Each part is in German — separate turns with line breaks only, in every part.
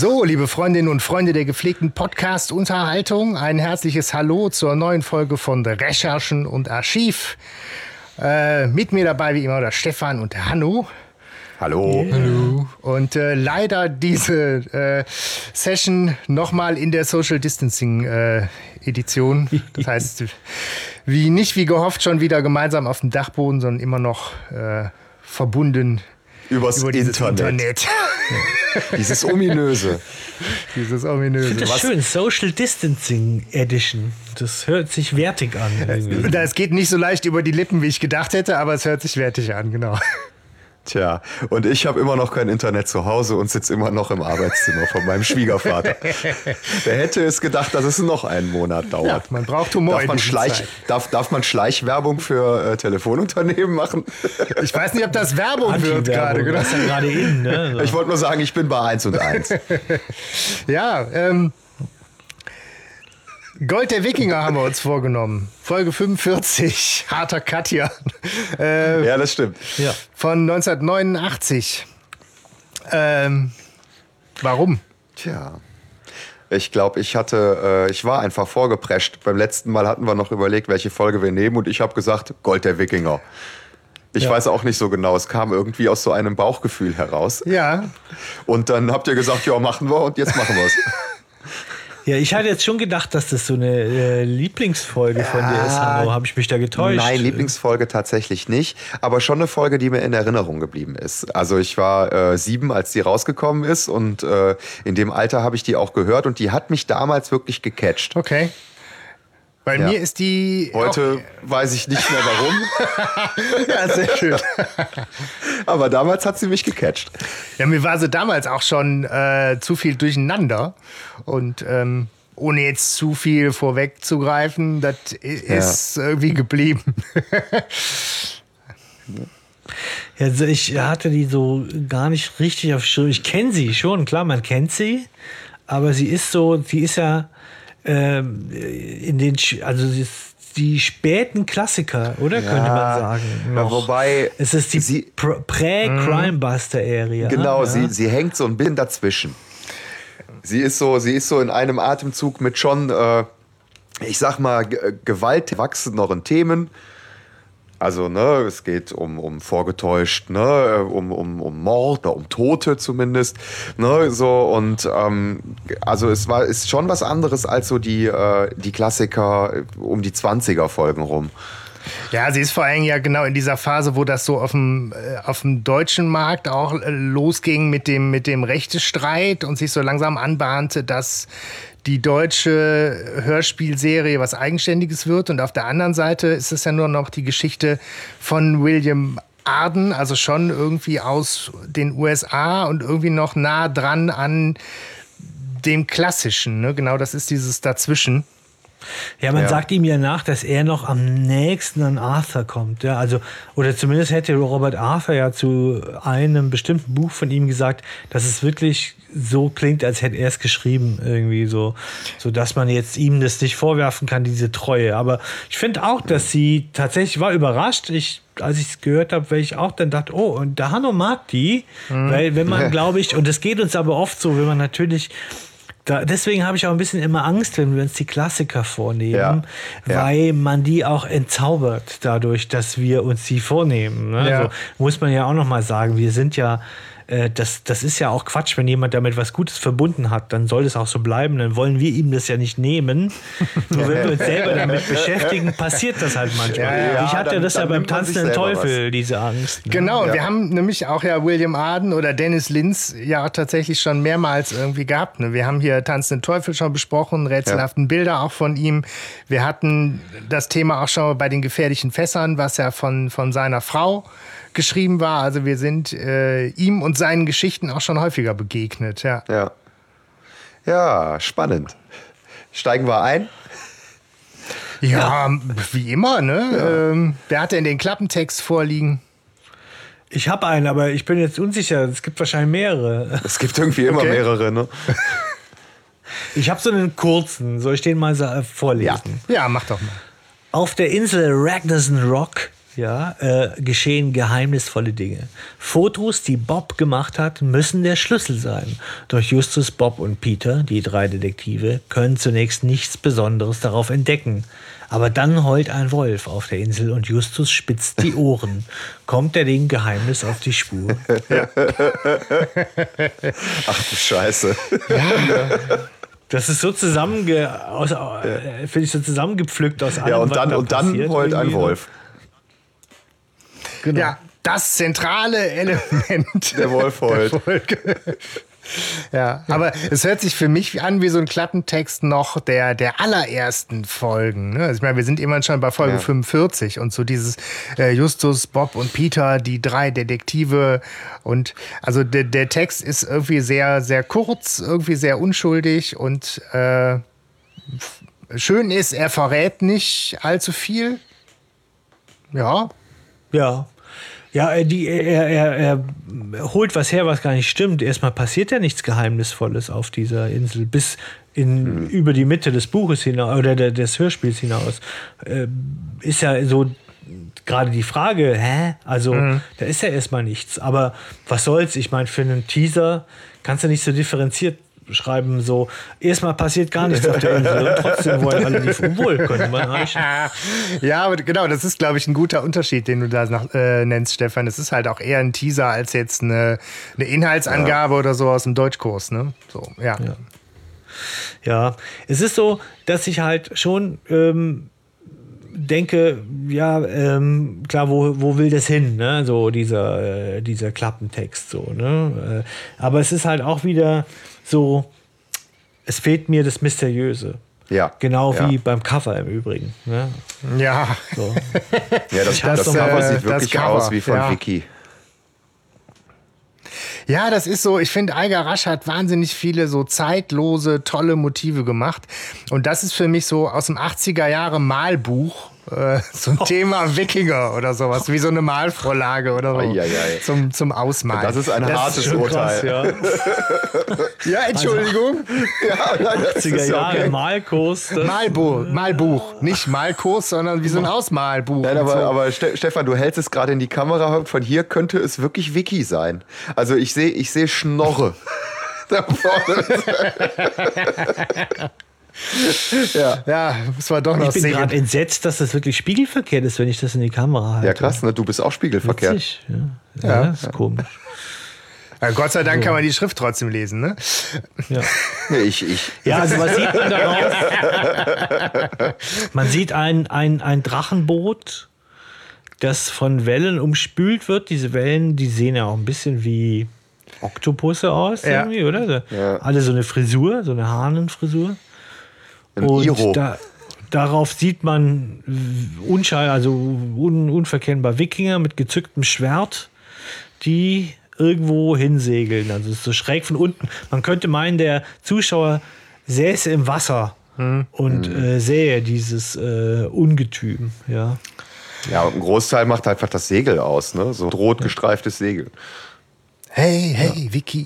So, liebe Freundinnen und Freunde der gepflegten Podcast-Unterhaltung, ein herzliches Hallo zur neuen Folge von Recherchen und Archiv. Äh, mit mir dabei wie immer der Stefan und der Hanno.
Hallo.
Hallo. Und äh, leider diese äh, Session nochmal in der Social Distancing äh, Edition. Das heißt, wie nicht wie gehofft schon wieder gemeinsam auf dem Dachboden, sondern immer noch äh, verbunden
Übers
über dieses
Internet.
Internet.
Dieses ominöse.
dieses ominöse.
Das ist schön, Social Distancing Edition. Das hört sich wertig an. irgendwie.
Das geht nicht so leicht über die Lippen, wie ich gedacht hätte, aber es hört sich wertig an, genau.
Tja, und ich habe immer noch kein Internet zu Hause und sitze immer noch im Arbeitszimmer von meinem Schwiegervater. Wer hätte es gedacht, dass es noch einen Monat dauert?
man braucht Humor
Darf man, Schleich, darf, darf man Schleichwerbung für äh, Telefonunternehmen machen?
Ich weiß nicht, ob das Werbung wird gerade. Genau.
Das ist ja gerade in, ne? So.
Ich wollte nur sagen, ich bin bei 1 und 1.
Ja, ähm, Gold der Wikinger haben wir uns vorgenommen. Folge 45, harter Katja. Äh,
Ja, das stimmt.
Ja.
Von 1989. Ähm, warum?
Tja. Ich glaube, ich hatte, äh, ich war einfach vorgeprescht. Beim letzten Mal hatten wir noch überlegt, welche Folge wir nehmen und ich habe gesagt, Gold der Wikinger. Ich
Ja.
weiß auch nicht so genau, es kam irgendwie aus so einem Bauchgefühl heraus.
Ja,
Und dann habt ihr gesagt, ja, machen wir und jetzt machen wir es.
ja, ich hatte jetzt schon gedacht, dass das so eine äh, Lieblingsfolge von dir ist, Hanno. Habe ich mich da getäuscht?
Nein, Lieblingsfolge tatsächlich nicht, aber schon eine Folge, die mir in Erinnerung geblieben ist. Also ich war äh, sieben, als die rausgekommen ist und äh, in dem Alter habe ich die auch gehört und die hat mich damals wirklich gecatcht.
okay. Bei
Ja.
mir ist die.
Heute weiß ich nicht mehr warum,
ja, sehr schön.
aber damals hat sie mich gecatcht.
Ja, mir war sie damals auch schon äh, zu viel durcheinander. Und ähm, ohne jetzt zu viel vorwegzugreifen, das ist irgendwie geblieben.
Also ich hatte die so gar nicht richtig auf Schirm. Ich kenne sie schon, klar, man kennt sie, aber sie ist so, sie ist ja ähm, in den, also die späten Klassiker, oder könnte man sagen?
Ja,
noch.
wobei
es ist die Prä-Crimebuster-Area.
Genau,
ja.
sie, sie hängt so ein bisschen dazwischen. Sie ist so, sie ist so in einem Atemzug mit schon, äh, ich sag mal, ge- gewaltwachseneren Themen. Also, ne, es geht um, um vorgetäuscht, ne, um, um, um Mord oder um Tote zumindest, ne, so und ähm, also es war ist schon was anderes als so die, äh, die Klassiker äh, um die 20er Folgen rum.
Ja, sie ist vor allem ja genau in dieser Phase, wo das so auf dem, äh, auf dem deutschen Markt auch äh, losging mit dem, mit dem Rechtestreit und sich so langsam anbahnte, dass die deutsche Hörspielserie was Eigenständiges wird. Und auf der anderen Seite ist es ja nur noch die Geschichte von William Arden, also schon irgendwie aus den USA und irgendwie noch nah dran an dem Klassischen. Ne? Genau, das ist dieses Dazwischen.
Ja, man
Ja.
sagt ihm ja nach, dass er noch am nächsten an Arthur kommt. Ja, also, oder zumindest hätte Robert Arthur ja zu einem bestimmten Buch von ihm gesagt, dass es wirklich so klingt, als hätte er es geschrieben, irgendwie so, so dass man jetzt ihm das nicht vorwerfen kann, diese Treue. Aber ich finde auch, dass sie tatsächlich war überrascht. Ich, als ich es gehört habe, weil ich auch dann dachte, oh, und der Hanno mag die, weil wenn man, glaube ich, und das geht uns aber oft so, wenn man natürlich da, deswegen habe ich auch ein bisschen immer Angst, wenn wir uns die Klassiker vornehmen,
Ja. Ja.
weil man die auch entzaubert dadurch, dass wir uns die vornehmen. Ne?
Ja.
Also muss man ja auch noch mal sagen, wir sind ja, äh, das, das ist ja auch Quatsch, wenn jemand damit was Gutes verbunden hat, dann soll es auch so bleiben, dann wollen wir ihm das ja nicht nehmen. Nur wenn wir uns selber damit beschäftigen, passiert das halt manchmal.
Ja, ja,
ich hatte
dann-
das ja beim tanzenden Teufel, diese Angst. Ne?
Genau, und
Ja.
wir haben nämlich auch ja William Arden oder Dennis Linz ja auch tatsächlich schon mehrmals irgendwie gehabt. Ne? Wir haben hier Tanzenden Teufel schon besprochen, rätselhaften Bilder auch von ihm. Wir hatten das Thema auch schon bei den gefährlichen Fässern, was ja von, von seiner Frau geschrieben war. Also wir sind äh, ihm und seinen Geschichten auch schon häufiger begegnet. Ja.
Ja. Ja, spannend. Steigen wir ein?
Ja, wie immer, ne? Ähm, wer hat denn den Klappentext vorliegen?
Ich habe einen, aber ich bin jetzt unsicher. Es gibt wahrscheinlich mehrere.
Es gibt irgendwie immer
Okay.
mehrere, ne?
Ich habe so einen kurzen. Soll ich den mal äh, vorlesen?
Ja, mach doch mal.
Auf der Insel Ragnarsson Rock ja, äh, geschehen geheimnisvolle Dinge. Fotos, die Bob gemacht hat, müssen der Schlüssel sein. Doch Justus, Bob und Peter, die drei Detektive, können zunächst nichts Besonderes darauf entdecken. Aber dann heult ein Wolf auf der Insel und Justus spitzt die Ohren. Kommt er dem Geheimnis auf die Spur?
Ach du Scheiße.
Das ist so zusammenge, aus, äh, finde ich so zusammengepflückt aus allem,
Ja, und dann,
da
und dann heult ein
irgendwie.
Wolf.
Genau.
Ja, das zentrale Element
Der Wolf heult.
der Folge. Ja, aber es hört sich für mich an wie so ein Klappentext noch der, der allerersten Folgen. Ne? Also ich meine, wir sind immerhin schon bei Folge
Ja.
45 und so dieses äh, Justus, Bob und Peter, die drei Detektive und also der, der Text ist irgendwie sehr, sehr kurz, irgendwie sehr unschuldig und äh, schön ist, er verrät nicht allzu viel. Ja,
Ja. Ja, er- die, er, er, er holt was her, was gar nicht stimmt. Erstmal passiert ja nichts Geheimnisvolles auf dieser Insel, bis in, über die Mitte des Buches hinaus oder der, des Hörspiels hinaus. Äh, ist ja so gerade die Frage, hä? Also, da ist ja erstmal nichts. Aber was soll's? Ich meine, für einen Teaser kannst du nicht so differenziert schreiben, so, erstmal passiert gar nichts auf der Insel und trotzdem wollen alle die, obwohl, könnte man eigentlich.
Ja, aber genau, das ist, glaube ich, ein guter Unterschied, den du da nach, äh, nennst, Stefan. Es ist halt auch eher ein Teaser als jetzt eine, eine Inhaltsangabe oder so aus dem Deutschkurs, ne? So, ja.
Ja. Ja, es ist so, dass ich halt schon ähm, denke, ja, ähm, klar, wo, wo will das hin, ne? So dieser, äh, dieser Klappentext, so, ne? Äh, aber es ist halt auch wieder so, es fehlt mir das Mysteriöse.
Ja.
Genau
ja.
wie beim Cover im Übrigen. Ne?
Ja.
So.
Ja, das,
hab
das
so
Cover sieht
das
wirklich
Cover,
aus wie von
ja.
Vicky.
Ja, das ist so, ich finde, Eiger Rasch hat wahnsinnig viele so zeitlose, tolle Motive gemacht. Und das ist für mich so aus dem 80er Jahre Malbuch. Äh, So ein Thema Wikinger oder sowas, wie so eine Malvorlage oder so.
Eieiei.
Zum, zum Ausmalen.
Das ist ein hartes
Schon krass,
Urteil.
ja.
Ja, Entschuldigung.
Ja, nein, das
80er
ist
Jahre
okay.
Malkurs. das-
Malbuch, Malbuch. Nicht Malkurs, sondern wie so ein Ausmalbuch.
Nein, aber,
so.
aber Ste Stefan, du hältst es gerade in die Kamera. Von hier könnte es wirklich Vicky sein. Also ich sehe ich sehe Schnorre. da vorne. ja.
Ja, muss man doch noch
Ich bin gerade entsetzt, dass das wirklich spiegelverkehrt ist, wenn ich das in die Kamera halte.
ja, krass, ne? du bist auch spiegelverkehrt.
Witzig, ja. Ja, das ist komisch.
Ja, Gott sei Dank kann man die Schrift trotzdem lesen, ne?
Ja.
Nee, ich, ich.
ja, also was sieht man darauf? Man sieht ein, ein, ein Drachenboot, das von Wellen umspült wird. Diese Wellen, die sehen ja auch ein bisschen wie Oktopusse aus,
Ja.
irgendwie, oder?
Ja.
Alle so eine Frisur, so eine Hahnenfrisur. Und
Iro.
da, darauf sieht man unschall, also un, unverkennbar Wikinger mit gezücktem Schwert, die irgendwo hinsegeln. Also es ist so schräg von unten. Man könnte meinen, der Zuschauer säße im Wasser und äh, sähe dieses äh, Ungetüm. Ja.
Ja, und ein Großteil macht einfach das Segel aus, ne? So ein rot gestreiftes Segel.
Hey, hey, Vicky.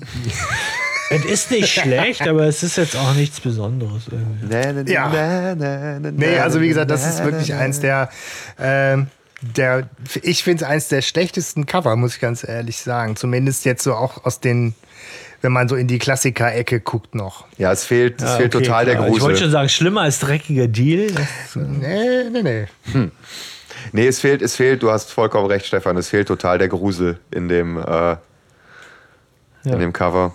Es ist nicht schlecht, aber es ist jetzt auch nichts Besonderes. Irgendwie.
Ja. Nee, also wie gesagt, das ist wirklich eins der, ähm, der ich finde es eins der schlechtesten Cover, muss ich ganz ehrlich sagen. Zumindest jetzt so auch aus den, wenn man so in die Klassiker-Ecke guckt noch.
Ja, es fehlt, es
Ja,
fehlt
okay,
total der
klar. Ich wollte schon
Grusel.
sagen, schlimmer als dreckiger Deal. Das,
Nee, nee, nee.
Nee, es fehlt, es fehlt, du hast vollkommen recht, Stefan, es fehlt total der Grusel in dem, äh, in dem Cover.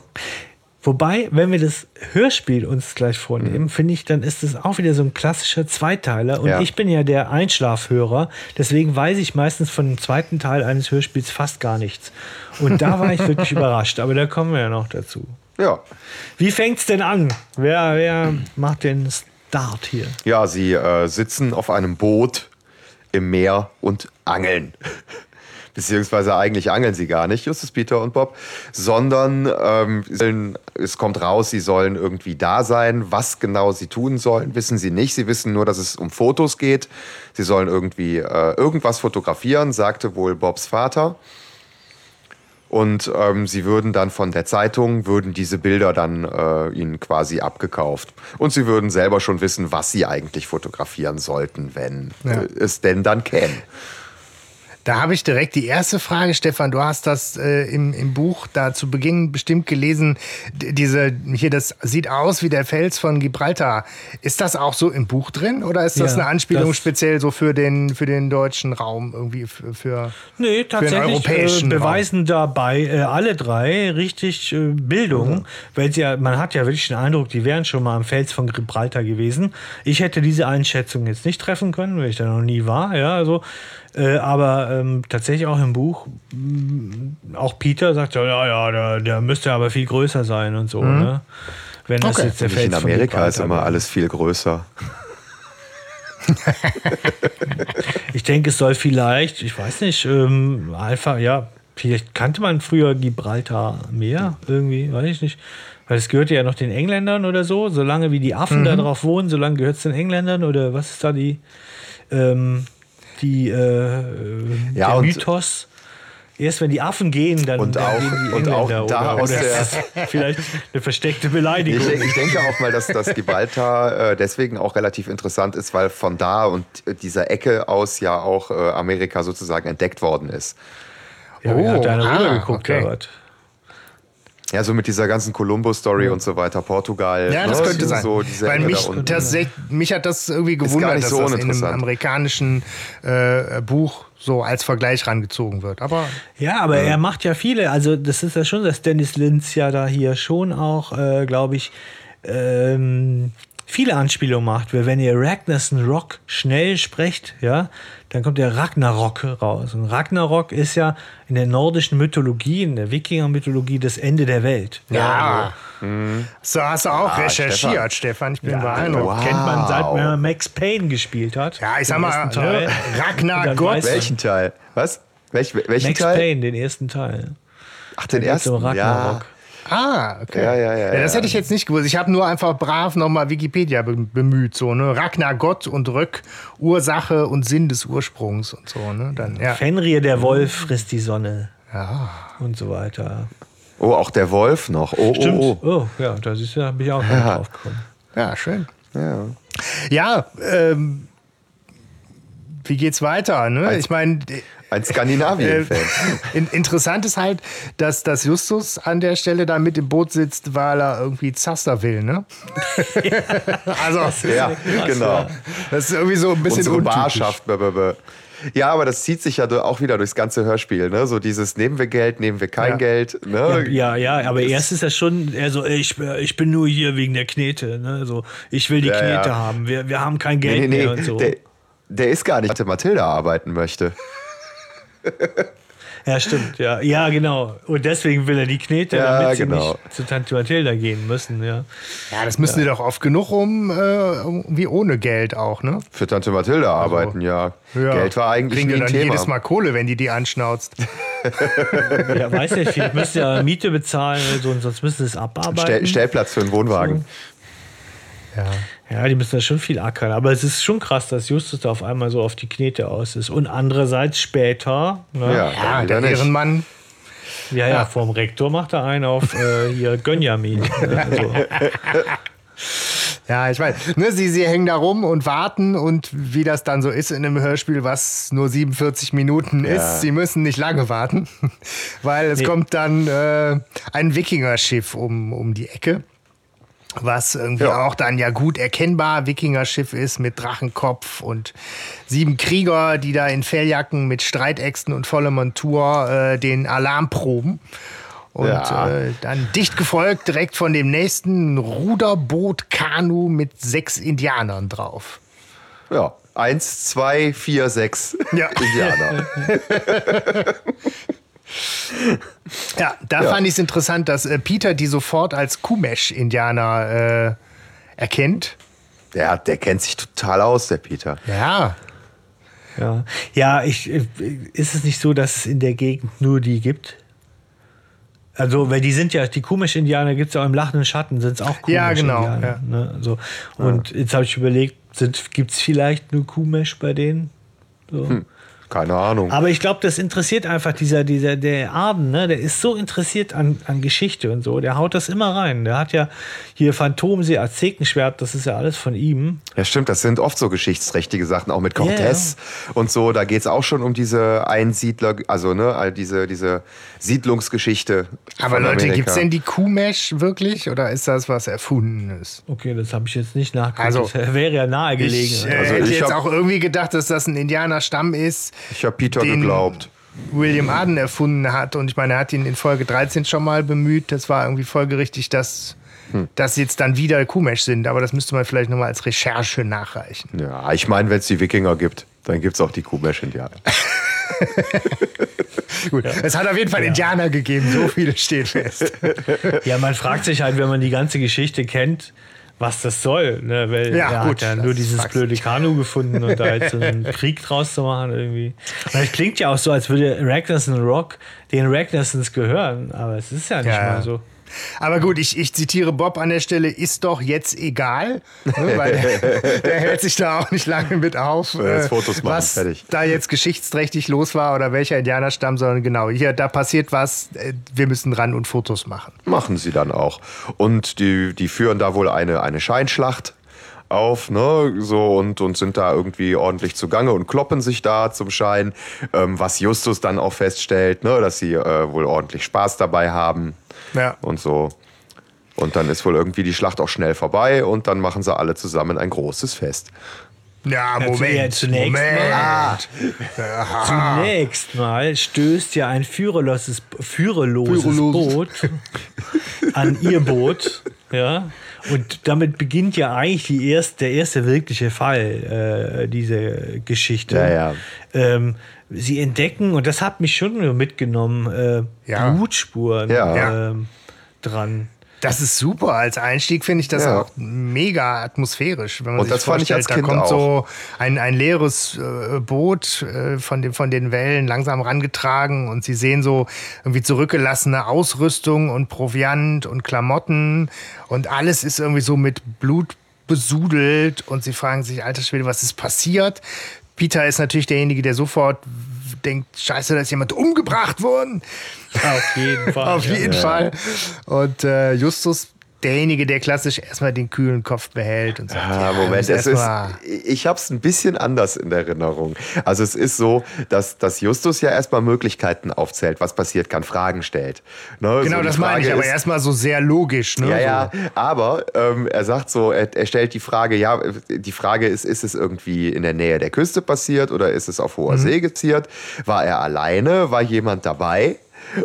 Wobei, wenn wir das Hörspiel uns gleich vornehmen, finde ich, dann ist es auch wieder so ein klassischer Zweiteiler. Und
Ja.
ich bin ja der Einschlafhörer, deswegen weiß ich meistens von dem zweiten Teil eines Hörspiels fast gar nichts. Und da war ich wirklich überrascht, aber da kommen wir ja noch dazu.
Ja.
Wie fängt's denn an? Wer, wer macht den Start hier?
Ja, sie äh, sitzen auf einem Boot im Meer und angeln. Beziehungsweise eigentlich angeln sie gar nicht, Justus, Peter und Bob, sondern ähm, es kommt raus, sie sollen irgendwie da sein. Was genau sie tun sollen, wissen sie nicht. Sie wissen nur, dass es um Fotos geht. Sie sollen irgendwie äh, irgendwas fotografieren, sagte wohl Bobs Vater. Und ähm, sie würden dann von der Zeitung, würden diese Bilder dann äh, ihnen quasi abgekauft. Und sie würden selber schon wissen, was sie eigentlich fotografieren sollten, wenn
Ja.
äh, es denn dann käme.
Da habe ich direkt die erste Frage, Stefan. Du hast das äh, im, im Buch da zu Beginn bestimmt gelesen. Diese, hier, das sieht aus wie der Fels von Gibraltar. Ist das auch so im Buch drin oder ist das
Ja,
eine Anspielung
das-
speziell so für den, für den deutschen Raum irgendwie für, für
Nee,
den
tatsächlich äh,
europäischen
beweisen dabei äh, alle drei richtig äh, Bildung, weil sie ja, man hat ja wirklich den Eindruck, die wären schon mal am Fels von Gibraltar gewesen. Ich hätte diese Einschätzung jetzt nicht treffen können, weil ich da noch nie war, ja, also äh, aber ähm, tatsächlich auch im Buch, mh, auch Peter sagt ja, ja, ja, der, der müsste aber viel größer sein und so, ne? Wenn das
Okay.
jetzt der Fels
in Amerika ist immer alles viel größer.
Ich denke, es soll vielleicht, ich weiß nicht, ähm, einfach, ja, vielleicht kannte man früher Gibraltar mehr, irgendwie, weiß ich nicht. Weil es gehört ja noch den Engländern oder so. Solange wie die Affen
Mhm.
da drauf wohnen, solange gehört es den Engländern oder was ist da die, ähm, die, äh,
Ja,
der
und-
Mythos? Erst wenn die Affen gehen, dann,
Und
dann
auch-
gehen die
und auch da
oder,
aus
oder
der-
vielleicht eine versteckte Beleidigung.
Ich, ich denke auch mal, dass das Gibraltar äh, deswegen auch relativ interessant ist, weil von da und äh, dieser Ecke aus ja auch äh, Amerika sozusagen entdeckt worden ist.
ja, oh, hat da einer
ah,
rübergeguckt
okay.
was?
Ja, so mit dieser ganzen Columbus-Story und so weiter, Portugal.
Ja, das
ne?
könnte sein.
So
Weil mich, das, mich hat das irgendwie gewundert, dass
so
das in einem amerikanischen äh, Buch so als Vergleich rangezogen wird. Aber
Ja, aber er macht ja viele, also das ist ja schon, dass Dennis Linz ja da hier schon auch, äh, glaube ich, ähm, viele Anspielungen macht. Weil wenn ihr Ragnarsson Rock schnell sprecht, ja, dann kommt der Ragnarok raus. Und Ragnarok ist ja in der nordischen Mythologie, in der Wikinger-Mythologie das Ende der Welt.
ja, so hast du auch
Ah,
recherchiert, Stefan. Ich bin
Ja,
beeindruckt.
wow.
Kennt man seit man Max Payne gespielt hat.
Ja, ich sag mal, ne, Ragnar
Und dann
Gott.
weiß man-
Welchen Teil? Was? Welch, welchen
Max
Teil?
Payne, den ersten Teil.
Ach, den ersten.
Ragnarok.
Ah, okay.
Ja, ja, ja,
das
ja.
hätte ich jetzt nicht gewusst. Ich habe nur einfach brav nochmal Wikipedia be bemüht. So, ne? Ragnar Gott und Röck, Ursache und Sinn des Ursprungs und so. Ne? Dann, ja.
Fenrir der Wolf frisst die Sonne.
Ja.
Und so weiter.
Oh, auch der Wolf noch. Oh,
Stimmt.
oh, oh.
Oh, ja, da siehst du, da bin ich auch ja. drauf gekommen.
ja, schön.
Ja.
Ja, ähm, wie geht's weiter? Ne?
Als-
Ich meine,
Ein
äh,
Skandinavien-Fan.
in, interessant ist halt, dass, dass Justus an der Stelle da mit im Boot sitzt, weil er irgendwie Zaster will. Ne? also,
ja, genau.
das ist irgendwie so ein bisschen
Unsere
untypisch.
Barschaft. bäh, bäh, bäh. Ja, aber das zieht sich ja auch wieder durchs ganze Hörspiel. Ne? So dieses nehmen wir Geld, nehmen wir kein
Ja.
Geld. Ne?
Ja, ja, aber erst ist das schon, also ich, ich bin nur hier wegen der Knete. Ne? So, ich will die
Ja,
Knete
ja.
haben. Wir, wir haben kein Geld
Nee, nee,
mehr
nee.
und so.
Der, der ist gar nicht, dass Mathilda arbeiten möchte.
Ja, stimmt. Ja, ja, genau. Und deswegen will er die Knete,
Ja,
damit sie
genau.
nicht zu Tante Mathilda gehen müssen. Ja.
Ja, das müssen die doch oft genug um, äh, irgendwie ohne Geld auch, ne?
Für Tante Mathilda arbeiten, ja.
Ja.
Geld war eigentlich
Kriegen
nie
die
ein
dann
Thema.
jedes Mal Kohle, wenn die die anschnauzt.
ja, weiß nicht, vielleicht müsst ihr ja Miete bezahlen, so, und sonst müssen sie es abarbeiten.
Stell, Stellplatz für einen Wohnwagen.
Ja.
Ja, die müssen da schon viel ackern. Aber es ist schon krass, dass Justus da auf einmal so auf die Knete aus ist. Und andererseits später, ne,
Ja,
Ja, der. Ehrenmann.
ja, ja, vorm Rektor macht er einen auf äh, hier Gönjamin. Ne? Also,
Ja, ich weiß. Ne, sie, sie hängen da rum und warten und wie das dann so ist in einem Hörspiel, was nur 47 Minuten ist, sie müssen nicht lange warten, weil es
Nee.
kommt dann äh, ein Wikingerschiff um, um die Ecke. Was irgendwie
Ja.
auch dann ja gut erkennbar Wikingerschiff ist mit Drachenkopf und sieben Krieger, die da in Felljacken mit Streitäxten und voller Montur äh, den Alarm proben. Und
Ja.
äh, dann dicht gefolgt direkt von dem nächsten Ruderboot Kanu mit sechs Indianern drauf.
Ja. Eins, zwei, vier, sechs
Ja.
Indianer.
Ja, da
Ja.
fand ich es interessant, dass äh, Peter die sofort als Kumesh-Indianer äh, erkennt.
Der, der kennt sich total aus, der Peter.
Ja,
ja, ja ich, äh, ist es nicht so, dass es in der Gegend nur die gibt? Also, weil die sind ja, die Kumisch-Indianer gibt es ja auch im lachenden Schatten, sind es auch Kumisch-Indianer.
Ja, genau, ja.
Ne? So. Und jetzt habe ich überlegt, gibt es vielleicht nur Kumisch bei denen? So.
Keine Ahnung.
Aber ich glaube, das interessiert einfach dieser, dieser, der Arden, ne? Der ist so interessiert an, an Geschichte und so. Der haut das immer rein. Der hat ja hier Phantomsee, Aztekenschwert, das ist ja alles von ihm.
Ja, stimmt, das sind oft so geschichtsträchtige Sachen, auch mit Cortés und so. Da geht es auch schon um diese Einsiedler, also ne, all diese, diese Siedlungsgeschichte.
Aber
von
Leute, gibt es denn die Kuhmesh wirklich oder ist das was Erfundenes?
Okay, das habe ich jetzt nicht nachgeguckt.
Also,
das wäre ja nahegelegen.
Ich äh,
Also
hätte
ich
jetzt
hab-
auch irgendwie gedacht, dass das ein Indianerstamm ist,
Ich habe Peter
den-
geglaubt.
William Arden erfunden hat. Und ich meine, er hat ihn in Folge 13 schon mal bemüht. Das war irgendwie folgerichtig, dass
Hm.
das jetzt dann wieder Kuhmesh sind. Aber das müsste man vielleicht nochmal als Recherche nachreichen.
Ja, ich meine, wenn es die Wikinger gibt, dann gibt es auch die Kuhmesh-Indianer.
Gut, es hat auf jeden Fall Indianer gegeben, so viele steht fest.
Ja, man fragt sich halt, wenn man die ganze Geschichte kennt, was das soll. Ne? Weil
Ja,
er
gut,
hat ja
das
nur dieses blöde Kanu gefunden und da jetzt so einen Krieg draus zu machen irgendwie. Und es klingt ja auch so, als würde Ragnarsson Rock den Ragnarsons gehören, aber es ist ja nicht
Ja.
mal so.
Aber gut, ich, ich zitiere Bob an der Stelle, ist doch jetzt egal, ne, weil der, der hält sich da auch nicht lange mit auf, äh,
Fotos machen,
was
fertig.
da jetzt geschichtsträchtig los war oder welcher Indianerstamm, sondern genau, hier, da passiert was, äh, wir müssen ran und Fotos machen.
Machen sie dann auch. Und die, die führen da wohl eine, eine Scheinschlacht auf, ne, so und, und sind da irgendwie ordentlich zugange und kloppen sich da zum Schein, ähm, was Justus dann auch feststellt, ne, dass sie äh, wohl ordentlich Spaß dabei haben
Ja.
und so. Und dann ist wohl irgendwie die Schlacht auch schnell vorbei und dann machen sie alle zusammen ein großes Fest.
Ja,
Ja,
Moment,
zunächst
Moment.
mal.
Aha.
Zunächst mal stößt ja ein führerloses, führerloses
Führerlos.
Boot an ihr Boot. Ja, und damit beginnt ja eigentlich die erst, der erste wirkliche Fall äh, dieser Geschichte.
Ja, ja.
Ähm, sie entdecken, und das hat mich schon mitgenommen, äh,
Ja.
Blutspuren
Ja.
ähm, dran.
Das ist super. Als Einstieg finde ich das
Ja.
auch mega atmosphärisch. Wenn man
Und
sich
das fand ich
vorstellt,
als
da
Kind
kommt
auch.
so ein, ein leeres äh, Boot äh, von, dem, von den Wellen langsam rangetragen und sie sehen so irgendwie zurückgelassene Ausrüstung und Proviant und Klamotten und alles ist irgendwie so mit Blut besudelt und sie fragen sich, alter Schwede, was ist passiert? Peter ist natürlich derjenige, der sofort denkt, scheiße, da ist jemand umgebracht worden.
Auf jeden Fall.
Auf
ja.
jeden Fall. Und äh, Justus, derjenige, der klassisch erstmal den kühlen Kopf behält und sagt,
Ah,
ja,
Moment, es ist, ich habe es ein bisschen anders in Erinnerung. Also es ist so, dass, dass Justus ja erstmal Möglichkeiten aufzählt, was passiert kann, Fragen stellt. Ne,
Genau,
so
das meine ich,
Frage
aber
ist-
erstmal so sehr logisch. Ne?
Ja,
so.
ja, aber ähm, er sagt so, er, er stellt die Frage, ja, die Frage ist, ist es irgendwie in der Nähe der Küste passiert oder ist es auf hoher
Mhm.
See passiert? War er alleine? War jemand dabei?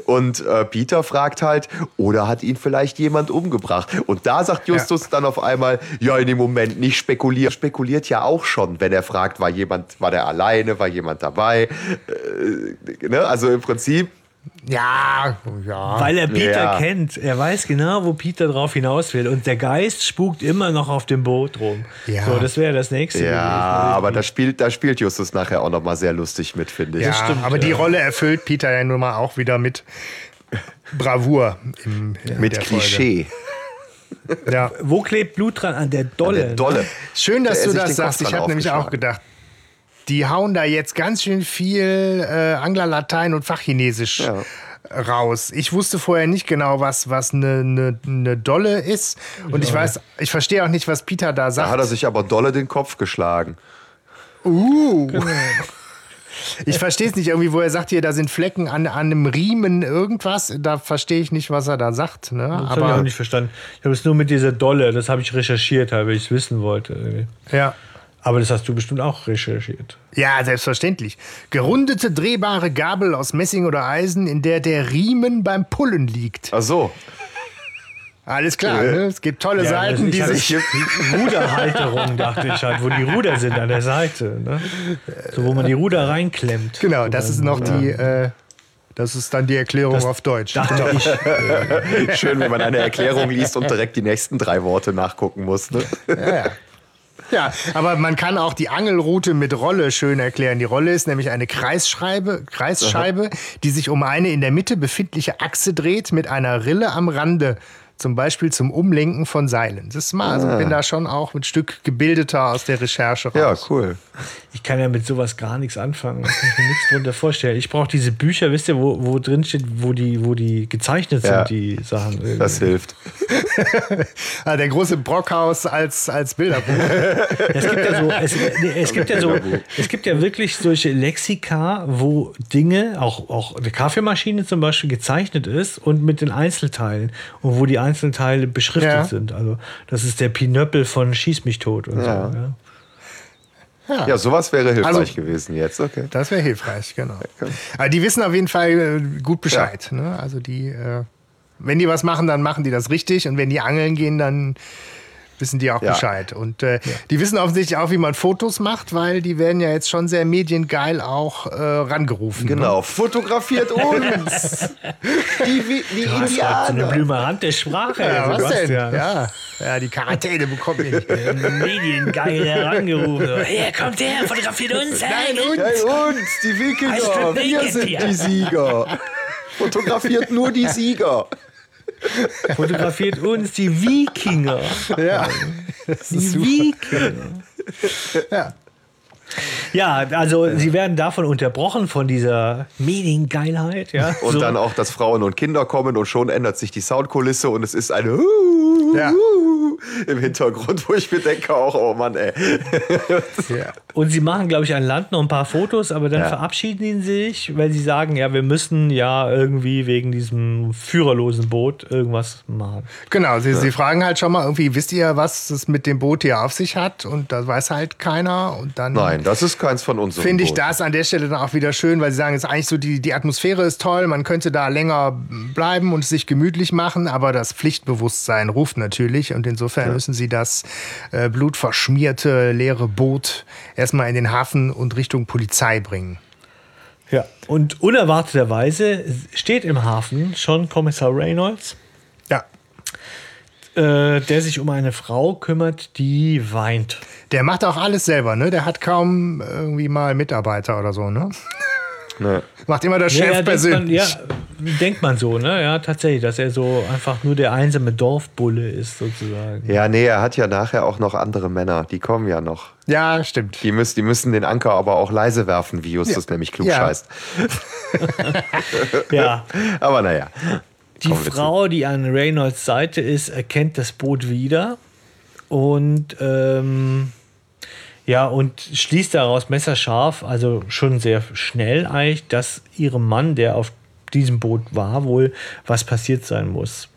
Und äh, Peter fragt halt, oder hat ihn vielleicht jemand umgebracht? Und da sagt Justus dann auf einmal, ja, in dem Moment nicht spekulieren. Spekuliert ja auch schon, wenn er fragt, war jemand, war der alleine, war jemand dabei? Äh, ne? Also im Prinzip,
Ja, ja.
Weil er Peter
Ja.
kennt. Er weiß genau, wo Peter drauf hinaus will. Und der Geist spukt immer noch auf dem Boot rum.
Ja.
So, das wäre das nächste.
ja,
gewesen.
aber da spielt, da spielt Justus nachher auch nochmal sehr lustig mit, finde ich.
ja,
stimmt,
aber die
ja.
Rolle erfüllt Peter ja nun mal auch wieder mit Bravour. Im, in
Mit Klischee.
Folge. Ja.
Wo klebt Blut dran? An der Dolle.
Der Dolle.
Schön, dass
Der
du das sagst. Ich habe nämlich auch gedacht, die hauen da jetzt ganz schön viel äh, Angler, Latein und Fachchinesisch
Ja.
raus. Ich wusste vorher nicht genau, was was eine ne, ne Dolle ist. Und ich weiß, ich verstehe auch nicht, was Peter da
Da
sagt.
hat er sich aber dolle den Kopf geschlagen.
Uh. Ich verstehe es nicht irgendwie, wo er sagt hier, da sind Flecken an, an einem Riemen irgendwas. Da verstehe ich nicht, was er da sagt. Ne?
Das habe ich auch
Aber
nicht verstanden. Ich habe es nur mit dieser Dolle, das habe ich recherchiert, weil ich es wissen wollte.
ja.
Aber das hast du bestimmt auch recherchiert.
Ja, selbstverständlich. Gerundete, drehbare Gabel aus Messing oder Eisen, in der der Riemen beim Pullen liegt.
Ach so.
Alles klar, ne? es gibt tolle
Ja,
Seiten, die sich...
Ruderhalterung, dachte ich halt, wo die Ruder sind an der Seite. Ne? So, wo man die Ruder reinklemmt.
Genau, das ist noch die... Äh, das ist dann die Erklärung auf Deutsch.
Dachte ich.
Schön, wenn man eine Erklärung liest und direkt die nächsten drei Worte nachgucken muss. Ne?
Ja, aber man kann auch die Angelroute mit Rolle schön erklären. Die Rolle ist nämlich eine Kreisscheibe, Kreisscheibe, die sich um eine in der Mitte befindliche Achse dreht mit einer Rille am Rande zum Beispiel zum Umlenken von Seilen. Das ist mal, also bin da schon auch ein Stück gebildeter aus der Recherche raus.
Ja, cool.
Ich kann ja mit sowas gar nichts anfangen. Ich kann mir nichts drunter vorstellen. Ich brauche diese Bücher, wisst ihr, wo, wo drin steht, wo die, wo die gezeichnet sind,
Ja.
die Sachen. irgendwie.
Das hilft.
Ah, der große Brockhaus als, als Bilderbuch.
Es gibt ja so, es, nee, es gibt ja so, es gibt ja wirklich solche Lexika, wo Dinge, auch, auch eine Kaffeemaschine zum Beispiel gezeichnet ist und mit den Einzelteilen und wo die Einzelteile beschriftet
Ja.
sind. Also das ist der Pinöppel von Schieß mich tot und
Ja.
so. Ja.
Ja, sowas wäre hilfreich
Also-
gewesen jetzt. Okay.
Das wäre hilfreich, genau. Aber die wissen auf jeden Fall äh, gut Bescheid. Ne? Also die, äh, wenn die was machen, dann machen die das richtig. Und wenn die angeln gehen, dann wissen die auch
Ja.
Bescheid. Und äh, die wissen offensichtlich auch, wie man Fotos macht, weil die werden ja jetzt schon sehr mediengeil auch äh, rangerufen. Ne?
Genau, fotografiert uns. Die, wie, die
Du hast heute so eine
Indianer.
blümerante Sprache.
Ja, was denn?
Sebastian.
Ja. ja, die Quarantäne bekommt ihr nicht.
Mediengeil herangerufen. Her, kommt her, fotografiert uns. Nein, uns.
Hey, uns, die
strip
wir sind die Sieger. Fotografiert nur die Sieger.
Fotografiert uns die Wikinger.
Ja.
Die. Wikinger.
Ja.
Ja, also sie werden davon unterbrochen, von dieser Mediengeilheit. Ja,
Und
so.
dann auch, dass Frauen und Kinder kommen und schon ändert sich die Soundkulisse und es ist eine
Ja.
im Hintergrund, wo ich mir denke auch, oh Mann, ey.
Ja.
Und sie machen, glaube ich, an Land noch ein paar Fotos, aber dann
Ja.
verabschieden sie sich, weil sie sagen, ja, wir müssen ja irgendwie wegen diesem führerlosen Boot irgendwas machen.
Genau, sie, sie fragen halt schon mal irgendwie, wisst ihr, was es mit dem Boot hier auf sich hat? Und das weiß halt keiner. Und dann
Nein, das ist keins von uns.
finde ich das an der Stelle dann auch wieder schön, weil sie sagen, es ist eigentlich so, die, die Atmosphäre ist toll, man könnte da länger bleiben und sich gemütlich machen, aber das Pflichtbewusstsein ruft natürlich und insofern müssen sie das äh, blutverschmierte, leere Boot erstmal in den Hafen und Richtung Polizei bringen.
Ja. Und unerwarteterweise steht im Hafen schon Kommissar Reynolds,
Ja,
äh, der sich um eine Frau kümmert, die weint.
der macht auch alles selber, ne? Der hat kaum irgendwie mal Mitarbeiter oder so, ne?
Ne.
Macht immer der
Ja,
Chef
ja, denkt man,
persönlich.
ja, denkt man so, ne? Ja, tatsächlich, dass er so einfach nur der einsame Dorfbulle ist, sozusagen.
Ja, nee, er hat ja nachher auch noch andere Männer, die kommen ja noch.
Ja, stimmt.
Die müssen, die müssen den Anker aber auch leise werfen, wie Justus nämlich klug
Ja.
scheißt.
Ja.
Aber naja.
Die
wir
Frau, die an Reynolds Seite ist, erkennt das Boot wieder und ähm, ja, und schließt daraus messerscharf, also schon sehr schnell eigentlich, dass ihrem Mann, der auf diesem Boot war, wohl was passiert sein muss.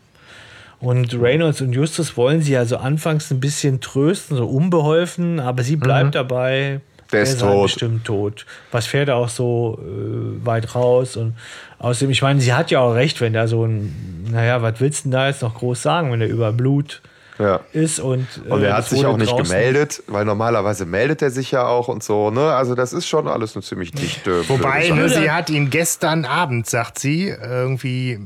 Und Reynolds und Justus wollen sie also anfangs ein bisschen trösten, so unbeholfen, aber sie bleibt dabei.
Der
er
ist tot.
bestimmt tot. Was fährt er auch so äh, weit raus? Und außerdem, ich meine, sie hat ja auch recht, wenn da so ein, naja, was willst du denn da jetzt noch groß sagen, wenn er über Blut
Ja.
ist und.
Und
äh,
er hat sich auch nicht
draußen-
gemeldet, weil normalerweise meldet er sich ja auch und so. Ne? Also das ist schon alles eine ziemlich dichte.
Wobei, ne, sie hat ihn gestern Abend, sagt sie, irgendwie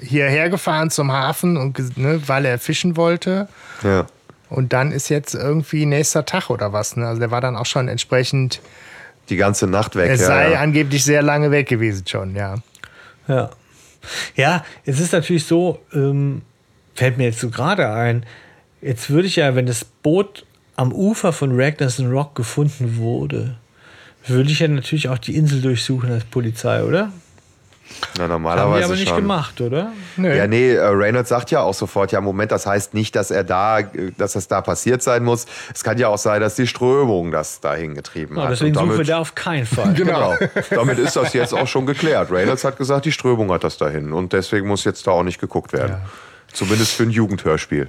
hierher gefahren zum Hafen, und, ne, weil er fischen wollte.
Ja.
Und dann ist jetzt irgendwie nächster Tag oder was. Ne? Also der war dann auch schon entsprechend,
Die ganze Nacht weg.
er
ja,
sei
ja.
angeblich sehr lange weg gewesen schon, ja.
Ja. Ja, es ist natürlich so, ähm, fällt mir jetzt so gerade ein, jetzt würde ich ja, wenn das Boot am Ufer von Ragnarsson Rock gefunden wurde, würde ich ja natürlich auch die Insel durchsuchen als Polizei, oder?
Na,
Haben
normalerweise
wir aber nicht
schon.
gemacht, oder?
Nö.
Ja, nee, äh, Reynolds sagt ja auch sofort, ja, Moment, das heißt nicht, dass er da, äh, dass das da passiert sein muss. Es kann ja auch sein, dass die Strömung das dahin getrieben
Ja,
hat.
deswegen
Und
suchen wir
damit,
da auf keinen Fall.
Genau. damit ist das jetzt auch schon geklärt. Reynolds hat gesagt, die Strömung hat das dahin. Und deswegen muss jetzt da auch nicht geguckt werden. Zumindest für ein Jugendhörspiel.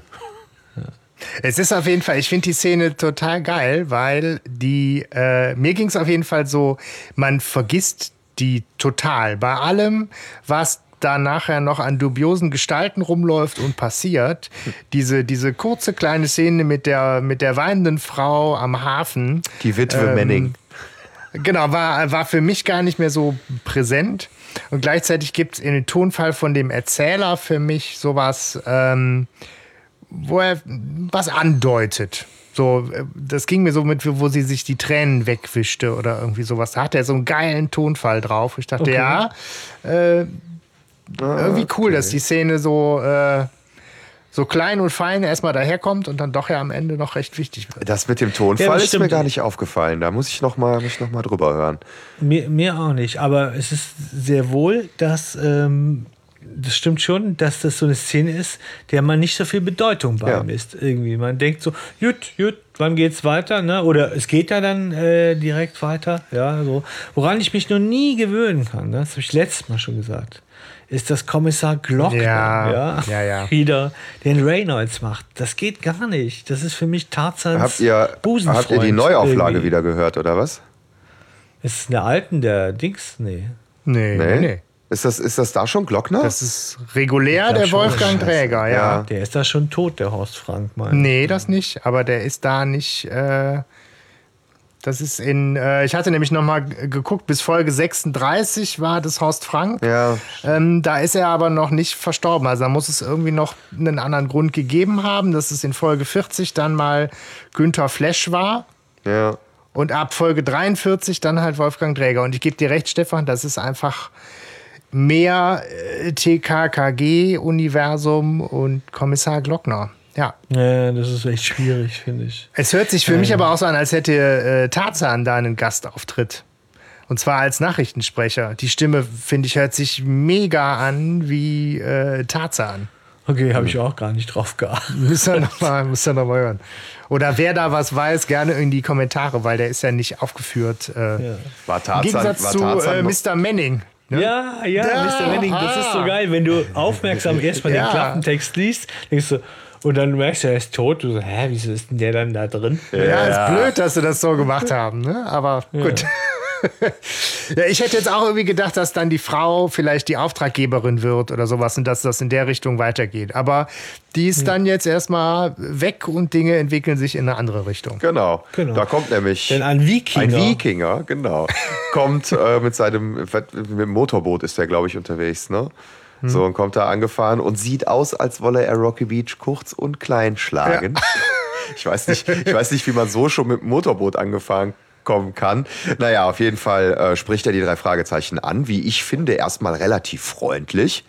Es ist auf jeden Fall, ich finde die Szene total geil, weil die, äh, mir ging es auf jeden Fall so, man vergisst die total. Bei allem, was da nachher noch an dubiosen Gestalten rumläuft und passiert, diese, diese kurze kleine Szene mit der, mit der weinenden Frau am Hafen.
Die Witwe
Ähm,
Manning.
Genau, war, war für mich gar nicht mehr so präsent. Und gleichzeitig gibt es in dem Tonfall von dem Erzähler für mich sowas, ähm, wo er was andeutet. So, äh, das ging mir so mit, wo sie sich die Tränen wegwischte oder irgendwie sowas. Da hat er so einen geilen Tonfall drauf. Ich dachte,
Okay.
ja, äh, irgendwie cool, dass die Szene so, äh, so klein und fein erstmal daherkommt und dann doch ja am Ende noch recht wichtig wird.
Das mit dem
Ja,
Tonfall
das
ist mir gar nicht aufgefallen. Da muss ich noch mal, muss ich noch mal drüber hören.
Mir, mir auch nicht, aber es ist sehr wohl, dass ähm, das stimmt schon, dass das so eine Szene ist, der man nicht so viel Bedeutung
Ja.
beimisst. Irgendwie. Man denkt so, gut, gut, wann geht's weiter? Ne? Oder es geht ja dann äh, direkt weiter. Ja, so. Woran ich mich noch nie gewöhnen kann, ne? das habe ich letztes Mal schon gesagt, ist, dass Kommissar Glockner
Ja,
ja,
ja, ja.
wieder den Reynolds macht. Das geht gar nicht. Das ist für mich Tarzans
Habt ihr,
Busenfreund
habt ihr die Neuauflage
irgendwie.
wieder gehört, oder was?
Ist es eine alten, der Dings? Nee.
Nee, nee, nee.
Ist, das, ist das da schon Glockner?
Das ist regulär der Wolfgang
Scheiße.
Träger, ja.
Ja.
Der ist da schon tot, der Horst Frank, mein.
Nee, das nicht. Aber der ist da nicht. Äh, das ist in. Äh, ich hatte nämlich noch mal g- geguckt, bis Folge 36 war das Horst Frank.
ja,
Ähm, da ist er aber noch nicht verstorben. Also da muss es irgendwie noch einen anderen Grund gegeben haben, dass es in Folge 40 dann mal Günther Flesch war.
ja.
Und ab Folge 43 dann halt Wolfgang Träger. Und ich gebe dir recht, Stefan, das ist einfach mehr äh, TKKG-Universum und Kommissar Glockner. Ja.
Ja, das ist echt schwierig, finde ich.
Es hört sich für mich aber auch so an, als hätte äh, Tarzan da einen Gastauftritt. Und zwar als Nachrichtensprecher. Die Stimme, finde ich, hört sich mega an wie äh, Tarzan.
Okay, habe ich auch gar nicht drauf geachtet.
Müsst ihr nochmal noch mal hören. Oder wer da was weiß, gerne in die Kommentare, weil der ist ja nicht aufgeführt. Äh,
Ja.
War
Im
Tarzan,
Gegensatz
war
zu
Tarzan
äh,
noch-
Mr. Manning. Ne?
Ja, ja,
Ja,
Mr. Wenning, das ist so
ah.
geil, wenn du aufmerksam erstmal
Ja.
den Klappentext liest, denkst du, und dann merkst du, er ist tot. Du so, hä, wieso ist denn der dann da drin?
Ja, ist blöd, dass sie das so gemacht haben, ne? aber gut. Ja, ich hätte jetzt auch irgendwie gedacht, dass dann die Frau vielleicht die Auftraggeberin wird oder sowas und dass das in der Richtung weitergeht. Aber die ist dann jetzt erstmal weg und Dinge entwickeln sich in eine andere Richtung.
Genau.
Genau.
Da kommt nämlich
Denn ein Wikinger.
ein Wikinger, genau, kommt äh, mit seinem mit dem Motorboot ist der, glaube ich, unterwegs, ne?
Hm.
So und kommt da angefahren und sieht aus, als wolle er Rocky Beach kurz und klein schlagen. Ich weiß nicht, ich weiß nicht, wie man so schon mit dem Motorboot angefahren kommen kann. Naja, auf jeden Fall äh, spricht er die drei Fragezeichen an, wie ich finde, erstmal relativ freundlich.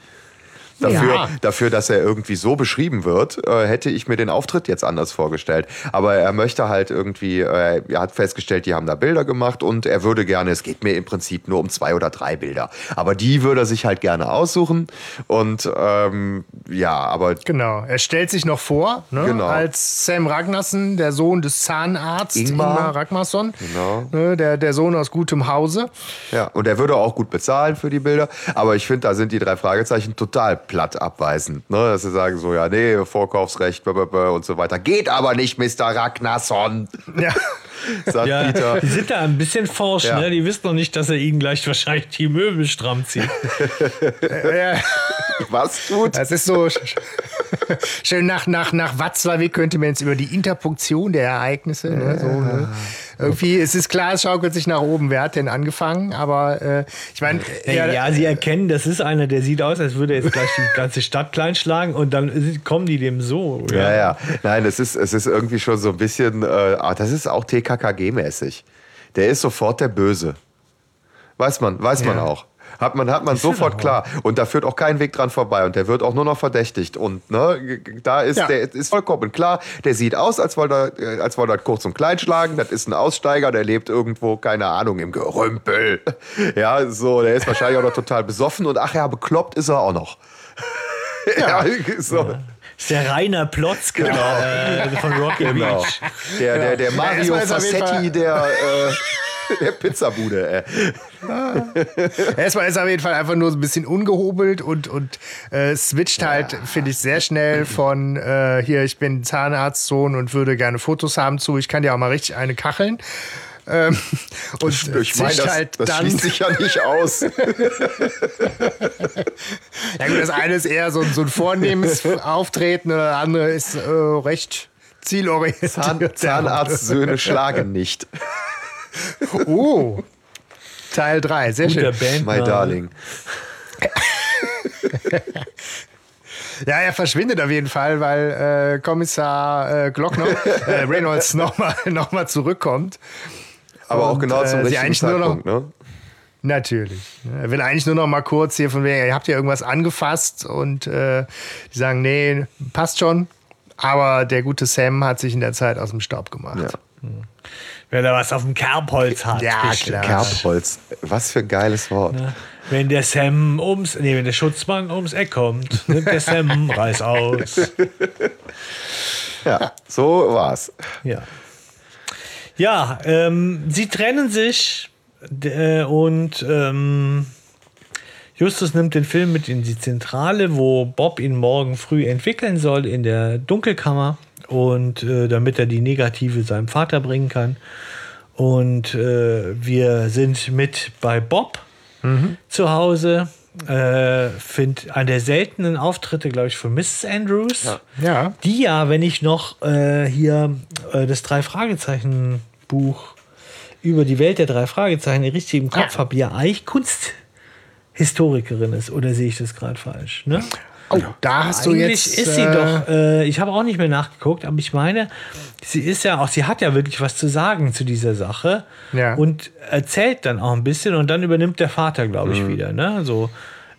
Dafür,
Ja.
dafür, dass er irgendwie so beschrieben wird, äh, hätte ich mir den Auftritt jetzt anders vorgestellt. Aber er möchte halt irgendwie, äh, er hat festgestellt, die haben da Bilder gemacht und er würde gerne, es geht mir im Prinzip nur um zwei oder drei Bilder. Aber die würde er sich halt gerne aussuchen. Und ähm, ja, aber
Genau, er stellt sich noch vor, ne?
Genau.
als Sam Ragnarsson, der Sohn des Zahnarztes
Ingmar.
Ingmar, Ragnarsson,
Genau.
ne? der, der Sohn aus gutem Hause.
Ja, und er würde auch gut bezahlen für die Bilder. Aber ich finde, da sind die drei Fragezeichen total platt abweisend. Ne? Dass sie sagen so, ja, nee, Vorkaufsrecht und so weiter. Geht aber nicht, Mr. Ragnarsson,
Ja.
sagt
Ja,
Peter.
die sind da ein bisschen forsch,
Ja.
ne? Die wissen noch nicht, dass er ihnen gleich wahrscheinlich die Möbel stramm zieht.
ja.
Was tut?
Das ist so schön nach, nach, nach Watzlawick könnte man jetzt über die Interpunktion der Ereignisse. Ne, so, ne. Irgendwie, es ist klar, es schaukelt sich nach oben. Wer hat denn angefangen? Aber äh, ich meine,
Ja, ja, sie erkennen, das ist einer, der sieht aus, als würde er jetzt gleich die ganze Stadt kleinschlagen und dann kommen die dem so.
Ja, ja. Nein, es ist, es ist irgendwie schon so ein bisschen, äh, ah, das ist auch TKKG-mäßig. Der ist sofort der Böse. Weiß man, weiß man
Ja.
auch. Hat man, hat man sofort klar. Und da führt auch kein Weg dran vorbei. Und der wird auch nur noch verdächtigt. Und ne, da ist,
Ja.
der ist vollkommen klar. Der sieht aus, als wollte er, äh, als wollte er kurz und klein schlagen. Das ist ein Aussteiger, der lebt irgendwo, keine Ahnung, im Gerümpel. Ja, so, der ist wahrscheinlich auch noch total besoffen. Und ach ja, bekloppt ist er auch noch. Ja, so.
Ist der Rainer Plotzke äh, von Rocky
Genau.
Beach.
Der, der, der Mario
jeden
Fassetti der, äh, der Pizzabude. Ey.
erstmal ist er auf jeden Fall einfach nur so ein bisschen ungehobelt und, und äh, switcht halt, finde ich, sehr schnell von äh, hier, ich bin Zahnarztsohn und würde gerne Fotos haben zu, ich kann dir auch mal richtig eine kacheln. Ähm, und
Ich meine, das,
halt
das
dann
schließt sich ja nicht aus.
Ja gut, das eine ist eher so, so ein vornehmes Auftreten und das andere ist äh, recht zielorientiert.
Zahn, Zahnarztsöhne schlagen nicht.
Oh, Teil 3, sehr
Guter
schön.
Band.
My darling.
Ja, er verschwindet auf jeden Fall, weil äh, Kommissar äh, Glockner, äh, Reynolds nochmal noch mal zurückkommt.
Aber auch
Und,
genau zum
äh,
richtigen
nur noch-
Zeitpunkt. Ne?
Natürlich. Er will eigentlich nur noch mal kurz hier von wegen, ihr habt ja irgendwas angefasst und äh, die sagen, nee, passt schon. Aber der gute Sam hat sich in der Zeit aus dem Staub gemacht.
Ja.
Wenn er was auf dem Kerbholz hat.
Ja, klar.
Kerbholz. Was für ein geiles Wort.
Ne? Wenn der Sam ums, nee, wenn der Schutzmann ums Eck kommt, nimmt der Sam Reis aus.
Ja, so war's.
Ja. Ja, ähm, sie trennen sich äh, und ähm, Justus nimmt den Film mit in die Zentrale, wo Bob ihn morgen früh entwickeln soll in der Dunkelkammer und äh, damit er die Negative seinem Vater bringen kann. Und äh, wir sind mit bei Bob zu Hause. Äh, find an der seltenen Auftritte, glaube ich, von Mrs. Andrews.
Ja.
Die ja, wenn ich noch äh, hier äh, das Drei-Fragezeichen-Buch über die Welt der drei Fragezeichen richtig im Kopf
Ja.
habe, ja eigentlich Kunsthistorikerin ist. Oder sehe ich das gerade falsch? Ne?
Oh, da hast du
Eigentlich
jetzt.
ist sie
äh,
doch, äh, ich habe auch nicht mehr nachgeguckt, aber ich meine, sie ist ja auch, sie hat ja wirklich was zu sagen zu dieser Sache
Ja.
und erzählt dann auch ein bisschen und dann übernimmt der Vater, glaube ich, wieder. Ne? So,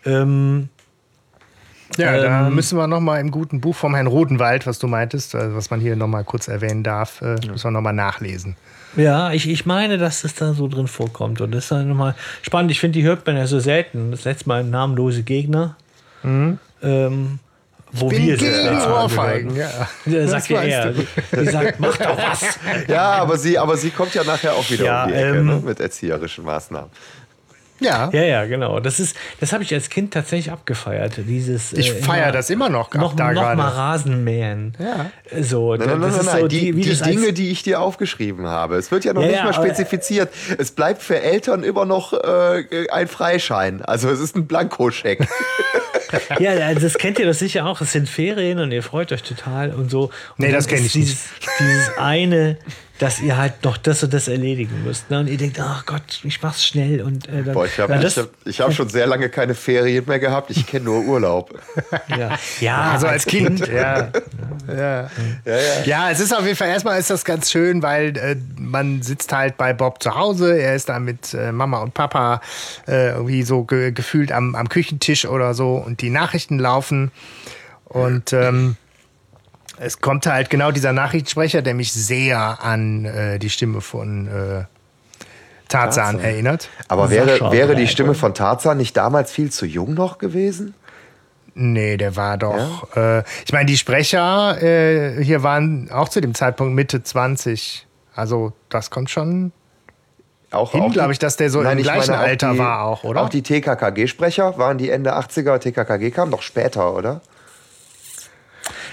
ähm,
Ja, da
Ähm,
müssen wir noch mal im guten Buch vom Herrn Rodenwald, was du meintest, also was man hier noch mal kurz erwähnen darf, äh, müssen wir noch mal nachlesen.
Ja, ich, ich meine, dass das da so drin vorkommt. Und das ist dann nochmal spannend. Ich finde, die hört man ja so selten. Das letzte Mal namenlose Gegner. Ähm, wo wir das
gegen
Mal
Ohrfeigen,
haben.
ja.
Der
Das
sagt ja er. die sagt, mach doch was.
Ja, aber sie, aber sie kommt ja nachher auch wieder
Ja,
um die Ecke
ähm,
ne, mit erzieherischen Maßnahmen.
Ja,
Ja, ja, genau. Das ist, das habe ich als Kind tatsächlich abgefeiert. Dieses.
ich
äh,
feiere das immer noch,
Noch,
da
noch mal
gerade.
Rasenmähen.
Ja.
So,
Nein, nein,
das
nein,
ist
nein,
so
die, die Dinge, die ich dir aufgeschrieben habe. Es wird ja noch
Ja,
nicht
ja,
mal
aber-
spezifiziert. Es bleibt für Eltern immer noch äh, ein Freischein. Also es ist ein Blankoscheck.
Ja, das kennt ihr doch sicher auch. Es sind Ferien und ihr freut euch total und so. Und
Nee, das
dann
kenn
ist
ich
dieses, Dieses eine, dass ihr halt noch das und das erledigen müsst. Ne? Und ihr denkt, ach Gott, ich mach's schnell. Und, äh, dann,
Boah, ich habe hab, ich hab schon sehr lange keine Ferien mehr gehabt. Ich kenne nur Urlaub.
ja, ja,
Also als Kind, ja. Ja.
Ja, ja.
ja, es ist auf jeden Fall erstmal ist das ganz schön, weil äh, man sitzt halt bei Bob zu Hause. Er ist da mit äh, Mama und Papa äh, irgendwie so ge gefühlt am, am Küchentisch oder so und die Nachrichten laufen. Und ähm, es kommt halt genau dieser Nachrichtensprecher, der mich sehr an äh, die Stimme von äh, Tarzan,
Tarzan.
erinnert.
Aber wäre, wäre die
Bleiber.
Stimme von Tarzan nicht damals viel zu jung noch gewesen?
Nee, der war doch. Äh, ich meine, die Sprecher äh, hier waren auch zu dem Zeitpunkt Mitte 20. Also, das kommt schon.
Auch,
Hin,
auch die-
glaub ich, dass der so im
ich
gleichen
meine,
Alter
die,
war auch, oder?
Auch die TKKG-Sprecher waren die Ende 80er. TKKG kam doch später, oder?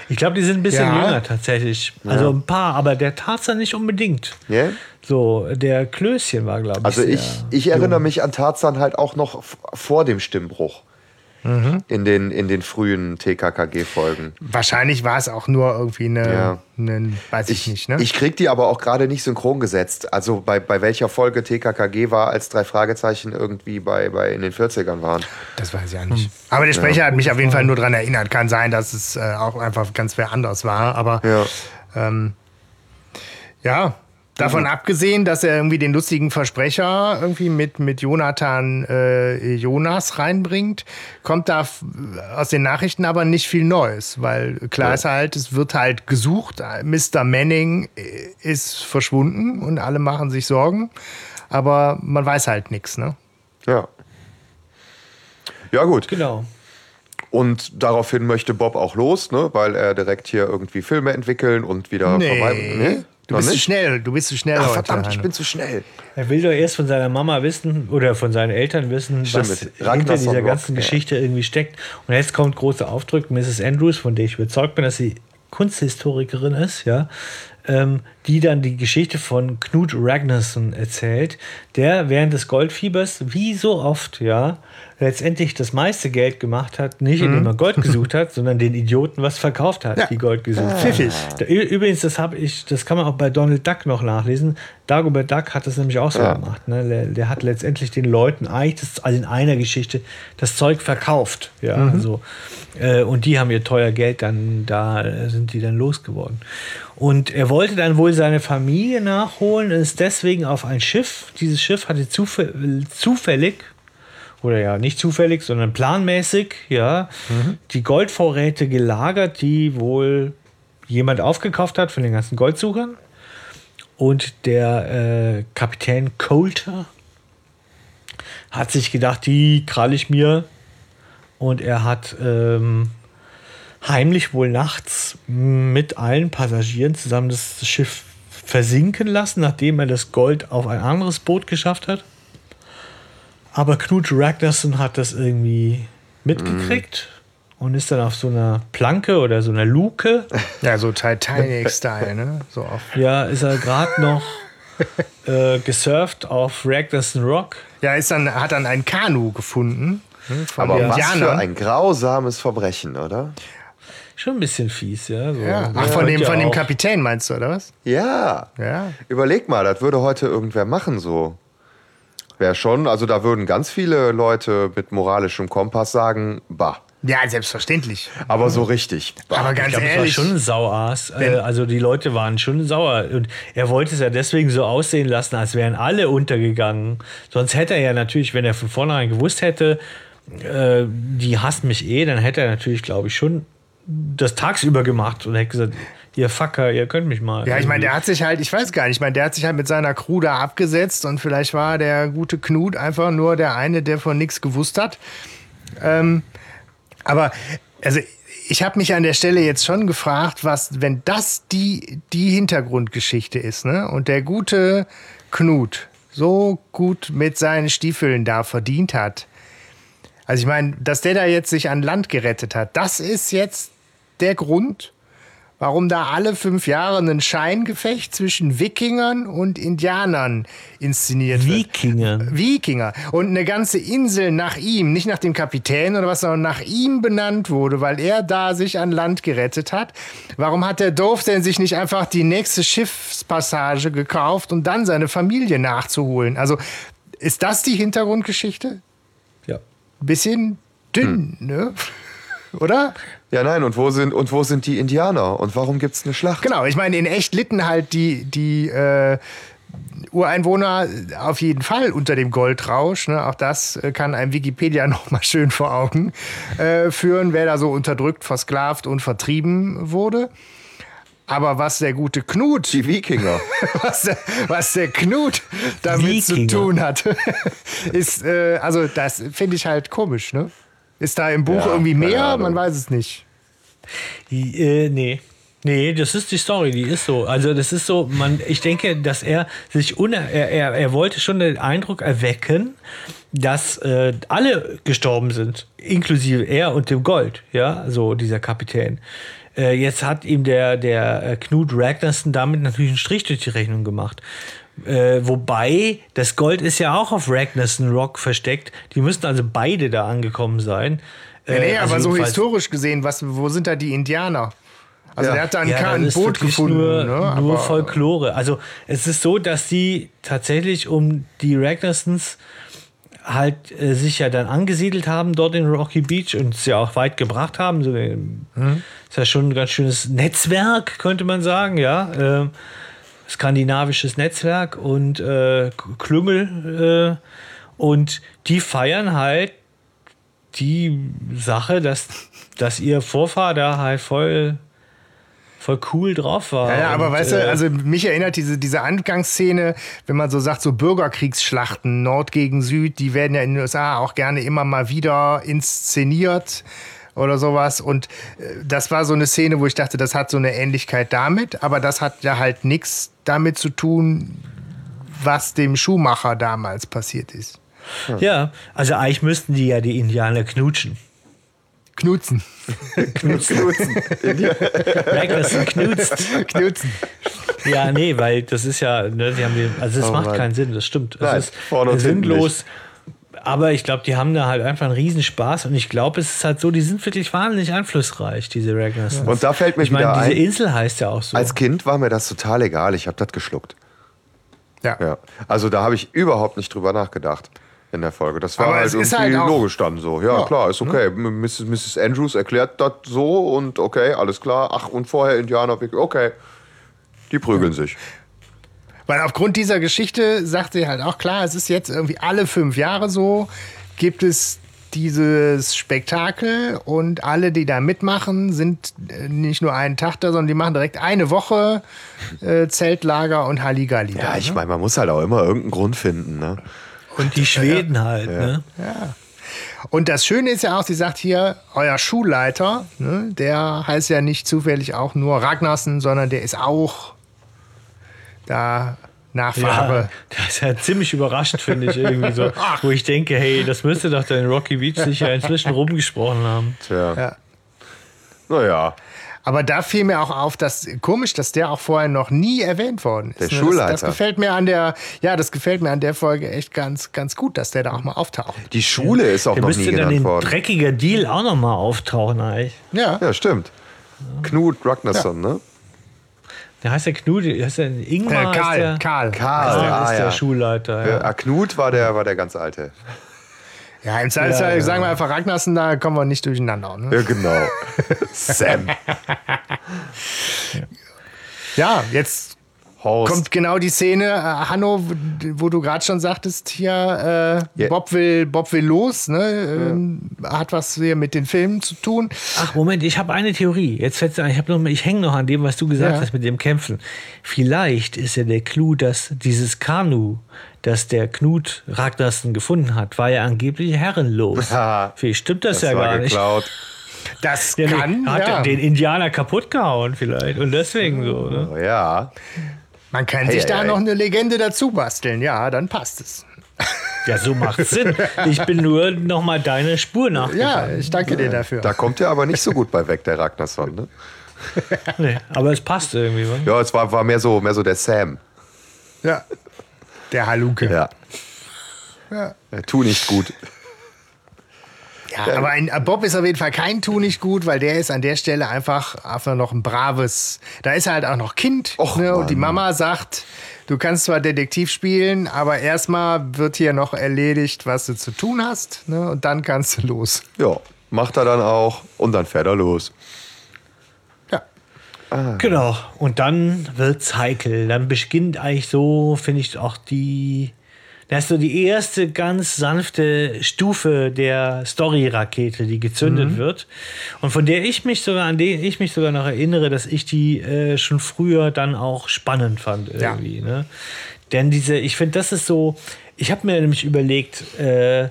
Ich glaube, die sind ein bisschen
Ja.
jünger tatsächlich. Also ein paar, aber der Tarzan nicht unbedingt.
Ja?
So, der Klößchen war, glaube ich.
Also ich, ich erinnere mich an Tarzan halt auch noch vor dem Stimmbruch.
Mhm.
In, den, in den frühen TKKG-Folgen.
Wahrscheinlich war es auch nur irgendwie eine.
Ja.
eine weiß ich,
Ich,
nicht, ne?
ich krieg die aber auch gerade nicht synchron gesetzt. Also bei, bei welcher Folge TKKG war, als drei Fragezeichen irgendwie bei, bei in den 40ern waren.
das weiß ich auch nicht. Aber der Sprecher hat mich auf jeden Fall nur daran erinnert. Kann sein, dass es äh, auch einfach ganz wer anders war. Aber
Ja.
Ähm, ja, davon abgesehen, dass er irgendwie den lustigen Versprecher irgendwie mit, mit Jonathan äh, Jonas reinbringt, kommt da aus den Nachrichten aber nicht viel Neues, weil klar
Ja.
ist halt, es wird halt gesucht, Mr. Manning äh, ist verschwunden und alle machen sich Sorgen, aber man weiß halt nichts, ne?
Ja. Ja, gut.
Genau.
Und daraufhin möchte Bob auch los, ne? weil er direkt hier irgendwie Filme entwickeln und wieder vorbei.
Du bist zu
nicht?
schnell, du bist zu schnell
Ach,
heute.
verdammt, ich bin zu schnell.
Er will doch erst von seiner Mama wissen oder von seinen Eltern wissen,
Stimmt,
was hinter dieser
Rock,
ganzen
ja.
Geschichte irgendwie steckt. Und jetzt kommt großer Aufdruck, Mrs. Andrews, von der ich überzeugt bin, dass sie Kunsthistorikerin ist, ja, ähm, die dann die Geschichte von Knut Ragnarsson erzählt, der während des Goldfiebers, wie so oft, ja, letztendlich das meiste Geld gemacht hat, nicht indem er Gold gesucht hat, sondern den Idioten was verkauft hat,
Ja.
die Gold gesucht haben.
Pfiffig.
Da- Übrigens, das habe ich, das kann man auch bei Donald Duck noch nachlesen. Dagobert Duck hat das nämlich auch so
Ja.
gemacht. Ne? Der, der hat letztendlich den Leuten eigentlich das, also in einer Geschichte das Zeug verkauft. Ja, so. Äh, und die haben ihr teuer Geld dann, da sind die dann losgeworden. Und er wollte dann wohl seine Familie nachholen und ist deswegen auf ein Schiff. Dieses Schiff hatte zufällig, oder ja, nicht zufällig, sondern planmäßig, ja, mhm. die Goldvorräte gelagert, die wohl jemand aufgekauft hat von den ganzen Goldsuchern. Und der äh, Kapitän Coulter hat sich gedacht, die kralle ich mir. Und er hat ähm, heimlich wohl nachts mit allen Passagieren zusammen das Schiff versinken lassen, nachdem er das Gold auf ein anderes Boot geschafft hat. Aber Knut Ragnarsson hat das irgendwie mitgekriegt mm. und ist dann auf so einer Planke oder so einer Luke.
Ja, so Titanic-Style, ne? So auf.
Ja, ist er gerade noch äh, gesurft auf Ragnarsson Rock.
Ja, ist dann, hat dann ein Kanu gefunden.
Hm, Aber was für ein grausames Verbrechen, oder?
Schon ein bisschen fies, ja. So.
ja. Ach, von, dem, von dem Kapitän meinst du, oder was?
Ja. ja. Überleg mal, das würde heute irgendwer machen, so. Wäre schon, also da würden ganz viele Leute mit moralischem Kompass sagen, bah.
Ja, selbstverständlich.
Aber so richtig.
Bah. Aber ganz ich glaub, ehrlich. War schon ein Sauaas. Äh, also die Leute waren schon sauer. Und er wollte es ja deswegen so aussehen lassen, als wären alle untergegangen. Sonst hätte er ja natürlich, wenn er von vornherein gewusst hätte, äh, die hasst mich eh, dann hätte er natürlich, glaube ich, schon das tagsüber gemacht und hätte gesagt, ihr Fucker, ihr könnt mich mal.
Ja, ich meine, der hat sich halt, ich weiß gar nicht, ich meine, der hat sich halt mit seiner Crew da abgesetzt und vielleicht war der gute Knut einfach nur der eine, der von nichts gewusst hat. Ähm, aber, also, ich habe mich an der Stelle jetzt schon gefragt, was, wenn das die, die Hintergrundgeschichte ist, ne? Und der gute Knut so gut mit seinen Stiefeln da verdient hat. Also ich meine, dass der da jetzt sich an Land gerettet hat, das ist jetzt der Grund, warum da alle fünf Jahre ein Scheingefecht zwischen Wikingern und Indianern inszeniert
wird. Wikinger.
Wikinger. Und eine ganze Insel nach ihm, nicht nach dem Kapitän oder was, sondern nach ihm benannt wurde, weil er da sich an Land gerettet hat. Warum hat der Dorf denn sich nicht einfach die nächste Schiffspassage gekauft und dann seine Familie nachzuholen? Also ist das die Hintergrundgeschichte?
Ja.
Bisschen dünn, hm. ne? Oder?
Ja, nein, und wo sind, und wo sind die Indianer? Und warum gibt es eine Schlacht?
Genau, ich meine, in echt litten halt die, die äh, Ureinwohner auf jeden Fall unter dem Goldrausch. Ne? Auch das äh, kann einem Wikipedia noch mal schön vor Augen äh, führen, wer da so unterdrückt, versklavt und vertrieben wurde. Aber was der gute Knut.
Die Wikinger.
was, der, was der Knut damit Wikinger. zu tun hat, ist, äh, also das finde ich halt komisch, ne? Ist da im Buch ja, irgendwie mehr? Man weiß es nicht.
Äh, nee. Nee, das ist die Story, die ist so. Also das ist so, man, ich denke, dass er sich uner, er, er, er wollte schon den Eindruck erwecken, dass äh, alle gestorben sind, inklusive er und dem Gold, ja, so dieser Kapitän. Äh, jetzt hat ihm der, der äh, Knut Ragnarsson damit natürlich einen Strich durch die Rechnung gemacht. Äh, wobei, das Gold ist ja auch auf Ragnarsson Rock versteckt. Die müssten also beide da angekommen sein.
Ja, nee, äh, also aber so historisch gesehen, was, wo sind da die Indianer? Also ja. der hat da ein, ja, ein Boot gefunden.
Nur,
ne?
nur Folklore. Also es ist so, dass die tatsächlich um die Ragnarsons halt äh, sich ja dann angesiedelt haben dort in Rocky Beach und es ja auch weit gebracht haben. So, äh, hm. Ist ja schon ein ganz schönes Netzwerk, könnte man sagen, ja. Äh, skandinavisches Netzwerk und äh, Klüngel äh, und die feiern halt die Sache, dass, dass ihr Vorvater halt voll voll cool drauf war.
Ja, ja aber und, weißt du, äh, also mich erinnert diese, diese Angangsszene, wenn man so sagt, so Bürgerkriegsschlachten, Nord gegen Süd, die werden ja in den USA auch gerne immer mal wieder inszeniert oder sowas. Und äh, das war so eine Szene, wo ich dachte, das hat so eine Ähnlichkeit damit, aber das hat ja halt nichts damit zu tun, was dem Schuhmacher damals passiert ist.
Hm. Ja, also eigentlich müssten die ja die Indianer knutschen.
Knutzen.
Knutzen. Knutzen. Magnussen knutzt.
Knutzen.
Ja, nee, weil das ist ja, ne, die haben, also es oh, macht Mann. keinen Sinn, das stimmt. Es ist sinnlos. Aber ich glaube, die haben da halt einfach einen Riesenspaß und ich glaube, es ist halt so, die sind wirklich wahnsinnig einflussreich, diese Ragnars.
Und da fällt mir ich wieder
meine, diese Insel heißt ja auch so.
Als Kind war mir das total egal, ich habe das geschluckt. Ja. ja. Also da habe ich überhaupt nicht drüber nachgedacht in der Folge. Das war Aber halt irgendwie halt logisch dann so. Ja, ja, klar, ist okay. Ne? Mrs. Mrs. Andrews erklärt das so und okay, alles klar. Ach, und vorher Indianer, okay. Die prügeln sich.
Weil aufgrund dieser Geschichte sagt sie halt auch klar, es ist jetzt irgendwie alle fünf Jahre so, gibt es dieses Spektakel und alle, die da mitmachen, sind äh, nicht nur einen Tag da, sondern die machen direkt eine Woche äh, Zeltlager und Halligalli.
Ja,
da,
ich
ne?
meine, man muss halt auch immer irgendeinen Grund finden. Ne?
Und die Schweden halt, ne?
Und das Schöne ist ja auch, sie sagt hier, euer Schulleiter, ne, der heißt ja nicht zufällig auch nur Ragnarsson, sondern der ist auch da Nachfahre.
Ja, das ist ja ziemlich überraschend, finde ich, irgendwie so. Wo ich denke, hey, das müsste doch der in Rocky Beach sicher inzwischen rumgesprochen haben.
Tja.
Ja.
Naja,
Aber da fiel mir auch auf, dass komisch, dass der auch vorher noch nie erwähnt worden ist.
Der
ne?
Schulleiter.
Das, das gefällt mir an der, ja, das gefällt mir an der Folge echt ganz, ganz gut, dass der da auch mal auftaucht.
die Schule ist auch
Der
noch nie
müsste dann
genannt
in
worden.
dreckiger Deal auch nochmal auftauchen, eigentlich.
Ja.
Ja, stimmt. Knut Ragnarsson, ne?
Der heißt der Knut, der heißt der
Äh,
Ingmar. ist
Karl,
der,
Karl.
Karl.
Karl
Ah,
ist der
ja.
Schulleiter.
Ja.
Ja.
Ah, Knut war der, war der ganz alte.
Ja, im Zweifelsfall
Ja, ja.
sagen wir einfach Ragnarsson, da kommen wir nicht durcheinander. Ne?
Ja, genau. Sam.
Ja, jetzt
Horst.
kommt genau die Szene, äh, Hanno, wo du gerade schon sagtest, hier, äh,
Ja.
Bob, will, Bob will los, ne? ähm, hat was hier mit den Filmen zu tun.
Ach, Moment, ich habe eine Theorie. Jetzt fällt's ein, ich, hab noch mal- ich hänge noch an dem, was du gesagt
Ja.
hast mit dem Kämpfen. Vielleicht ist ja der Clou, dass dieses Kanu, das der Knut Ragnarsson gefunden hat, war ja angeblich herrenlos.
Ja.
Vielleicht stimmt das,
das
ja
war
gar nicht.
geklaut.
Das
Ja,
kann,
hat
ja.
den Indianer kaputt gehauen vielleicht und deswegen so. Ne?
Oh, ja.
Man kann
Hey,
sich
hey,
da
hey.
noch eine Legende dazu basteln, ja, dann passt es.
Ja, so macht Sinn. Ich bin nur noch mal deine Spur
Ja,
nachgegangen.
ich danke dir dafür.
Da kommt er aber nicht so gut bei weg, der Ragnarsson. Ne?
Nee, aber es passt irgendwie. wa?
Ja, es war, war mehr, so, mehr so der Sam.
Ja. Der Haluke.
Ja.
Ja.
Äh, Tu nicht gut.
Ja, aber ein äh, Bob ist auf jeden Fall kein Tu nicht gut, weil der ist an der Stelle einfach, einfach noch ein braves. Da ist er halt auch noch Kind.
Och,
ne? Und die. Mama sagt, du kannst zwar Detektiv spielen, aber erstmal wird hier noch erledigt, was du zu tun hast. Ne? Und dann kannst du los.
Ja, macht er dann auch und dann fährt er los.
Ja.
Genau. Und dann wird's heikel. Dann beginnt eigentlich so, finde ich, auch die. Das ist so die erste ganz sanfte Stufe der Story-Rakete, die gezündet wird. Und von der ich mich sogar, an den ich mich sogar noch erinnere, dass ich die äh, schon früher dann auch spannend fand irgendwie. Ne? Denn diese, ich finde, das ist so, ich habe mir nämlich überlegt, äh,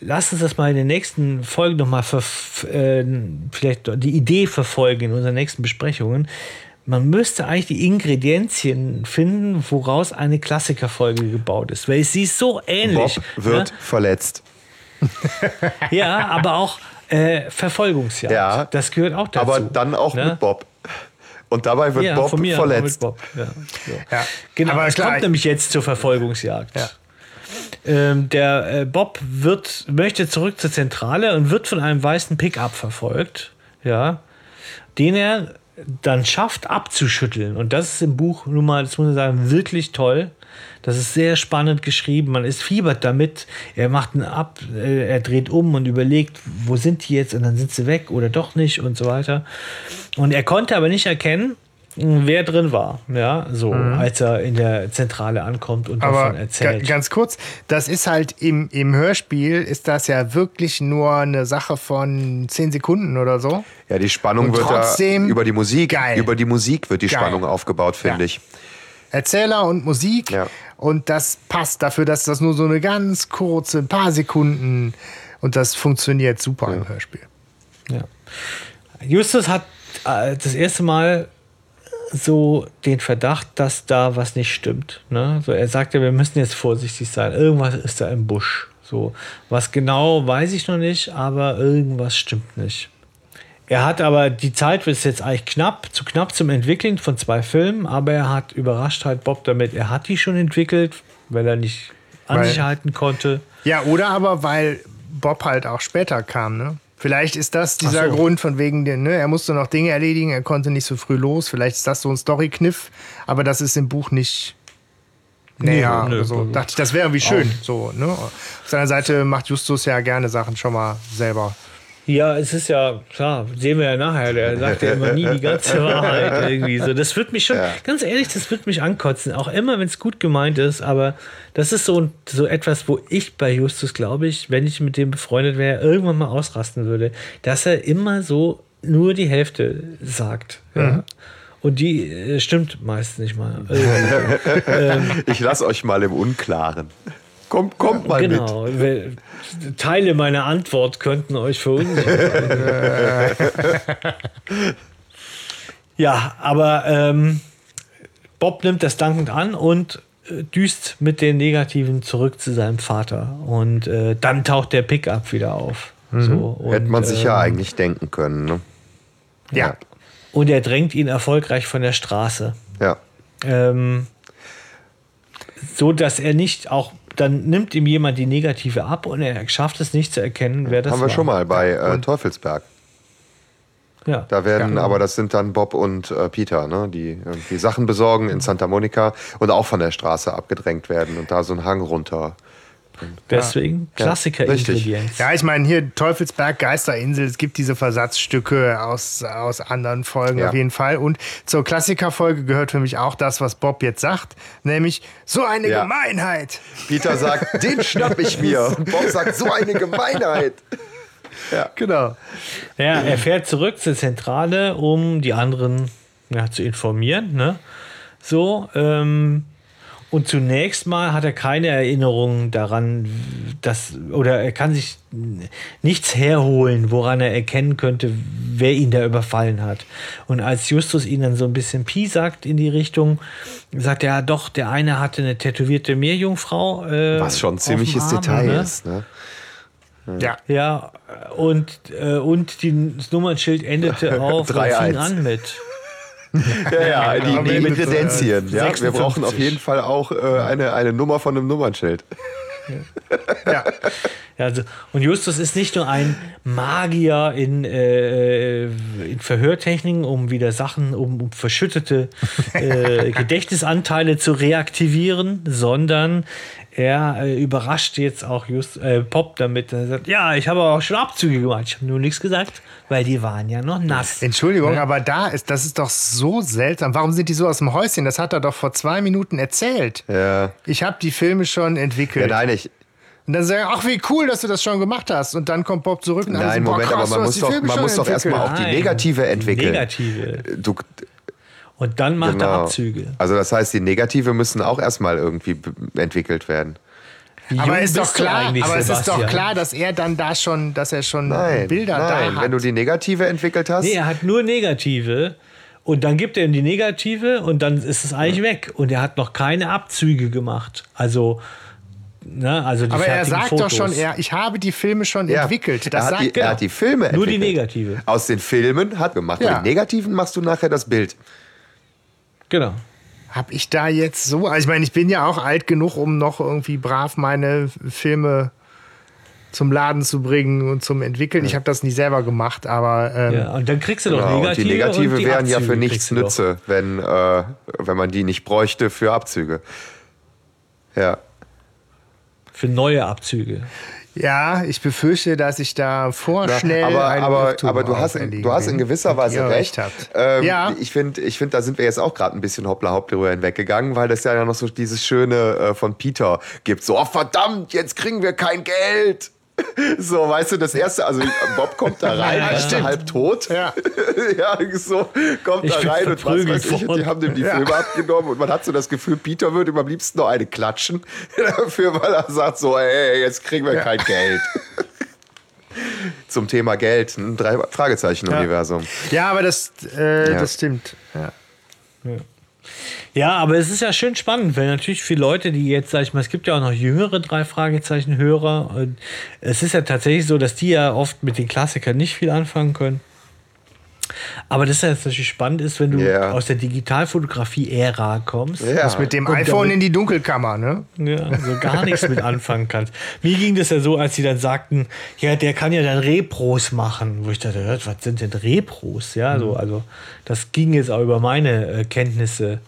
lass uns das mal in den nächsten Folgen nochmal äh, vielleicht die Idee verfolgen in unseren nächsten Besprechungen. Man müsste eigentlich die Ingredienzien finden, woraus eine Klassikerfolge gebaut ist. Weil sie ist so ähnlich.
Bob wird verletzt.
Ne? Ja, aber auch äh, Verfolgungsjagd.
Ja.
Das gehört auch dazu.
Aber dann auch
ne?
mit Bob. Und dabei wird
ja,
Bob
von mir auch
verletzt.
Mit Bob. Ja, so.
Ja.
Genau,
Aber
es
klar,
kommt nämlich jetzt zur Verfolgungsjagd. Ähm, der äh, Bob wird, möchte zurück zur Zentrale und wird von einem weißen Pickup verfolgt, ja, den er dann schafft abzuschütteln. Und das ist im Buch nun mal, das muss man sagen, wirklich toll. Das ist sehr spannend geschrieben. Man ist fiebert damit. Er macht einen ab, äh, er dreht um und überlegt, wo sind die jetzt? Und dann sind sie weg oder doch nicht und so weiter. Und er konnte aber nicht erkennen, wer drin war, ja, so, als er in der Zentrale ankommt und
Mhm. Aber
davon erzählt.
ganz kurz, das ist halt im, im Hörspiel, ist das ja wirklich nur eine Sache von 10 Sekunden oder so.
Ja, die Spannung
Und
wird
trotzdem
da über die Musik,
geil.
über die Musik wird die
Geil.
Spannung aufgebaut, finde
Ja.
ich.
Erzähler und Musik.
Ja.
Und das passt dafür, dass das nur so eine ganz kurze, ein paar Sekunden und das funktioniert super im Hörspiel.
Ja. Justus hat äh, das erste Mal so den Verdacht, dass da was nicht stimmt. Ne? So, er sagte, wir müssen jetzt vorsichtig sein. Irgendwas ist da im Busch. So, was genau weiß ich noch nicht, aber irgendwas stimmt nicht. Er hat aber die Zeit ist jetzt eigentlich knapp, zu knapp zum Entwickeln von zwei Filmen, aber er hat überrascht halt Bob damit. Er hat die schon entwickelt, weil er nicht an
Weil-
sich halten konnte.
Ja, oder aber weil Bob halt auch später kam, ne? Vielleicht ist das dieser
so.
Grund von wegen, den, ne? er musste noch Dinge erledigen, er konnte nicht so früh los. Vielleicht ist das so ein Story-Kniff, aber das ist im Buch nicht näher.
nö,
oder so. Dachte ich, das wäre irgendwie schön. So, ne? Auf seiner Seite macht Justus ja gerne Sachen schon mal selber.
Ja, es ist ja, klar, sehen wir ja nachher, der sagt ja immer nie die ganze Wahrheit irgendwie so. Das wird mich schon,
Ja.
ganz ehrlich, das wird mich ankotzen, auch immer, wenn es gut gemeint ist, aber das ist so, so etwas, wo ich bei Justus, glaube ich, wenn ich mit dem befreundet wäre, irgendwann mal ausrasten würde, dass er immer so nur die Hälfte sagt. Ja. Und die äh, stimmt meist nicht mal. Irgendwie.
Ich lasse euch mal im Unklaren. Kommt, kommt mal mit.
genau. Weil Teile meiner Antwort könnten euch verunsichern. ja, aber ähm, Bob nimmt das dankend an und äh, düst mit den Negativen zurück zu seinem Vater. Und äh, dann taucht der Pickup wieder auf. So, und,
Hätte man sich ja
ähm,
eigentlich denken können. Ne?
Ja.
Und er drängt ihn erfolgreich von der Straße.
Ja.
Ähm, so dass er nicht auch, dann nimmt ihm jemand die Negative ab und er schafft es nicht zu erkennen, wer das
Haben wir
war.
schon mal bei äh, Teufelsberg.
Ja.
Da werden, aber das sind dann Bob und äh, Peter, ne, die irgendwie Sachen besorgen in Santa Monica und auch von der Straße abgedrängt werden und da so einen Hang runter.
Deswegen
Ja,
Klassiker-Ingredienz.
Ja, ich meine, hier Teufelsberg, Geisterinsel, es gibt diese Versatzstücke aus, aus anderen Folgen
Ja.
auf jeden Fall. Und zur Klassikerfolge gehört für mich auch das, was Bob jetzt sagt, nämlich so eine
Ja.
Gemeinheit.
Peter sagt, den schnapp ich mir. Und Bob sagt, so eine Gemeinheit.
Genau.
Ja, er fährt zurück zur Zentrale, um die anderen ja, zu informieren. Ne? So, ähm, und zunächst mal hat er keine Erinnerung daran, dass, oder er kann sich nichts herholen, woran er erkennen könnte, wer ihn da überfallen hat. Und als Justus ihn dann so ein bisschen Pi sagt in die Richtung, sagt er, ja doch, der eine hatte eine tätowierte Meerjungfrau. Äh,
Was schon ein ziemliches
Arm,
Detail
ne?
ist. Ne?
Ja.
Ja, und, äh, und die, das Nummernschild endete auf und
3-1.
fing an mit.
Ja, ja, die, die
mit,
Kredenzien. Ja, wir brauchen
56.
auf jeden Fall auch äh, eine, eine Nummer von einem Nummernschild.
ja.
Ja, also, und Justus ist nicht nur ein Magier in, äh, in Verhörtechniken, um wieder Sachen, um, um verschüttete äh, Gedächtnisanteile zu reaktivieren, sondern er äh, überrascht jetzt auch Just, äh, Pop damit. Er sagt, ja, ich habe auch schon Abzüge gemacht. Ich habe nur nichts gesagt, weil die waren ja noch nass.
Entschuldigung, aber da ist, das ist doch so seltsam. Warum sind die so aus dem Häuschen? Das hat er doch vor zwei Minuten erzählt.
Ja.
Ich habe die Filme schon
Ja,
entwickelt.
nein, ich,
und dann sagen, ach wie cool, dass du das schon gemacht hast. Und dann kommt Bob zurück und
nein
boah,
Moment,
krass,
aber man muss doch, man muss doch erstmal auch die
Nein,
Negative entwickeln.
Negative.
Du,
Und dann macht er
genau.
Abzüge.
Also das heißt, die Negative müssen auch erstmal irgendwie entwickelt werden.
Wie
Aber ist doch klar, aber es ist doch
Sebastian?
klar, dass er dann da schon, dass er schon
Nein,
Bilder
nein.
da hat.
Wenn du die Negative entwickelt hast,
Nee, er hat nur Negative und dann gibt er ihm die Negative und dann ist es eigentlich weg. Und er hat noch keine Abzüge gemacht. Also, ne, also die
aber er sagt
Fotos.
doch schon, er, ich habe die Filme schon
Ja,
entwickelt.
er,
Das
hat
sagt
die, er hat die Filme
Nur die
entwickelt.
Negative.
Aus den Filmen hat gemacht.
Ja.
Und die Negativen machst du nachher das Bild.
Genau.
Hab ich da jetzt so? Also ich meine, ich bin ja auch alt genug, um noch irgendwie brav meine Filme zum Laden zu bringen und zum Entwickeln. Ich habe das nie selber gemacht, aber ähm,
Ja, und dann kriegst du doch
Genau.
Negative.
und die Negative
und die
wären ja
Abzüge
für nichts
doch.
nütze, wenn, äh, wenn man die nicht bräuchte für Abzüge. Ja.
Für neue Abzüge.
Ja, ich befürchte, dass ich da vorschnell
aber,
eine
aber,
Irrtum
aber du, hast in, du hast in gewisser Weise recht.
habt.
Ähm,
ja,
Ich finde, ich find, da sind wir jetzt auch gerade ein bisschen hoppla hopp drüber hinweggegangen, weil das ja noch so dieses Schöne äh, von Peter gibt. So, oh verdammt, jetzt kriegen wir kein Geld. So, weißt du, das erste, also Bob kommt da rein,
Ja,
ist halb tot.
Ja.
ja, so, kommt
Ich
da rein und was weiß ich, die haben dem die
Ja.
Filme abgenommen und man hat so das Gefühl, Peter würde ihm am liebsten noch eine klatschen dafür, weil er sagt so, ey, jetzt kriegen wir kein Geld. Zum Thema Geld, ein drei Fragezeichen-Universum.
ja, aber das, äh,
Ja.
das stimmt. Ja.
Ja, aber es ist ja schön spannend, weil natürlich viele Leute, die jetzt, sag ich mal, es gibt ja auch noch jüngere drei Fragezeichen-Hörer. und Es ist ja tatsächlich so, dass die ja oft mit den Klassikern nicht viel anfangen können. Aber das ist ja natürlich spannend ist, wenn du
Ja.
aus der Digitalfotografie-Ära kommst.
Ja.
Das mit dem
Und
iPhone
damit-
in die Dunkelkammer, ne?
Ja, so gar nichts mit anfangen kannst. Mir ging das ja so, als sie dann sagten, ja, der kann ja dann Repros machen. Wo ich dachte, was sind denn Repros? Ja, so, also das ging jetzt auch über meine äh, Kenntnisse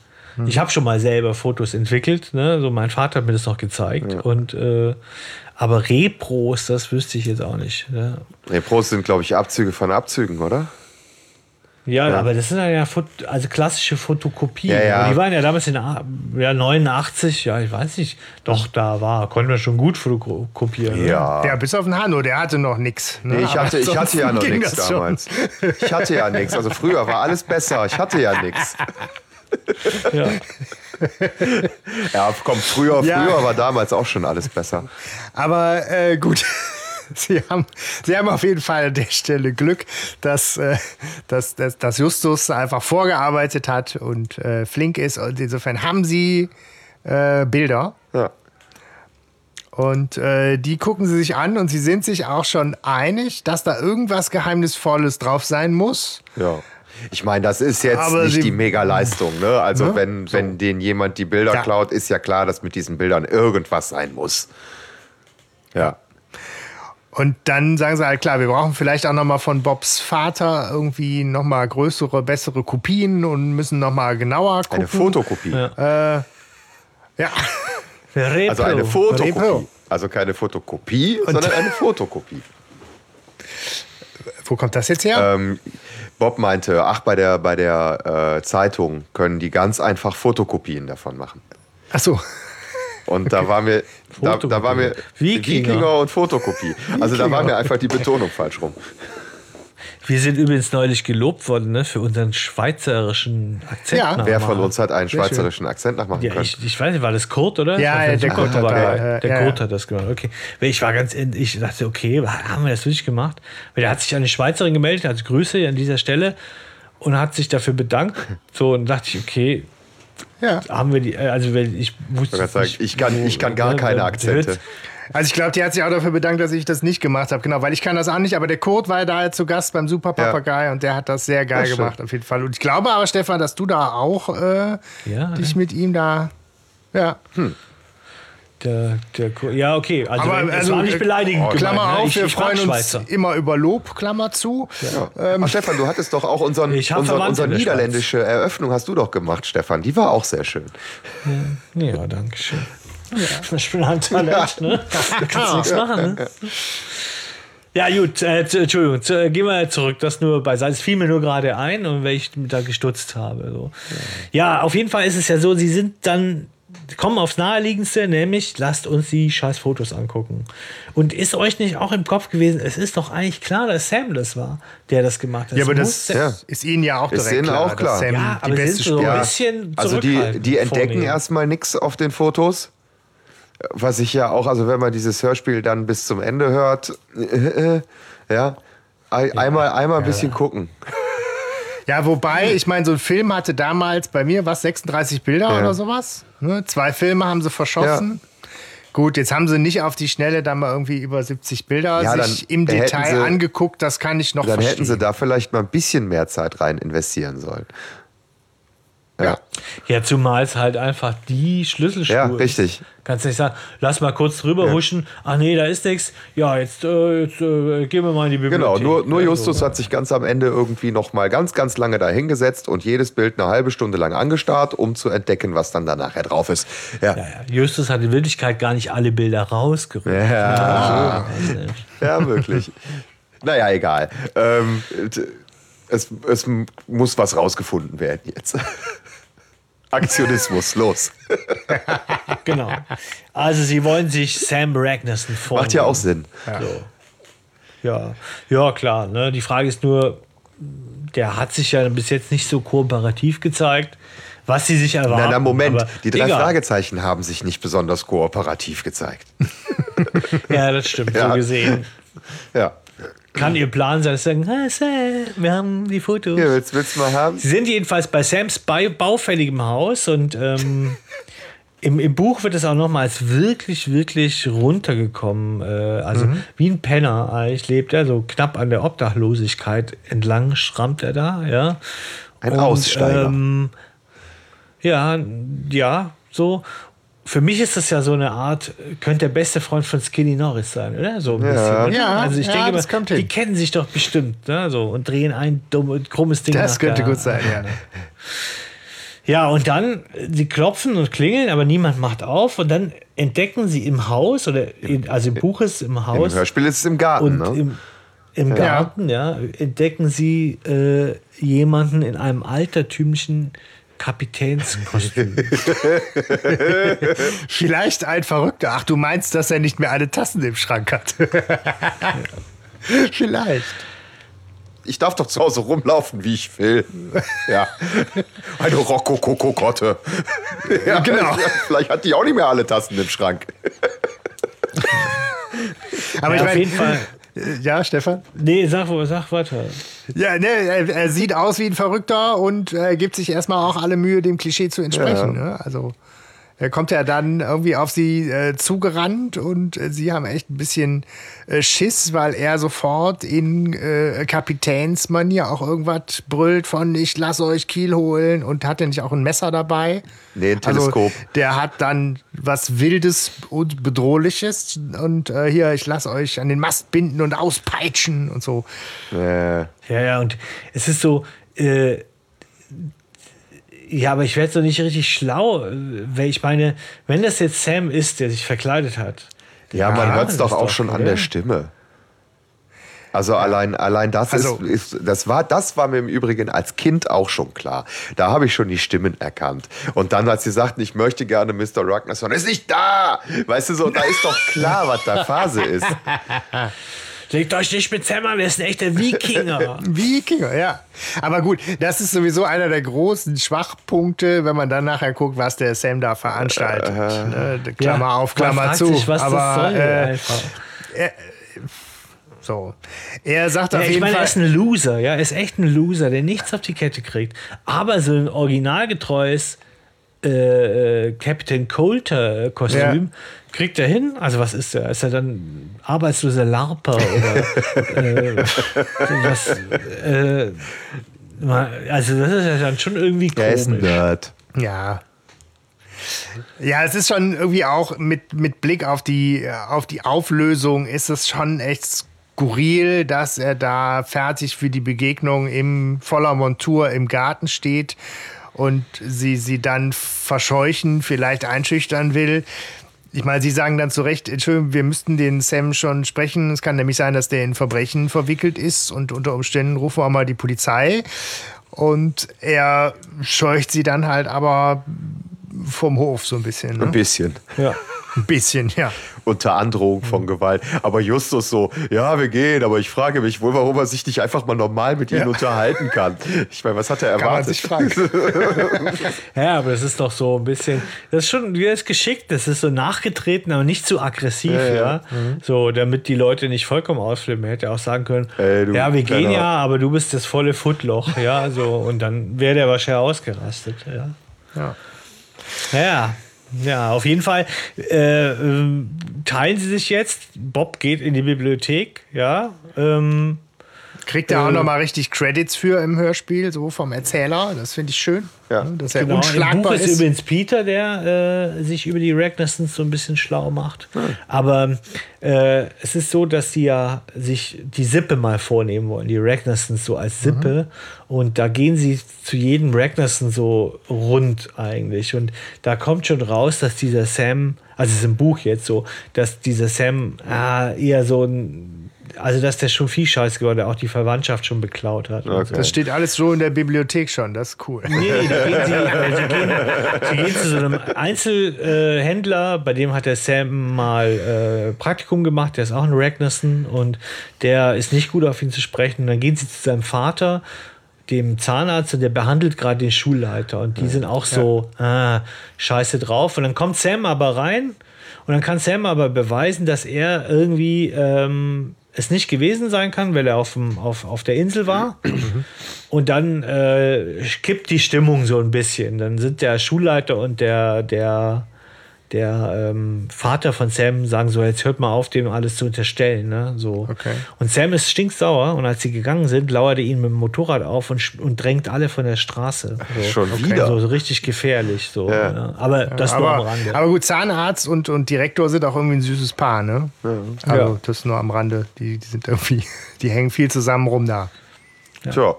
Ich habe schon mal selber Fotos entwickelt, ne? So mein Vater hat mir das noch gezeigt. Und äh, aber Repros, das wüsste ich jetzt auch nicht. Ja,
Repros sind, glaube ich, Abzüge von Abzügen, oder?
ja, aber das sind ja also klassische Fotokopien.
Ja, ja.
Die waren ja damals in A- ja, 89, ja, ich weiß nicht. Doch, da war, konnten wir schon gut fotokopieren. ne?
Ja.
Ja, bis auf den Hanno, der hatte noch nichts. Ne?
Nee, ich hatte, ich hatte ja noch nichts
das schon.
damals. Ich hatte ja nichts. Also früher war alles besser. Ich hatte ja nichts.
Ja.
Ja, komm, früher,
Ja.
früher war damals auch schon alles besser.
Aber äh, gut. Sie haben, Sie haben auf jeden Fall an der Stelle Glück, dass, äh, dass, dass, dass Justus einfach vorgearbeitet hat und äh, flink ist. Und insofern haben Sie äh, Bilder.
Ja.
Und äh, die gucken sie sich an und sie sind sich auch schon einig, dass da irgendwas Geheimnisvolles drauf sein muss.
Ja. Ich meine, das ist jetzt
Aber
nicht die Mega-Leistung. Ne? Also,
Ne?
wenn, wenn denen jemand die Bilder
Ja.
klaut, ist ja klar, dass mit diesen Bildern irgendwas sein muss. Ja.
Und dann sagen sie halt, klar, wir brauchen vielleicht auch nochmal von Bobs Vater irgendwie nochmal größere, bessere Kopien und müssen nochmal genauer gucken.
Eine Fotokopie.
Ja,
Repro.
Also eine Fotokopie.
Repro.
Also keine Fotokopie, sondern eine Fotokopie.
Wo kommt das jetzt her?
Ähm, Bob meinte, ach, bei der, bei der äh, Zeitung können die ganz einfach Fotokopien davon machen.
Ach so.
Und da war mir, da, da war mir
Wikinger.
Wikinger und Fotokopie. Also da war mir einfach die Betonung falsch rum.
Wir sind übrigens neulich gelobt worden ne, für unseren schweizerischen Akzent.
Ja.
Wer von uns hat einen
Sehr schön.
schweizerischen Akzent nachmachen
Ja,
können?
ich, ich weiß nicht, war das Kurt, oder?
Ja, ja, der Kurt hat
war
da,
dabei.
äh,
Der
ja,
Kurt
ja.
hat das gemacht, okay. Ich war ganz, ich dachte, okay, haben wir das wirklich gemacht? Weil der hat sich an die Schweizerin gemeldet, also Grüße an dieser Stelle und hat sich dafür bedankt. So, und dachte ich, okay,
Ja.
haben wir die, äh, also ich wusste
Ich sagen, ich kann- ich kann gar
ne,
keine
wer-
Akzente.
Also ich glaube, die hat sich auch dafür bedankt, dass ich das nicht gemacht habe. Genau, weil ich kann das auch nicht. Aber der Kurt war ja da zu Gast beim Super Papagei und der hat das sehr geil
Ja, schön.
gemacht, auf jeden Fall. Und ich glaube aber, Stefan, dass du da auch äh,
Ja,
dich
ne?
mit ihm da. Ja.
Der, der, Kurt- ja, okay, also,
Aber,
es
also,
war nicht
äh,
beleidigend. gemeint,
Klammer
ne?
auf,
ich,
wir
ich
freuen uns immer über Lob, Klammer zu.
Ach, Stefan, du hattest doch auch unseren, unseren, unsere
der
niederländische Eröffnung hast du doch gemacht, Stefan. Die war auch sehr schön.
Ja, danke schön. Ja. Ich bin ein Talent, ne? Da kannst du nichts machen, ne? Ja, gut, äh, Entschuldigung, äh, gehen wir zurück. Das nur beiseite. Es fiel mir nur gerade ein und weil ich da gestutzt habe. So. Ja, auf jeden Fall ist es ja so, sie sind dann, kommen aufs Naheliegendste, nämlich lasst uns die scheiß Fotos angucken. Und ist euch nicht auch im Kopf gewesen, es ist doch eigentlich klar, dass Sam das war, der das gemacht hat.
Ja, aber das
ja.
ist ihnen ja auch
Ist
direkt klar,
auch klar.
dass Sam
Ja,
die beste
sind so
Spieler
bisschen
Also die, die entdecken erstmal nichts auf den Fotos. Was ich ja auch, also wenn man dieses Hörspiel dann bis zum Ende hört, äh, ja, ein- einmal, einmal ein bisschen gucken.
Ja, wobei, ich meine, so ein Film hatte damals bei mir was 36 Bilder
Ja.
oder sowas. Ne? Zwei Filme haben sie verschossen. Gut, jetzt haben sie nicht auf die Schnelle dann mal irgendwie über 70 Bilder
Ja,
sich
dann
im Detail
sie-
angeguckt. Das kann ich noch
Dann
verstehen.
hätten sie da vielleicht mal ein bisschen mehr Zeit rein investieren sollen. Ja,
Ja, zumal es halt einfach die Schlüsselspur
ja
ist.
richtig.
Kannst nicht sagen, lass mal kurz drüber huschen. Ach nee, da ist nichts. Ja, jetzt, äh, jetzt äh, gehen wir mal in die Bibliothek.
Genau, nur, nur
Ja,
Justus
so.
hat sich ganz am Ende irgendwie noch mal ganz, ganz lange dahingesetzt und jedes Bild eine halbe Stunde lang angestarrt, um zu entdecken, was dann da nachher drauf ist. Ja,
Ja, ja. Justus hat in Wirklichkeit gar nicht alle Bilder rausgerückt.
ja, ja wirklich. naja, egal. Ähm, es, es muss was rausgefunden werden jetzt. Aktionismus, los.
genau. Also sie wollen sich Sam Ragnarsson vornehmen.
Macht ja auch Sinn.
So. Ja, ja, klar. Ne? Die Frage ist nur, der hat sich ja bis jetzt nicht so kooperativ gezeigt, was sie sich erwarten.
Na, na, Moment.
aber
Die drei
egal.
Fragezeichen haben sich nicht besonders kooperativ gezeigt.
Ja, das stimmt.
Ja.
So gesehen.
Ja.
Kann ihr Plan sein, dass sie sagen, ah, Sam, wir haben die Fotos.
Hier, willst, willst du mal haben?
Sie sind jedenfalls bei Sams bei baufälligem Haus und ähm, im, im Buch wird es auch nochmals wirklich, wirklich runtergekommen. Äh, also
Mhm.
wie ein Penner eigentlich lebt er, so knapp an der Obdachlosigkeit entlang schrammt er da, ja.
Ein Aussteiger.
Ähm, ja, ja, so. Für mich ist das ja so eine Art, könnte der beste Freund von Skinny Norris sein, oder? So ein
Ja.
bisschen. oder?
Ja,
also ich
ja,
denke
das
mal,
kommt hin.
die kennen sich doch bestimmt, ne? So, und drehen ein dumm, krummes Ding
Das
nach
könnte
der-
gut sein, ja.
Ja, und dann, sie klopfen und klingeln, aber niemand macht auf. Und dann entdecken sie im Haus, oder in, also im Buch ist es im
Im
Haus
Hörspiel ist es im Garten.
und
ne?
im, im Garten, ja, entdecken sie äh, jemanden in einem altertümlichen Kapitänskostüm.
Vielleicht ein Verrückter. Ach, du meinst, dass er nicht mehr alle Tassen im Schrank hat? Vielleicht.
ich darf doch zu Hause rumlaufen, wie ich will. Ja. Eine Rokoko-Kotte. Ja,
Genau.
Vielleicht hat die auch nicht mehr alle Tassen im Schrank.
Aber
ja,
ich
auf jeden
meine,
Fall.
Ja, Stefan?
Nee, sag, sag weiter.
Ja, ne, er, er sieht aus wie ein Verrückter und äh, gibt sich erstmal auch alle Mühe, dem Klischee zu entsprechen. Ne? Also kommt ja dann irgendwie auf sie äh, zugerannt und äh, sie haben echt ein bisschen äh, Schiss, weil er sofort in äh, Kapitänsmanier auch irgendwas brüllt von ich lass euch Kiel holen und hat er nicht auch ein Messer dabei?
Nee, ein Teleskop.
Also, der hat dann was Wildes und Bedrohliches und äh, hier, ich lass euch an den Mast binden und auspeitschen und so.
Äh,
Ja, ja, und es ist so, äh, ja, aber ich werde so nicht richtig schlau, weil ich meine, wenn das jetzt Sam ist, der sich verkleidet hat.
ja, man
Ja,
hört es doch auch schon an der Stimme. Also allein, allein das
Also-
ist, ist, das war, das war mir im Übrigen als Kind auch schon klar. Da habe ich schon die Stimmen erkannt. Und dann, als sie sagten, ich möchte gerne Mr. Ragnarsson, ist nicht da! Weißt du so, da ist doch klar, was da Phase ist.
Legt euch nicht mit Sam an, der ist ein echter Wikinger.
Wikinger, ja. Aber gut, das ist sowieso einer der großen Schwachpunkte, wenn man dann nachher guckt, was der Sam da veranstaltet. ne? Klammer
Ja,
auf,
man
Klammer
fragt
zu.
Sich, was
Aber
das soll,
äh,
einfach.
so. Er sagt
Ja,
auf
ich
jeden
meine, er ist ein Loser, ja, er ist echt ein Loser, der nichts auf die Kette kriegt. Aber so ein originalgetreues äh, äh, Captain Coulter-Kostüm kriegt er hin. Also, was ist er? Ist er dann arbeitsloser Larper oder äh, was? Äh, also, das ist ja dann schon irgendwie
Er ist ein
komisch.
Nerd.
Ja. Ja, es ist schon irgendwie auch mit, mit Blick auf die, auf die Auflösung ist es schon echt skurril, dass er da fertig für die Begegnung im voller Montur im Garten steht und sie sie dann verscheuchen, vielleicht einschüchtern will. Ich meine, sie sagen dann zu Recht, Entschuldigung, wir müssten den Sam schon sprechen. Es kann nämlich sein, dass der in Verbrechen verwickelt ist und unter Umständen rufen wir mal die Polizei. Und er scheucht sie dann halt aber vom Hof so ein bisschen. Ne?
Ein bisschen.
Ja.
Ein bisschen, ja.
Unter Androhung von Gewalt. Aber Justus so, ja, wir gehen, aber ich frage mich wohl, warum er sich nicht einfach mal normal mit ihnen
Ja.
unterhalten kann. Ich meine, was hat er
Kann man
erwartet?
sich fragen.
Ja, aber das ist doch so ein bisschen, das ist schon, das ist geschickt, das ist so nachgetreten, aber nicht zu aggressiv, ja.
ja.
So, damit die Leute nicht vollkommen ausflippen. Er hätte auch sagen können,
Ey, du
ja, wir gehen ja, aber du bist das volle Footloch, ja, so, und dann wäre der wahrscheinlich ausgerastet, ja.
Ja.
Ja, ja, auf jeden Fall äh, ähm, teilen sie sich jetzt. Bob geht in die Bibliothek, ja. Ähm,
Kriegt er auch
Äh.
nochmal richtig Credits für im Hörspiel, so vom Erzähler. Das finde ich schön.
Ja.
ne, Dass er
Genau, im
unschlagbar
Buch ist,
ist.
übrigens Peter, der äh, sich über die Ragnarsons so ein bisschen schlau macht. Aber äh, es ist so, dass sie ja sich die Sippe mal vornehmen wollen, die Ragnarsons so als Sippe. Und da gehen sie zu jedem Ragnarson so rund eigentlich. Und da kommt schon raus, dass dieser Sam, also es ist im Buch jetzt so, dass dieser Sam ah, eher so ein also, dass der schon viel Scheiß geworden, der auch die Verwandtschaft schon beklaut hat.
Okay.
Das steht alles so in der Bibliothek schon, das ist cool.
Nee, da gehen sie, äh, sie, gehen, sie gehen zu so einem Einzelhändler, bei dem hat der Sam mal äh, Praktikum gemacht, der ist auch ein Ragnarsson und der ist nicht gut auf ihn zu sprechen. Und dann gehen sie zu seinem Vater, dem Zahnarzt, und der behandelt gerade den Schulleiter und die sind auch so ah, scheiße drauf. Und dann kommt Sam aber rein und dann kann Sam aber beweisen, dass er irgendwie ähm, es nicht gewesen sein kann, weil er auf, dem, auf, auf der Insel war. Und dann äh, kippt die Stimmung so ein bisschen. Dann sind der Schulleiter und der, der, der ähm, Vater von Sam sagen so, jetzt hört mal auf, dem alles zu unterstellen. Ne? So.
Okay.
Und Sam ist stinksauer und als sie gegangen sind, lauert er ihn mit dem Motorrad auf und, und drängt alle von der Straße. So.
Schon wieder?
So, so richtig gefährlich. So,
Ja.
ja. Aber das nur am Rande.
aber gut, Zahnarzt und, und Direktor sind auch irgendwie ein süßes Paar, ne? Also
Ja.
das nur am Rande. Die, die sind irgendwie, die hängen viel zusammen rum da.
Tja.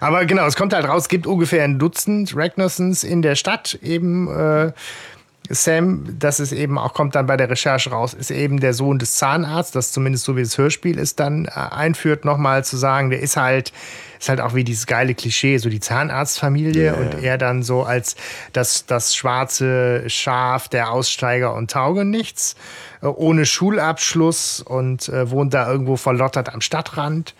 Aber genau, es kommt halt raus, es gibt ungefähr ein Dutzend Ragnarsons in der Stadt eben. Äh, Sam, das ist eben auch, kommt dann bei der Recherche raus, ist eben der Sohn des Zahnarztes, das zumindest so wie das Hörspiel ist, dann äh, einführt, nochmal zu sagen, der ist halt, ist halt auch wie dieses geile Klischee, so die Zahnarztfamilie
Ja,
und er dann so als das, das schwarze Schaf der Aussteiger und Taugenichts, äh, ohne Schulabschluss und äh, wohnt da irgendwo verlottert am Stadtrand.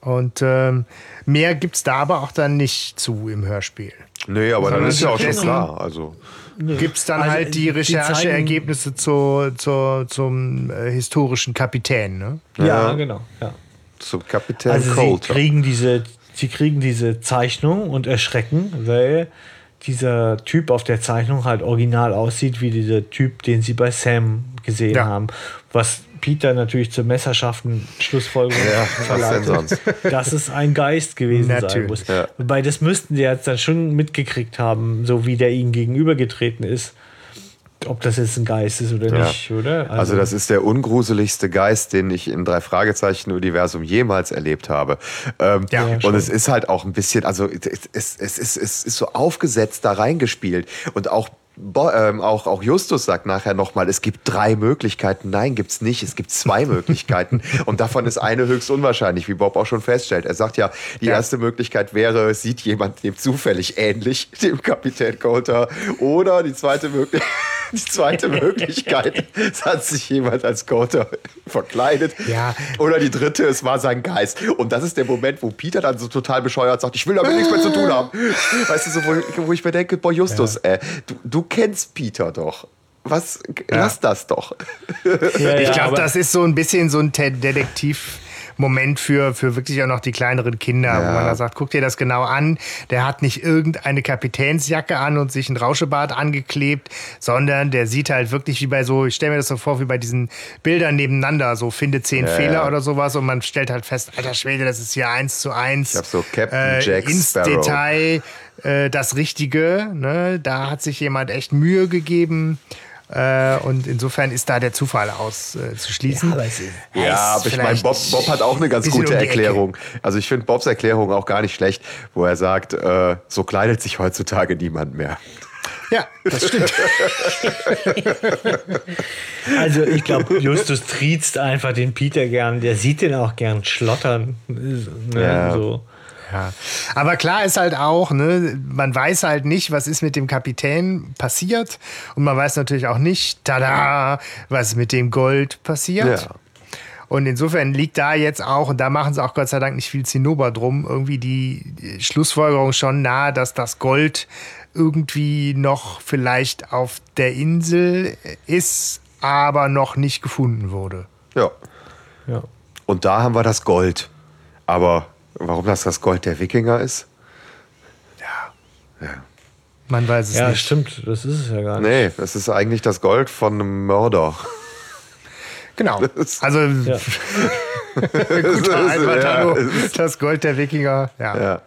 Und ähm, mehr gibt es da aber auch dann nicht zu im Hörspiel.
Nee, aber dann ist ja auch schon klar. Also,
Gibt es dann
Also,
halt die Rechercheergebnisse zu, zu, zum äh, historischen Kapitän, ne?
Ja,
Ja.
genau. Ja.
zum Kapitän
Also sie
Coulter.
kriegen diese, sie kriegen diese Zeichnung und erschrecken, weil dieser Typ auf der Zeichnung halt original aussieht wie dieser Typ, den sie bei Sam gesehen
Ja.
haben. Was Peter natürlich zur messerscharfen Schlussfolgerung
Ja, was denn
verleitet,
sonst?
dass es ein Geist gewesen sein
Natürlich.
muss.
Ja.
Wobei das müssten die jetzt dann schon mitgekriegt haben, so wie der ihnen gegenübergetreten ist. Ob das jetzt ein Geist ist oder
Ja.
nicht, oder?
Also das ist der ungruseligste Geist, den ich im drei Fragezeichen Universum jemals erlebt habe. Ähm,
Ja,
und
schon.
es ist halt auch ein bisschen, also es, es, es, es ist so aufgesetzt da reingespielt und auch Bo ähm, auch, auch Justus sagt nachher nochmal, es gibt drei Möglichkeiten. Nein, gibt's nicht. Es gibt zwei Möglichkeiten. Und davon ist eine höchst unwahrscheinlich, wie Bob auch schon feststellt. Er sagt ja, die
Ja.
erste Möglichkeit wäre, es sieht jemand dem zufällig ähnlich, dem Kapitän Coulter. Oder die zweite Möglichkeit. Die zweite Möglichkeit, es hat sich jemand als Coulter verkleidet.
Ja.
Oder die dritte, es war sein Geist. Und das ist der Moment, wo Peter dann so total bescheuert sagt, ich will damit nichts mehr zu tun haben. Weißt du, so, wo, wo ich mir denke, boah, Justus, äh, du, du kennst Peter doch. Was, lass das doch.
Ja,
Ich
ja,
glaube, das ist so ein bisschen so ein Te- Detektiv-Moment für, für wirklich auch noch die kleineren Kinder, wo
Ja.
man da sagt, guck dir das genau an. Der hat nicht irgendeine Kapitänsjacke an und sich ein Rauschebart angeklebt, sondern der sieht halt wirklich wie bei so, ich stelle mir das so vor, wie bei diesen Bildern nebeneinander, so finde zehn
Ja,
Fehler
ja.
oder sowas und man stellt halt fest, alter Schwede, das ist hier eins zu eins.
Ich hab so Captain Jack
ins
Sparrow.
Detail äh, das Richtige. Ne? Da hat sich jemand echt Mühe gegeben. Äh, und insofern ist da der Zufall auszuschließen.
Ja, aber es ist-
Ja, aber ich meine, Bob, Bob hat auch eine ganz gute
um die Ecke.
Erklärung. Also ich finde Bobs Erklärung auch gar nicht schlecht, wo er sagt, äh, so kleidet sich heutzutage niemand mehr.
Ja, das stimmt.
Also ich glaube, Justus triezt einfach den Peter gern. Der sieht den auch gern schlottern. Ne,
Ja.
so.
Ja. Aber klar ist halt auch, ne, man weiß halt nicht, was ist mit dem Kapitän passiert. Und man weiß natürlich auch nicht, tada, was mit dem Gold passiert.
Ja.
Und insofern liegt da jetzt auch, und da machen sie auch Gott sei Dank nicht viel Zinnober drum, irgendwie die Schlussfolgerung schon nahe, dass das Gold irgendwie noch vielleicht auf der Insel ist, aber noch nicht gefunden wurde.
Ja.
Ja.
Und da haben wir das Gold. Aber warum das das Gold der Wikinger ist?
Man weiß es
ja,
nicht.
stimmt. Das ist es ja gar nicht.
Nee, das ist eigentlich das Gold von einem Mörder.
Genau.
Das-
Also
Ja.
guter
ist-
Einwand,
ja, es
Das Gold der Wikinger. Ja.
Ja.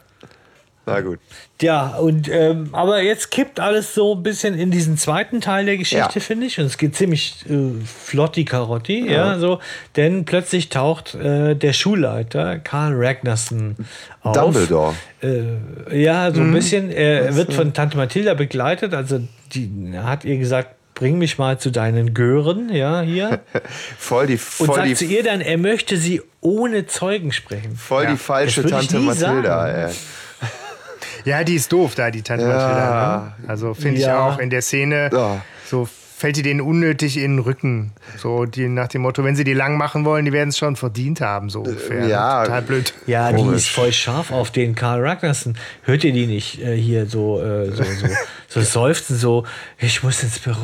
Na gut.
Ja, und ähm, aber jetzt kippt alles so ein bisschen in diesen zweiten Teil der Geschichte,
Ja.
finde ich. Und es geht ziemlich äh, flotti Karotti, ja. so. Denn plötzlich taucht äh, der Schulleiter Karl Ragnarsson auf.
Dumbledore.
Äh, ja, so ein bisschen. Er wird von Tante Mathilda begleitet. Also die hat ihr gesagt, bring mich mal zu deinen Gören, ja, hier.
Voll die,
Und
voll
sagt
die,
zu ihr dann, er möchte sie ohne Zeugen sprechen.
voll die falsche
das
Tante Mathilda.
sagen.
Ey.
Ja, die ist doof da, die Tante
Ja.
Mathilda. Ne? Also finde ich
Ja.
auch in der Szene,
Ja.
so fällt die denen unnötig in den Rücken. So die, nach dem Motto, wenn sie die lang machen wollen, die werden es schon verdient haben, so ungefähr.
ja.
Total blöd.
Ja, die
Komisch.
ist voll scharf auf den Karl Ragnarsson. Hört ihr die nicht äh, hier so, äh, so, so, so seufzen, so, ich muss ins Büro.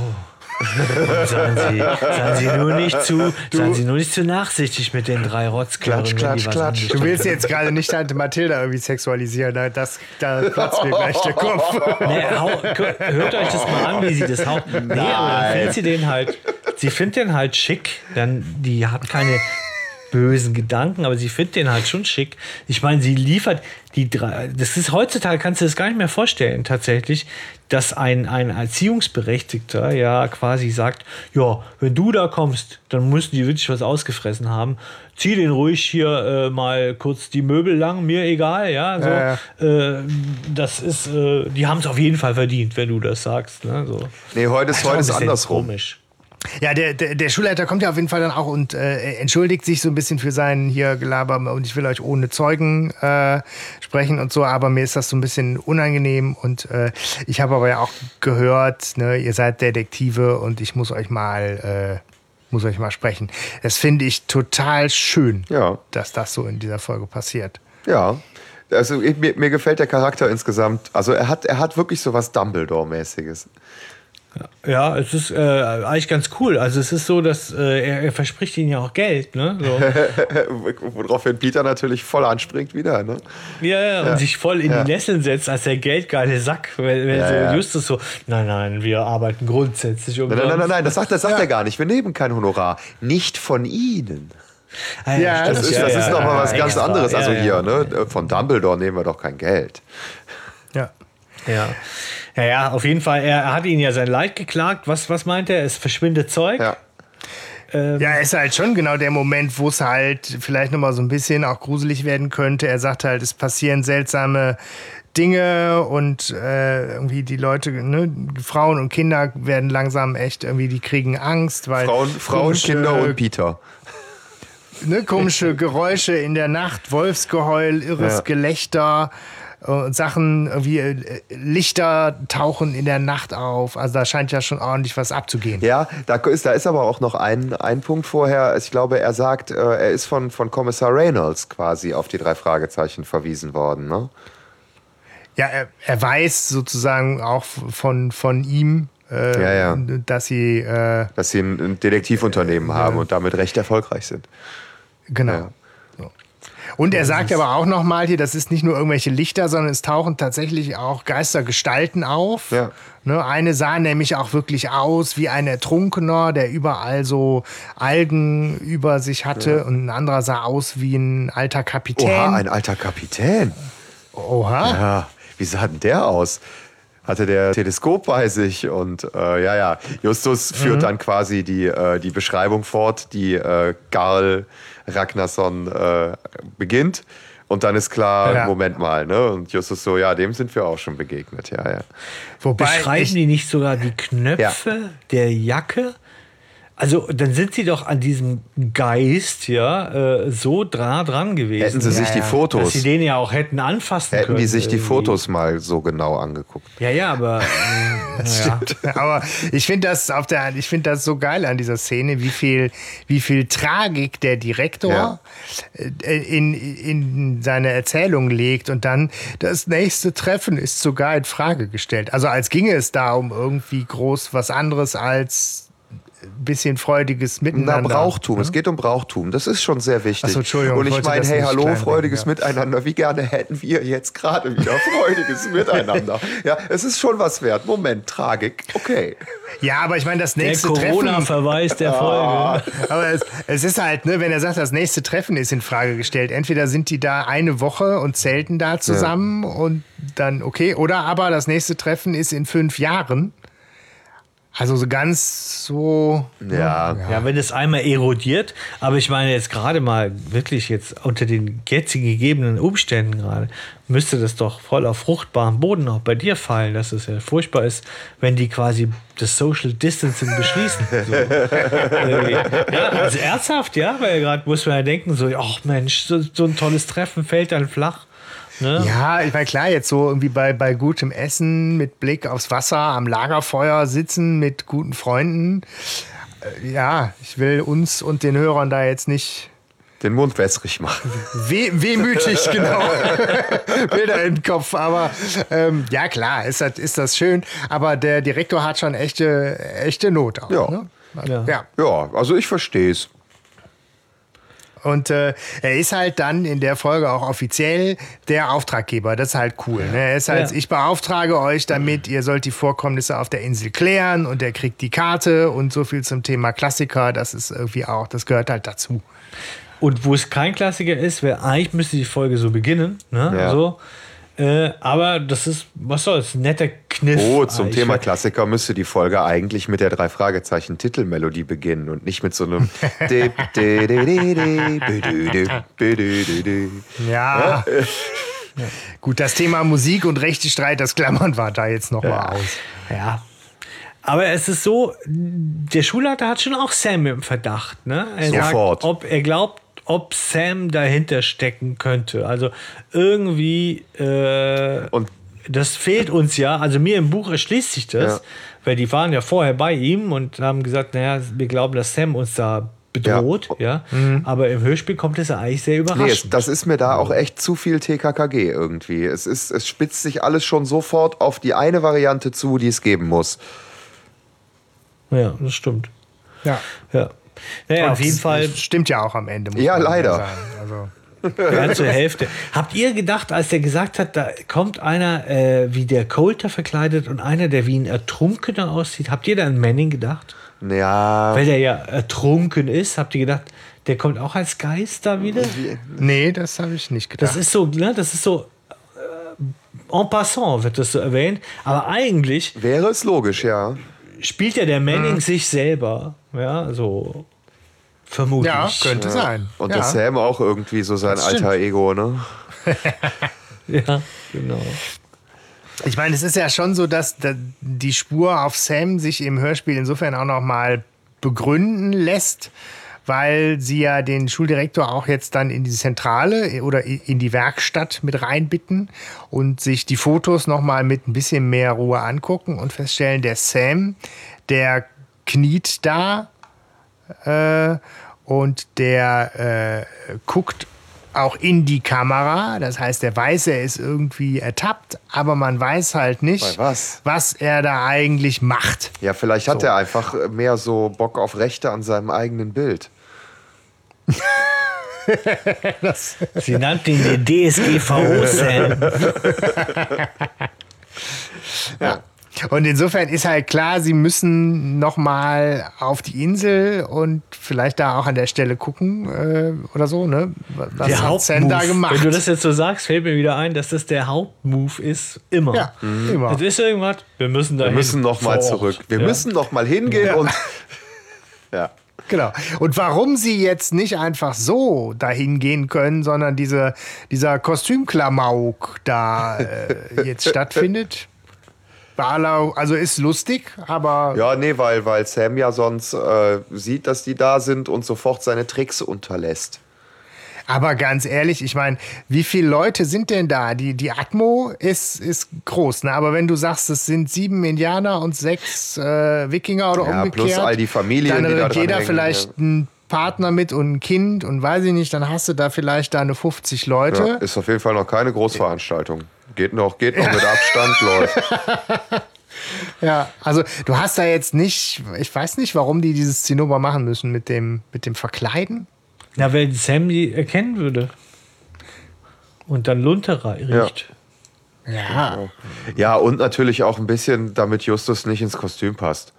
Und seien Sie, seien Sie nur nicht zu, seien Sie nur nicht zu nachsichtig mit den drei Rotzkörnern.
Klatsch, klatsch,
was
klatsch.
Du willst jetzt gerade nicht Tante Mathilda irgendwie sexualisieren, ne? das, da platzt mir gleich der Kopf.
Nee, hau, hört euch das mal an, wie sie das haut. Nee, aber dann findet sie den halt, sie findet den halt schick, dann, die hat keine bösen Gedanken, aber sie findet den halt schon schick. Ich meine, sie liefert die drei, das ist heutzutage, kannst du das gar nicht mehr vorstellen, tatsächlich, dass ein, ein Erziehungsberechtigter ja quasi sagt, ja, wenn du da kommst, dann müssen die wirklich was ausgefressen haben. Zieh den ruhig hier äh, mal kurz die Möbel lang, mir egal, ja. So,
Ja,
Äh, das ist, äh, die haben es auf jeden Fall verdient, wenn du das sagst. Ne? So.
Nee, heute ist,
Schon
heute ist andersrum.
Komisch.
Ja, der, der, der Schulleiter kommt ja auf jeden Fall dann auch und äh, entschuldigt sich so ein bisschen für sein hier Gelaber und ich will euch ohne Zeugen äh, sprechen und so, aber mir ist das so ein bisschen unangenehm und äh, ich habe aber ja auch gehört, ne, ihr seid Detektive und ich muss euch mal, äh, muss euch mal sprechen. Das finde ich total schön,
Ja.
dass das so in dieser Folge passiert.
Ja. Also mir, mir gefällt der Charakter insgesamt. Also er hat, er hat wirklich so was Dumbledore-mäßiges.
Ja, es ist äh, eigentlich ganz cool. Also es ist so, dass äh, er, er verspricht ihnen ja auch Geld, ne? So.
Woraufhin Peter natürlich voll anspringt wieder. Ne?
Ja, ja, und
Ja.
sich voll in
Ja.
die Nesseln setzt als der geldgeile Sack. Wenn, wenn
Ja,
so
ja.
Justus so, nein, nein, wir arbeiten grundsätzlich um.
Nein, nein, nein, nein, nein, das sagt, das sagt er gar nicht. Wir nehmen kein Honorar. Nicht von Ihnen.
Ah,
Ja.
Das ist, das
ja,
ist noch mal
ja,
was
ja,
ganz
extra.
anderes. Also
Ja,
hier,
ja.
ne? von Dumbledore nehmen wir doch kein Geld.
Ja.
Ja. Ja, ja, auf jeden Fall. Er, er hat ihnen ja sein Leid geklagt. Was, was meint er? Es verschwindet Zeug.
Ja.
Ja, ist halt schon genau der Moment, wo es halt vielleicht nochmal so ein bisschen auch gruselig werden könnte. Er sagt halt, es passieren seltsame Dinge und äh, irgendwie die Leute, ne, Frauen und Kinder werden langsam echt irgendwie, die kriegen Angst, weil
Frauen, Frauen
komische,
Kinder und Peter.
ne, komische Geräusche in der Nacht, Wolfsgeheul, irres
Ja.
Gelächter und Sachen, irgendwie äh, Lichter tauchen in der Nacht auf. Also da scheint ja schon ordentlich was abzugehen.
Ja, da ist, da ist aber auch noch ein, ein Punkt vorher. Ich glaube, er sagt, äh, er ist von, von Kommissar Reynolds quasi auf die drei Fragezeichen verwiesen worden. Ne?
Ja, er, er weiß sozusagen auch von, von ihm, äh,
Ja, ja.
dass sie, äh,
Dass sie ein, Detektivunternehmen haben und damit recht erfolgreich sind.
genau.
Ja.
Und er sagt aber auch nochmal hier, das ist nicht nur irgendwelche Lichter, sondern es tauchen tatsächlich auch Geistergestalten auf.
Ja.
Ne, eine sah nämlich auch wirklich aus wie ein Ertrunkener, der überall so Algen über sich hatte. Und ein anderer sah aus wie ein alter Kapitän.
Oha, ein alter Kapitän.
Oha.
Ja, wie sah denn der aus? Hatte der Teleskop bei sich und äh, ja, ja, Justus führt dann quasi die, äh, die Beschreibung fort, die äh, Karl Ragnarsson äh, beginnt. Und dann ist klar,
Ja.
Moment mal, ne? Und Justus so, ja, dem sind wir auch schon begegnet, ja, ja.
Wobei
Beschreiben
ich,
die nicht sogar die Knöpfe der Jacke? Also, dann sind sie doch an diesem Geist ja äh, so dran, dran gewesen.
Hätten sie sich die
ja.
dass
Fotos,
sie den ja auch hätten anfassen
hätten
können.
die sich die
irgendwie.
Fotos mal so genau angeguckt.
Ja, ja, aber. ähm, naja.
Aber ich finde das auf der, ich finde das so geil an dieser Szene, wie viel, wie viel Tragik der Direktor
Ja.
äh, in, in seine Erzählung legt und dann das nächste Treffen ist sogar in Frage gestellt. Also als ginge es da um irgendwie groß was anderes als bisschen freudiges
Na,
Miteinander.
Brauchtum. Es geht um Brauchtum. Das ist schon sehr wichtig.
Ach so, Entschuldigung,
Und
ich
meine, hey, hallo, freudiges
ja.
Miteinander. Wie gerne hätten wir jetzt gerade wieder freudiges Miteinander. Ja, es ist schon was wert. Moment, Tragik. Okay.
Ja, aber ich meine, das
Der
nächste Treffen.
Corona-Verweis der Folge.
Aber es, es ist halt, ne, wenn er sagt, das nächste Treffen ist in Frage gestellt. Entweder sind die da eine Woche und zelten da zusammen und dann okay, oder aber das nächste Treffen ist in fünf Jahren. Also so ganz so.
Ja.
Ja, wenn es einmal erodiert, aber ich meine jetzt gerade mal wirklich jetzt unter den jetzigen gegebenen Umständen gerade, müsste das doch voll auf fruchtbaren Boden auch bei dir fallen, dass es ja furchtbar ist, wenn die quasi das Social Distancing beschließen. So. Äh, ja, also ernsthaft, ja, weil gerade muss man ja denken, so, ach Mensch, so, so ein tolles Treffen fällt dann flach. Ne?
Ja, ich meine, klar, jetzt so irgendwie bei, bei gutem Essen, mit Blick aufs Wasser, am Lagerfeuer sitzen, mit guten Freunden. Äh, Ja, ich will uns und den Hörern da jetzt nicht
Den Mund wässrig machen.
Weh, wehmütig, genau. Bilder im Kopf. Aber ähm, ja, klar, ist das, ist das schön. Aber der Direktor hat schon echte, echte Not auch.
Ja.
Ne?
Ja.
ja.
Ja, also ich verstehe es.
Und äh, er ist halt dann in der Folge auch offiziell der Auftraggeber. Das ist halt cool. Ne? Er ist halt,
Ja.
ich beauftrage euch damit, ihr sollt die Vorkommnisse auf der Insel klären und er kriegt die Karte und so viel zum Thema Klassiker. Das ist irgendwie auch, das gehört halt dazu.
Und wo es kein Klassiker ist, wäre eigentlich müsste die Folge so beginnen. Ne?
Ja.
So. Äh, aber das ist, was soll's, netter Kniff.
Oh, zum
eigentlich.
Thema Klassiker müsste die Folge eigentlich mit der drei Fragezeichen Titelmelodie beginnen und nicht mit so einem.
Ja. Gut, das Thema Musik und Rechtestreit, das klammern wir da jetzt noch mal aus.
Ja. Aber es ist so, der Schulleiter hat schon auch Sam im Verdacht. Ne? Er
Sofort.
Sagt, ob er glaubt, ob Sam dahinter stecken könnte. Also irgendwie, äh,
Und
das fehlt uns ja. Also mir im Buch erschließt sich das,
Ja.
weil die waren ja vorher bei ihm und haben gesagt, naja, wir glauben, dass Sam uns da bedroht. Ja. Aber im Hörspiel kommt es ja eigentlich sehr
nee,
überraschend.
es, das ist mir da auch echt zu viel TKKG irgendwie. Es, ist, es spitzt sich alles schon sofort auf die eine Variante zu, die es geben muss.
ja, das stimmt.
Ja.
Ja. Naja, auf jeden
Das
Fall
Stimmt ja auch am Ende. muss
Ja,
man
leider.
sagen. Also,
Zur Hälfte. Habt ihr gedacht, als der gesagt hat, da kommt einer äh, wie der Coulter verkleidet und einer, der wie ein Ertrunkener aussieht? Habt ihr da an Manning gedacht?
Ja,
Weil der ja ertrunken ist, habt ihr gedacht, der kommt auch als Geist da wieder?
nee, das habe ich nicht gedacht.
Das ist so, ne, das ist so äh, en passant wird das so erwähnt, aber eigentlich
wäre es logisch, ja.
spielt ja der Manning sich selber, ja, so vermutlich.
ja, könnte sein.
Und
ja.
der Sam auch irgendwie so sein alter Ego, ne?
Ja, genau.
Ich meine, es ist ja schon so, dass da- die Spur auf Sam sich im Hörspiel insofern auch noch mal begründen lässt, weil sie ja den Schuldirektor auch jetzt dann in die Zentrale oder i- in die Werkstatt mit reinbitten und sich die Fotos noch mal mit ein bisschen mehr Ruhe angucken und feststellen, der Sam, der kniet da äh, und der äh, guckt auch in die Kamera. Das heißt, er weiß, er ist irgendwie ertappt, aber man weiß halt nicht,
Bei was?
er da eigentlich macht.
Ja, vielleicht hat
So.
er einfach mehr so Bock auf Rechte an seinem eigenen Bild.
Sie nannten ihn den DSGVO-Sam.
Und insofern ist halt klar, sie müssen noch mal auf die Insel und vielleicht da auch an der Stelle gucken äh, oder so, ne? Was
Der
hat Sam da
Hauptmove.
gemacht?
Wenn du das jetzt so sagst, fällt mir wieder ein, dass das der Hauptmove ist. Immer.
ja, immer.
Das ist irgendwas, wir müssen da
Wir müssen noch mal
vor Ort.
zurück. Wir
ja.
müssen noch mal hingehen
Ja.
und ja.
Genau. Und warum sie jetzt nicht einfach so dahin gehen können, sondern diese, dieser Kostümklamauk da äh, jetzt stattfindet. Aller- Also ist lustig, aber
Ja, nee, weil, weil Sam ja sonst äh, sieht, dass die da sind und sofort seine Tricks unterlässt.
Aber ganz ehrlich, ich meine, wie viele Leute sind denn da? Die, die Atmo ist, ist groß, ne? Aber wenn du sagst, es sind sieben Indianer und sechs äh, Wikinger oder
Ja,
umgekehrt,
plus all die Familien,
dann
die da
jeder vielleicht
ja.
einen Partner mit und ein Kind und weiß ich nicht, dann hast du da vielleicht deine 50
Ja,
Leute.
ist auf jeden Fall noch keine Großveranstaltung. Geht noch, geht noch mit Abstand, läuft.
Ja, also du hast da jetzt nicht, ich weiß nicht, warum die dieses Zinnober machen müssen mit dem, mit dem Verkleiden.
Na, wenn Sam die erkennen würde. Und dann Lunte riecht.
Ja.
Ja, und natürlich auch ein bisschen, damit Justus nicht ins Kostüm passt.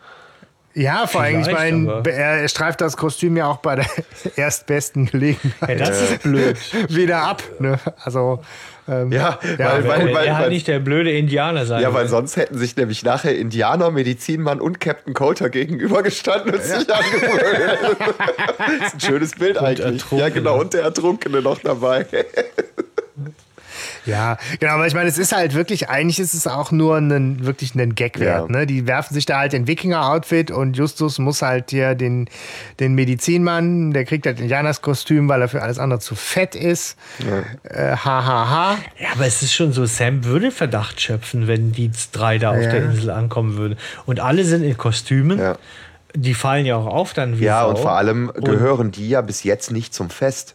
Ja, vor allem, ich meine, er streift das Kostüm ja auch bei der erstbesten
Ja,
Gelegenheit
das ist blöd.
wieder ab. Ne? Also, ähm,
Ja,
Ja,
weil,
wenn
weil,
Weil
weil,
er halt nicht der blöde Indianer sein
ja, weil sonst hätten sich nämlich nachher Indianer, Medizinmann und Captain Coulter gegenübergestanden und sich angebrüllt. das ist ein schönes Bild eigentlich. Ja, genau, und der Ertrunkene noch dabei.
Ja, genau, aber ich meine, es ist halt wirklich, eigentlich ist es auch nur ein, wirklich ein Gag wert.
Ja.
Ne? Die werfen sich da halt in Wikinger-Outfit und Justus muss halt hier den, den Medizinmann, der kriegt halt Indianerskostüm, weil er für alles andere zu fett ist. Äh, ha, ha.
Ja, aber es ist schon so, Sam würde Verdacht schöpfen, wenn die drei da auf
Ja.
der Insel ankommen würden. Und alle sind in Kostümen.
Ja.
Die fallen ja auch auf dann wie
Ja, und vor allem gehören die ja bis jetzt nicht zum Fest.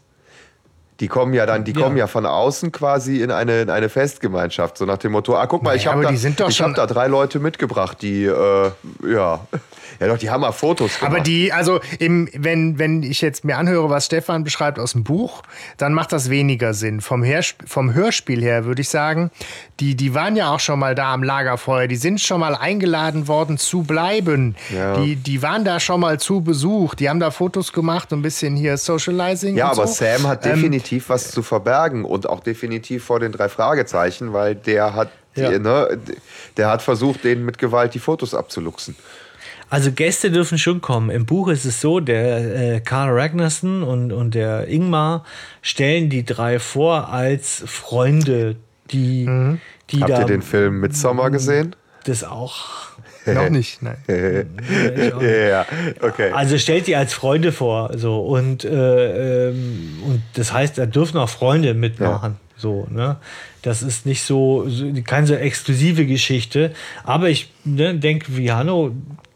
Die kommen ja dann, die
Ja.
kommen ja von außen quasi in eine, in eine Festgemeinschaft, so nach dem Motto, ah, guck mal, ich
Naja,
habe
aber
da, ich hab da drei Leute mitgebracht, die, äh, ja, ja doch, die haben mal Fotos gemacht.
Aber die, also im, wenn, wenn ich jetzt mir anhöre, was Stefan beschreibt aus dem Buch, dann macht das weniger Sinn. Vom, Hersp vom Hörspiel her würde ich sagen, die, die waren ja auch schon mal da am Lagerfeuer, die sind schon mal eingeladen worden zu bleiben.
Ja.
Die, die waren da schon mal zu Besuch, die haben da Fotos gemacht, ein bisschen hier Socializing.
Ja,
und
aber
so.
Sam hat
Ähm,
definitiv was zu verbergen und auch definitiv vor den drei Fragezeichen, weil der hat,
Ja.
die, ne, der hat versucht, denen mit Gewalt die Fotos abzuluxen.
Also Gäste dürfen schon kommen. Im Buch ist es so, der äh, Karl Ragnarsson und, und der Ingmar stellen die drei vor als Freunde, die, die
Habt
da
ihr den Film Midsommar gesehen?
das auch.
Noch nicht, nein.
Ich auch.
Ja, okay.
Also stellt die als Freunde vor, so und äh, ähm, und das heißt, da dürfen auch Freunde mitmachen, so ne. Das ist nicht so, so keine so exklusive Geschichte, aber ich ne, denke, wie Hanno,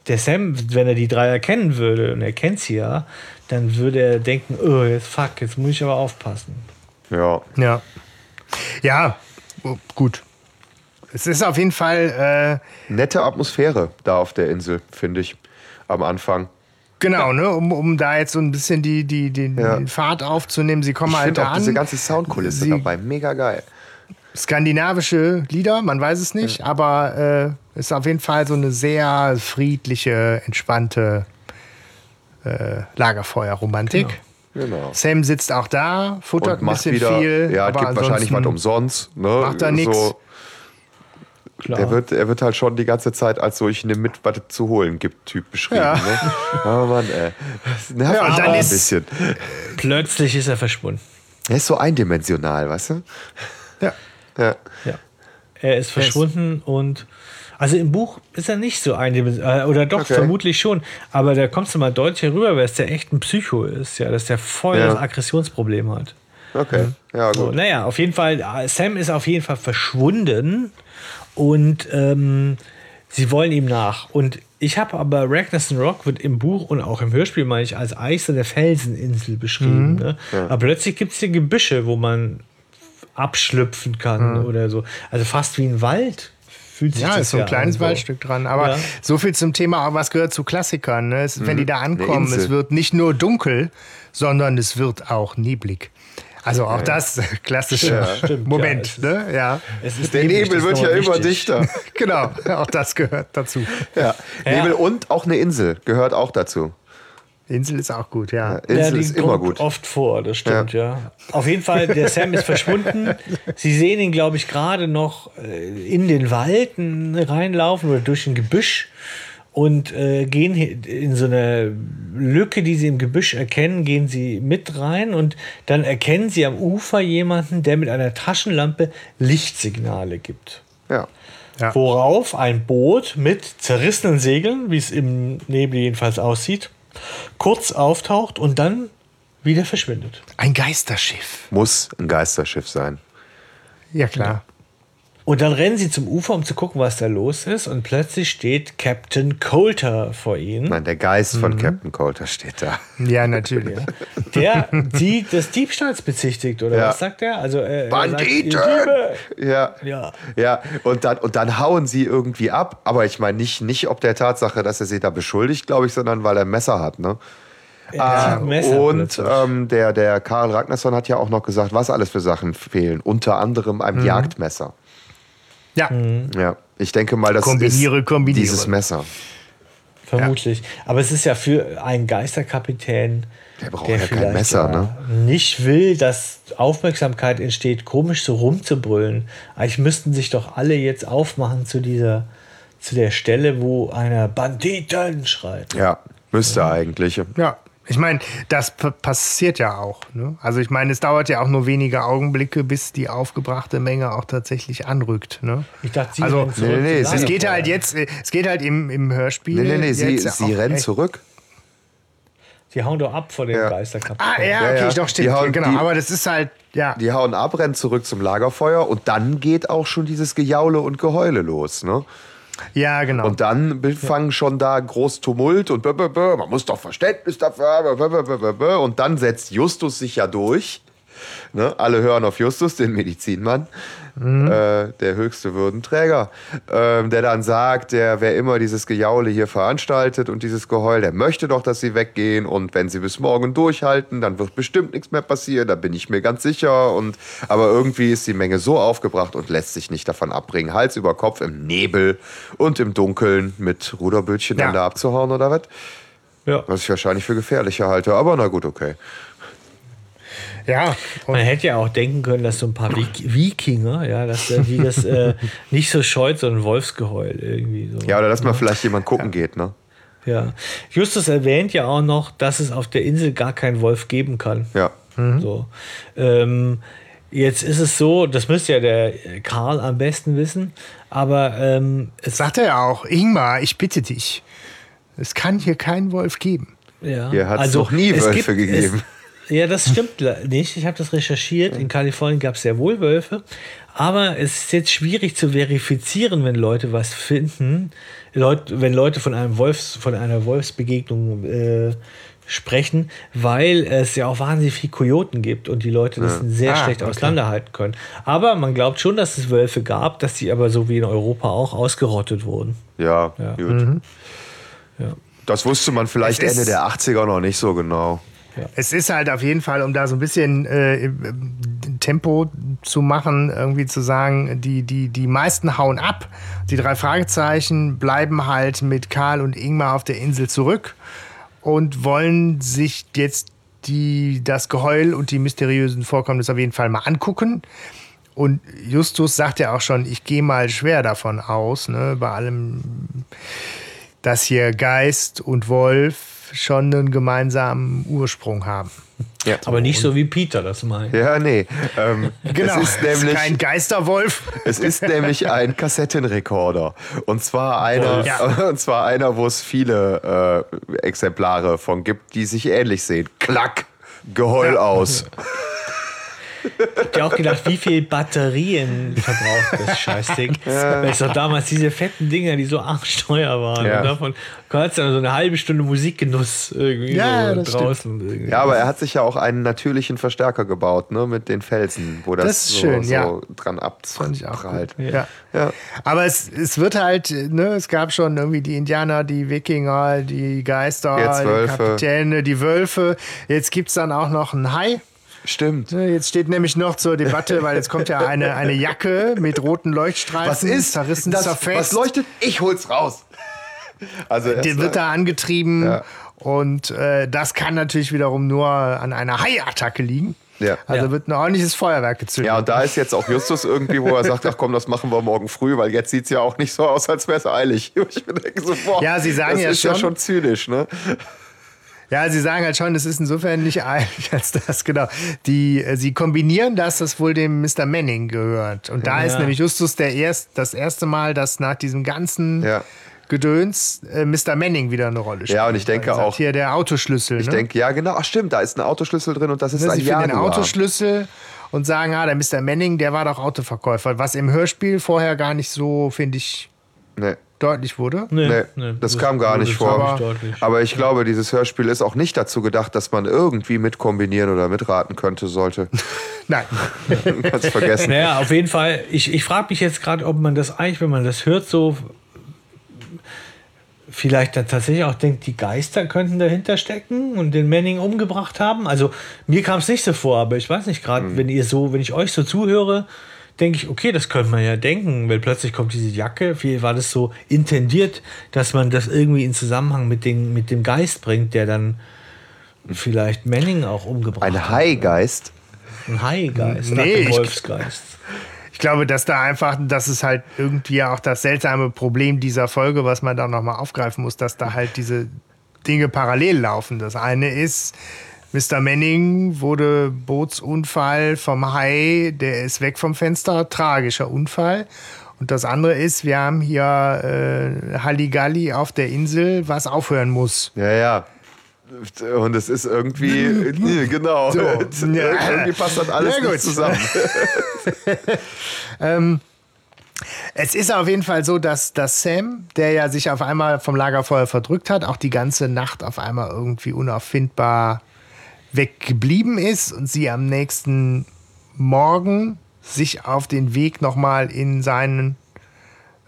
der Sam, wenn er die drei erkennen würde und er kennt sie ja, dann würde er denken, oh, jetzt fuck, jetzt muss ich aber aufpassen.
Ja.
Ja. Ja, gut. Es ist auf jeden Fall, äh,
Nette Atmosphäre da auf der Insel, finde ich, am Anfang.
genau, ne, um, um da jetzt so ein bisschen die, die, die,
Ja.
den Fahrt aufzunehmen. Sie kommen
Ich
halt da
auch
an.
diese ganze Soundkulisse
Sie-
dabei mega geil.
skandinavische Lieder, man weiß es nicht, aber äh, ist auf jeden Fall so eine sehr friedliche, entspannte äh, Lagerfeuerromantik.
Genau.
Sam sitzt auch da, futtert ein bisschen
wieder,
viel.
ja, gibt wahrscheinlich was umsonst. Ne?
macht er nix.
Klar.
Der wird, er wird halt schon die ganze Zeit als so, ich nehme mit, was zu holen gibt, Typ beschrieben.
Ja.
Ne? Oh Mann, ey. Das nervt
Ja, dann
ein
ist-
bisschen.
Plötzlich ist er verschwunden.
Er ist so eindimensional, weißt du?
Ja.
Ja.
Ja. Er ist verschwunden und also im Buch ist er nicht so eindimensional. Äh, oder doch,
Okay.
vermutlich schon. Aber da kommst du mal deutlich herüber, weil es der echt ein Psycho ist, ja, dass der voll
Ja.
das Aggressionsproblem hat.
Okay, ja
So,
gut.
naja, auf jeden Fall, Sam ist auf jeden Fall verschwunden und ähm, sie wollen ihm nach. Und ich habe aber Ragnarsson Rock wird im Buch und auch im Hörspiel, meine ich, als so eine Felseninsel beschrieben. Ne? Aber plötzlich gibt es hier Gebüsche, wo man abschlüpfen kann oder so. Also fast wie ein Wald. Fühlt sich
Ja,
das
ist so ein
ja
kleines
an, so.
Waldstück dran. Aber
Ja.
so viel zum Thema, was gehört zu Klassikern. Ne? Es, Wenn die da ankommen, es wird nicht nur dunkel, sondern es wird auch neblig. Also auch das klassische
Ja, stimmt,
Moment.
ja,
ne? ja.
Es ist
Der Nebel wird ja immer dichter.
Genau, auch das gehört dazu.
Ja. Nebel und auch eine Insel gehört auch dazu.
Insel ist auch gut, ja.
Insel
ja, die
ist immer
kommt
gut.
oft vor, das stimmt, ja. Auf jeden Fall, der Sam ist verschwunden. Sie sehen ihn, glaube ich, gerade noch äh, in den Wald reinlaufen oder durch ein Gebüsch und äh, gehen in so eine Lücke, die sie im Gebüsch erkennen, gehen sie mit rein und dann erkennen sie am Ufer jemanden, der mit einer Taschenlampe Lichtsignale gibt.
Ja.
Ja.
Worauf ein Boot mit zerrissenen Segeln, wie es im Nebel jedenfalls aussieht, kurz auftaucht und dann wieder verschwindet.
Ein Geisterschiff.
Muss ein Geisterschiff sein.
Ja, klar.
Und dann rennen sie zum Ufer, um zu gucken, was da los ist. Und plötzlich steht Captain Coulter vor ihnen,
Nein, der Geist
Mhm.
von Captain Coulter steht da.
Ja, natürlich.
der sie des Diebstahls bezichtigt, oder
Ja.
was sagt er? Also, äh, er
Banditen!
Sagt!
Ja.
Ja.
Ja, und dann, und dann hauen sie irgendwie ab. Aber ich meine nicht, nicht ob der Tatsache, dass er sie da beschuldigt, glaube ich, sondern weil er ein Messer hat. Ne?
Er Messer
und ähm, der, der Karl Ragnarsson hat ja auch noch gesagt, was alles für Sachen fehlen. Unter anderem
Mhm.
ein Jagdmesser.
Ja,
Ja, ich denke mal, das
Kombiniere,
ist
kombiniere.
dieses Messer.
Vermutlich. Aber es ist ja für einen Geisterkapitän,
Der braucht
der
ja kein Messer,
ja
ne?
nicht will, dass Aufmerksamkeit entsteht, komisch so rumzubrüllen. Eigentlich müssten sich doch alle jetzt aufmachen zu dieser, zu der Stelle, wo einer Banditen schreit.
Ja, müsste eigentlich.
ja. Ich meine, das passiert ja auch. Ne? Also ich meine, es dauert ja auch nur wenige Augenblicke, bis die aufgebrachte Menge auch tatsächlich anrückt. Ne?
Ich dachte, sie
Also,
rennen zurück
nee, nee, sie-
Es geht halt jetzt, es geht halt im, im Hörspiel.
Nee, nee, nee, sie, sie rennen
echt-
zurück.
Sie hauen doch ab vor dem
Ja.
Geisterkapitän.
Ah, ja,
Ja,
okay,
ja.
doch,
Die
stimmt.
hauen-
genau,
die-
aber das ist halt, ja.
Die hauen ab, rennen zurück zum Lagerfeuer und dann geht auch schon dieses Gejaule und Geheule los. Ne?
Ja, genau.
Und dann fangen schon da groß Tumult und bö, bö, bö, man muss doch Verständnis dafür haben. Und dann setzt Justus sich ja durch Ne? Alle hören auf Justus, den Medizinmann,
Mhm.
äh, der höchste Würdenträger, ähm, der dann sagt, der, wer immer dieses Gejaule hier veranstaltet und dieses Geheul, der möchte doch, dass sie weggehen und wenn sie bis morgen durchhalten, dann wird bestimmt nichts mehr passieren, da bin ich mir ganz sicher. Und, aber irgendwie ist die Menge so aufgebracht und lässt sich nicht davon abbringen, Hals über Kopf im Nebel und im Dunkeln mit Ruderbötchen
Ja.
dann da abzuhauen oder was?
Ja.
Was ich wahrscheinlich für gefährlicher halte, aber na gut, okay.
Ja,
Man hätte ja auch denken können, dass so ein paar Wik Wikinger, ja, dass die das äh, nicht so scheut, so ein Wolfsgeheul irgendwie so.
Ja, oder dass mal vielleicht jemand gucken geht, ne?
Ja. Justus erwähnt ja auch noch, dass es auf der Insel gar keinen Wolf geben kann.
Ja.
So. Ähm, jetzt ist es so, das müsste ja der Karl am besten wissen, aber ähm, es
sagt er ja auch, Ingmar, ich bitte dich. Es kann hier keinen Wolf geben.
ja,
Hier doch nie
es
Wölfe gegeben.
Es, ja, das stimmt nicht. Ich habe das recherchiert. In Kalifornien gab es sehr wohl Wölfe. Aber es ist jetzt schwierig zu verifizieren, wenn Leute was finden. Leut, wenn Leute von einem Wolfs, von einer Wolfsbegegnung äh, sprechen, weil es ja auch wahnsinnig viel Kojoten gibt und die Leute das sehr
Ah,
schlecht
okay.
auseinanderhalten können. Aber man glaubt schon, dass es Wölfe gab, dass die aber so wie in Europa auch ausgerottet wurden.
Ja,
Ja.
gut.
Ja.
Das wusste man vielleicht Ende der 80er noch nicht so genau.
Es ist halt auf jeden Fall, um da so ein bisschen äh, Tempo zu machen, irgendwie zu sagen, die, die, die meisten hauen ab. Die drei Fragezeichen bleiben halt mit Karl und Ingmar auf der Insel zurück und wollen sich jetzt die, das Geheul und die mysteriösen Vorkommnisse auf jeden Fall mal angucken. Und Justus sagt ja auch schon, ich gehe mal schwer davon aus, ne, bei allem, dass hier Geist und Wolf schon einen gemeinsamen Ursprung haben.
Ja.
Aber nicht so wie Peter das meint.
Ja, nee. Ähm,
Genau,
Es ist nämlich,
kein Geisterwolf.
es ist nämlich ein Kassettenrekorder. Und zwar einer,
Ja.
und zwar einer, wo es viele äh, Exemplare von gibt, die sich ähnlich sehen. Klack, Geheul
Ja.
aus.
Ich hab ja auch gedacht, wie viel Batterien verbraucht das Scheißding. Weil es doch damals diese fetten Dinger, die so arschteuer waren.
Ja.
Und davon kannst du dann so eine halbe Stunde Musikgenuss irgendwie
Ja,
so
das
draußen. Irgendwie.
Ja, aber er hat sich ja auch einen natürlichen Verstärker gebaut, ne, mit den Felsen, wo das,
Das ist
so,
schön,
so
ja.
dran
Fand ich auch
abprallt.
gut. Ja.
Ja.
Aber es, es wird halt, ne, es gab schon irgendwie die Indianer, die Wikinger, die Geister, die
Wölfe.
Kapitäne, die Wölfe. Jetzt gibt es dann auch noch einen Hai.
Stimmt.
Ne, Jetzt steht nämlich noch zur Debatte, weil jetzt kommt ja eine, eine Jacke mit roten Leuchtstreifen.
Was ist
zerrissen,
das?
zerfetzt.
Was leuchtet? Ich hol's raus. Also
Der wird da angetrieben
Ja.
und äh, das kann natürlich wiederum nur an einer Hai-Attacke liegen.
Ja.
Also
Ja.
wird ein ordentliches Feuerwerk gezündet.
Ja, und da ist jetzt auch Justus irgendwie, wo er sagt, ach komm, das machen wir morgen früh, weil jetzt sieht's ja auch nicht so aus, als wäre es eilig. Ich denke so, boah,
Ja, sie sagen
das
ja
ist ja
schon-
schon zynisch, ne?
Ja, sie sagen halt schon, es ist insofern nicht eilig als das, genau. Die, äh, sie kombinieren das, das wohl dem Mr. Manning gehört. Und da
Ja.
ist nämlich Justus der erst, das erste Mal, dass nach diesem ganzen
Ja.
Gedöns äh, Mr. Manning wieder eine Rolle spielt.
Ja, und ich denke
sagt,
auch-
Hier der Autoschlüssel.
Ich
ne?
denke, ja, genau. Ach, stimmt, da ist ein Autoschlüssel drin und das ist
Ne,
ein
Sie finden den. Autoschlüssel und sagen, ah, der Mr. Manning, der war doch Autoverkäufer. Was im Hörspiel vorher gar nicht so, finde ich,
Nee.
Deutlich wurde.
Nee, das kam gar nicht vor.
nicht.
Aber ich glaube, dieses Hörspiel ist auch nicht dazu gedacht, dass man irgendwie mitkombinieren oder mitraten könnte, sollte.
Nein.
Kannst vergessen.
Naja, auf jeden Fall. Ich, ich frage mich jetzt gerade, ob man das eigentlich, wenn man das hört, so vielleicht dann tatsächlich auch denkt, die Geister könnten dahinter stecken und den Manning umgebracht haben. Also mir kam es nicht so vor, aber ich weiß nicht gerade, wenn ihr so, wenn ich euch so zuhöre, denke ich, okay, das könnte man ja denken, weil plötzlich kommt diese Jacke. Viel war das so intendiert, dass man das irgendwie in Zusammenhang mit, den, mit dem Geist bringt, der dann vielleicht Manning auch umgebracht
Ein
hat.
Haigeist.
Ein Haigeist, nach
Nee,
dem
ich-
Wolfsgeist.
Ich glaube, dass da einfach, das ist halt irgendwie auch das seltsame Problem dieser Folge, was man da nochmal aufgreifen muss, dass da halt diese Dinge parallel laufen. Das eine ist, Mr. Manning wurde Bootsunfall vom Hai, der ist weg vom Fenster, tragischer Unfall. Und das andere ist, wir haben hier äh, Halligalli auf der Insel, was aufhören muss.
Ja, ja. Und es ist irgendwie, nee, genau.
So.
irgendwie passt das alles nicht zusammen.
Es ist auf jeden Fall so, dass, dass Sam, der ja sich auf einmal vom Lagerfeuer verdrückt hat, auch die ganze Nacht auf einmal irgendwie unauffindbar weggeblieben ist und sie am nächsten Morgen sich auf den Weg nochmal in, seinen,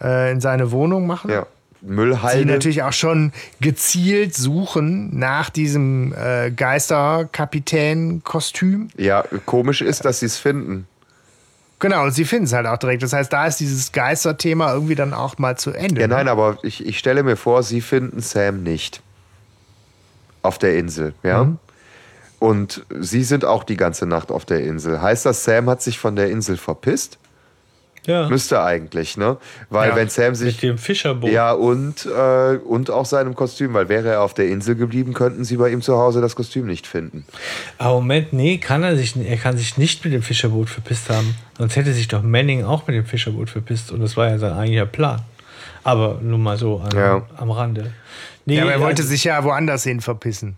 äh, in seine Wohnung machen.
Ja. Müllhalde.
Sie natürlich auch schon gezielt suchen nach diesem äh, Geisterkapitän-Kostüm.
Ja, komisch ist, dass sie es finden.
Genau, und sie finden es halt auch direkt. Das heißt, da ist dieses Geisterthema irgendwie dann auch mal zu Ende.
Ja,
ne?
nein, aber ich, ich stelle mir vor, sie finden Sam nicht. Auf der Insel, ja.
Mhm.
Und sie sind auch die ganze Nacht auf der Insel. Heißt das, Sam hat sich von der Insel verpisst?
Ja.
Müsste eigentlich, ne? Weil
Ja,
wenn Sam
Mit
sich.
dem Fischerboot.
Ja, und, äh, und auch seinem Kostüm, weil wäre er auf der Insel geblieben, könnten sie bei ihm zu Hause das Kostüm nicht finden.
Aber Moment, nee, kann er sich, er kann sich nicht mit dem Fischerboot verpisst haben. Sonst hätte sich doch Manning auch mit dem Fischerboot verpisst und das war ja sein eigentlicher Plan. Aber nur mal so an,
Ja.
am Rande. Nee,
Ja, aber er wollte
also-
sich ja woanders hin verpissen.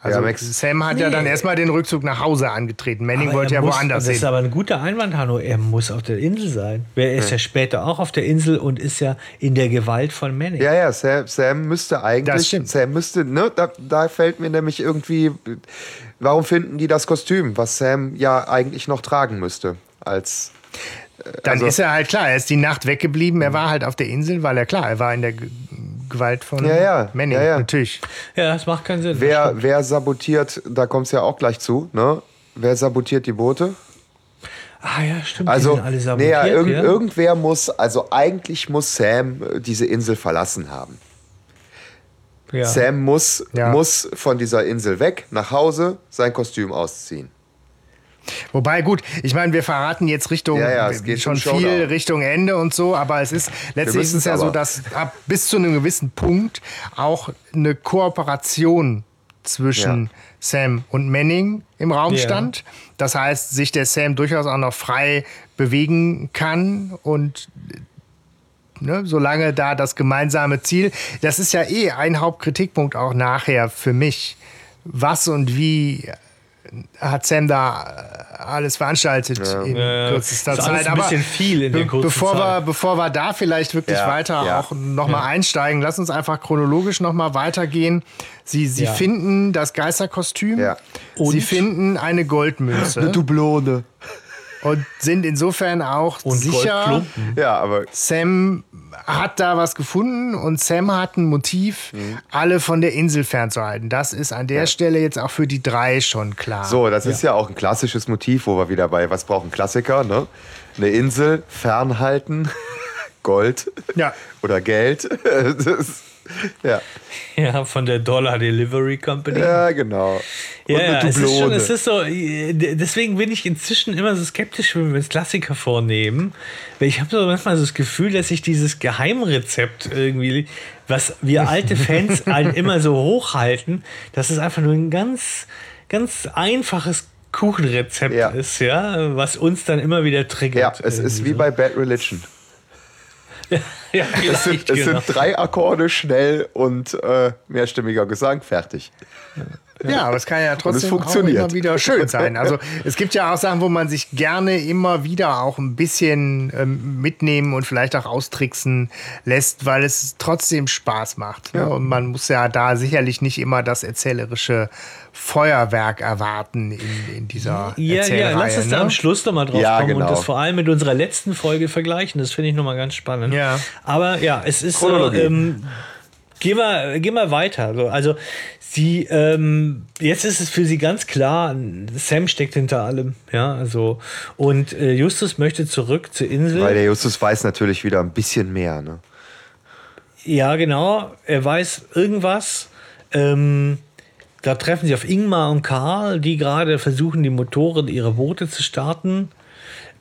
Also
ja, Max,
Sam hat ja
Nee.
dann erstmal den Rückzug nach Hause angetreten. Manning
Aber
wollte ja
muss,
woanders
Das ist
hin.
aber ein guter Einwand, Hanno. Er muss auf der Insel sein. Er ist ja. später auch auf der Insel und ist ja in der Gewalt von Manning.
Ja, ja, Sam, Sam müsste
Das
eigentlich,
stimmt.
Sam müsste, ne, da, da fällt mir nämlich irgendwie, warum finden die das Kostüm, was Sam ja eigentlich noch tragen müsste, als,
Dann
also-
ist er halt klar, er ist die Nacht weggeblieben. Er war halt auf der Insel, weil er klar, er war in der Gewalt von
Ja, ja,
Manning.
ja, ja.
Natürlich.
Ja, das macht keinen Sinn.
wer, wer sabotiert, da kommt es ja auch gleich zu, ne, wer sabotiert die Boote?
ah ja, stimmt. die
Also,
sind alle
nee,
sabotiert,
ja, irgend,
ja?
irgendwer muss, also eigentlich muss Sam äh, diese Insel verlassen haben.
ja.
Sam muss,
Ja.
muss von dieser Insel weg, nach Hause, sein Kostüm ausziehen.
Wobei, gut, ich meine, wir verraten jetzt Richtung
Ja, ja, es geht
schon viel
Showdown.
Richtung Ende und so, aber es ist letztlich ist es ja so, dass ab bis zu einem gewissen Punkt auch eine Kooperation zwischen
Ja.
Sam und Manning im Raum
Ja.
stand. Das heißt, sich der Sam durchaus auch noch frei bewegen kann und ne, solange da das gemeinsame Ziel, das ist ja eh ein Hauptkritikpunkt auch nachher für mich. Was und wie hat Sam da äh, alles veranstaltet in
Ja, ja.
kürzester
Ist
Zeit.
ein bisschen viel in der kurzen
bevor Wir,
Zeit.
bevor wir da vielleicht wirklich
Ja,
weiter
ja.
auch nochmal einsteigen, lass uns einfach chronologisch nochmal weitergehen. Sie, sie
Ja.
finden das Geisterkostüm.
Ja.
Sie
Und?
finden eine Goldmünze
Dublone.
Und sind insofern auch
Und
sicher.
Ja, aber
Sam hat da was gefunden und Sam hat ein Motiv,
Mhm.
alle von der Insel fernzuhalten. Das ist an der Stelle jetzt auch für die drei schon klar.
So, das ist ja auch ein klassisches Motiv, wo wir wieder bei was brauchen Klassiker, ne? Eine Insel fernhalten, Gold
Ja.
oder Geld. Das ist, ja.
Ja, von der Dollar Delivery Company.
ja, genau. Und
Ja, ja, es ist, schon, es ist so, deswegen bin ich inzwischen immer so skeptisch, wenn wir uns Klassiker vornehmen. Weil ich habe so manchmal so das Gefühl, dass sich dieses Geheimrezept irgendwie, was wir alte Fans halt immer so hochhalten, dass es einfach nur ein ganz, ganz einfaches Kuchenrezept
Ja.
ist, ja, was uns dann immer wieder
ja,
triggert.
es ist wie bei Bad Religion.
ja,
Es sind, es
genau.
sind drei Akkorde, schnell und äh, mehrstimmiger Gesang, fertig.
Ja, aber es kann ja trotzdem auch immer wieder schön sein. Also es gibt ja auch Sachen, wo man sich gerne immer wieder auch ein bisschen ähm, mitnehmen und vielleicht auch austricksen lässt, weil es trotzdem Spaß macht. Ne? Und man muss ja da sicherlich nicht immer das erzählerische Feuerwerk erwarten in, in dieser
Ja, ja, lass uns da
ne?
am Schluss nochmal drauf
Ja,
kommen
genau.
und das vor allem mit unserer letzten Folge vergleichen. Das finde ich nochmal ganz spannend.
Ja.
Aber ja, es ist so, ähm, gehen, wir, gehen wir weiter. So, Also sie, ähm, jetzt ist es für sie ganz klar, Sam steckt hinter allem. Ja, also und äh, Justus möchte zurück zur Insel.
Weil der Justus weiß natürlich wieder ein bisschen mehr. Ne?
Ja, genau. Er weiß irgendwas. Ähm, da treffen sie auf Ingmar und Karl, die gerade versuchen, die Motoren ihrer Boote zu starten,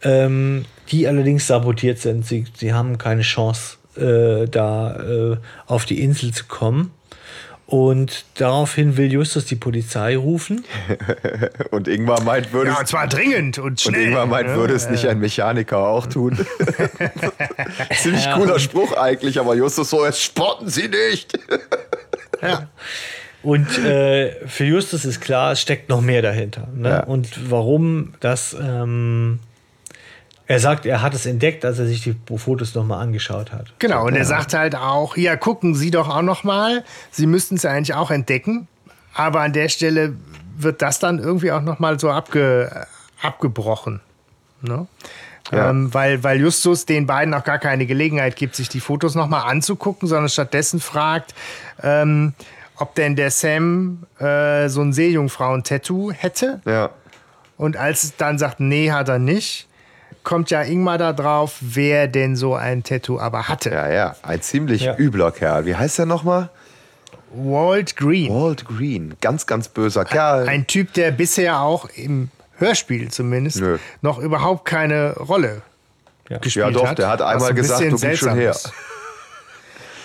ähm, die allerdings sabotiert sind. Sie, sie haben keine Chance, äh, da äh, auf die Insel zu kommen. Und daraufhin will Justus die Polizei rufen.
Und Ingmar meint, würde
Ja,
es
und zwar dringend und
Und
schnell.
irgendwann meint,
ne?
würde es nicht ein Mechaniker auch tun. Ziemlich cooler Spruch eigentlich, aber Justus so, jetzt spotten Sie nicht.
Und äh, für Justus ist klar, es steckt noch mehr dahinter. Ne?
Ja.
Und warum das. Ähm, er sagt, er hat es entdeckt, als er sich die Fotos nochmal angeschaut hat.
Genau, und er sagt halt auch, ja, gucken Sie doch auch noch mal. Sie müssten es ja eigentlich auch entdecken. Aber an der Stelle wird das dann irgendwie auch nochmal so abge, abgebrochen. Ne?
Ja.
Ähm, weil, weil Justus den beiden auch gar keine Gelegenheit gibt, sich die Fotos nochmal anzugucken, sondern stattdessen fragt, ähm, ob denn der Sam äh, so ein Seejungfrauen-Tattoo hätte.
Ja.
Und als es dann sagt, nee, hat er nicht, kommt ja Ingmar da drauf, wer denn so ein Tattoo aber hatte.
Ja, ja. Ein ziemlich
Ja.
übler Kerl. Wie heißt der nochmal?
Walt Green.
Walt Green. Ganz, ganz böser Kerl.
Ein Typ, der bisher auch im Hörspiel zumindest
Nö.
noch überhaupt keine Rolle
Ja.
gespielt
Ja, doch,
hat.
der hat einmal
ein
gesagt, du gib schon her.
ist.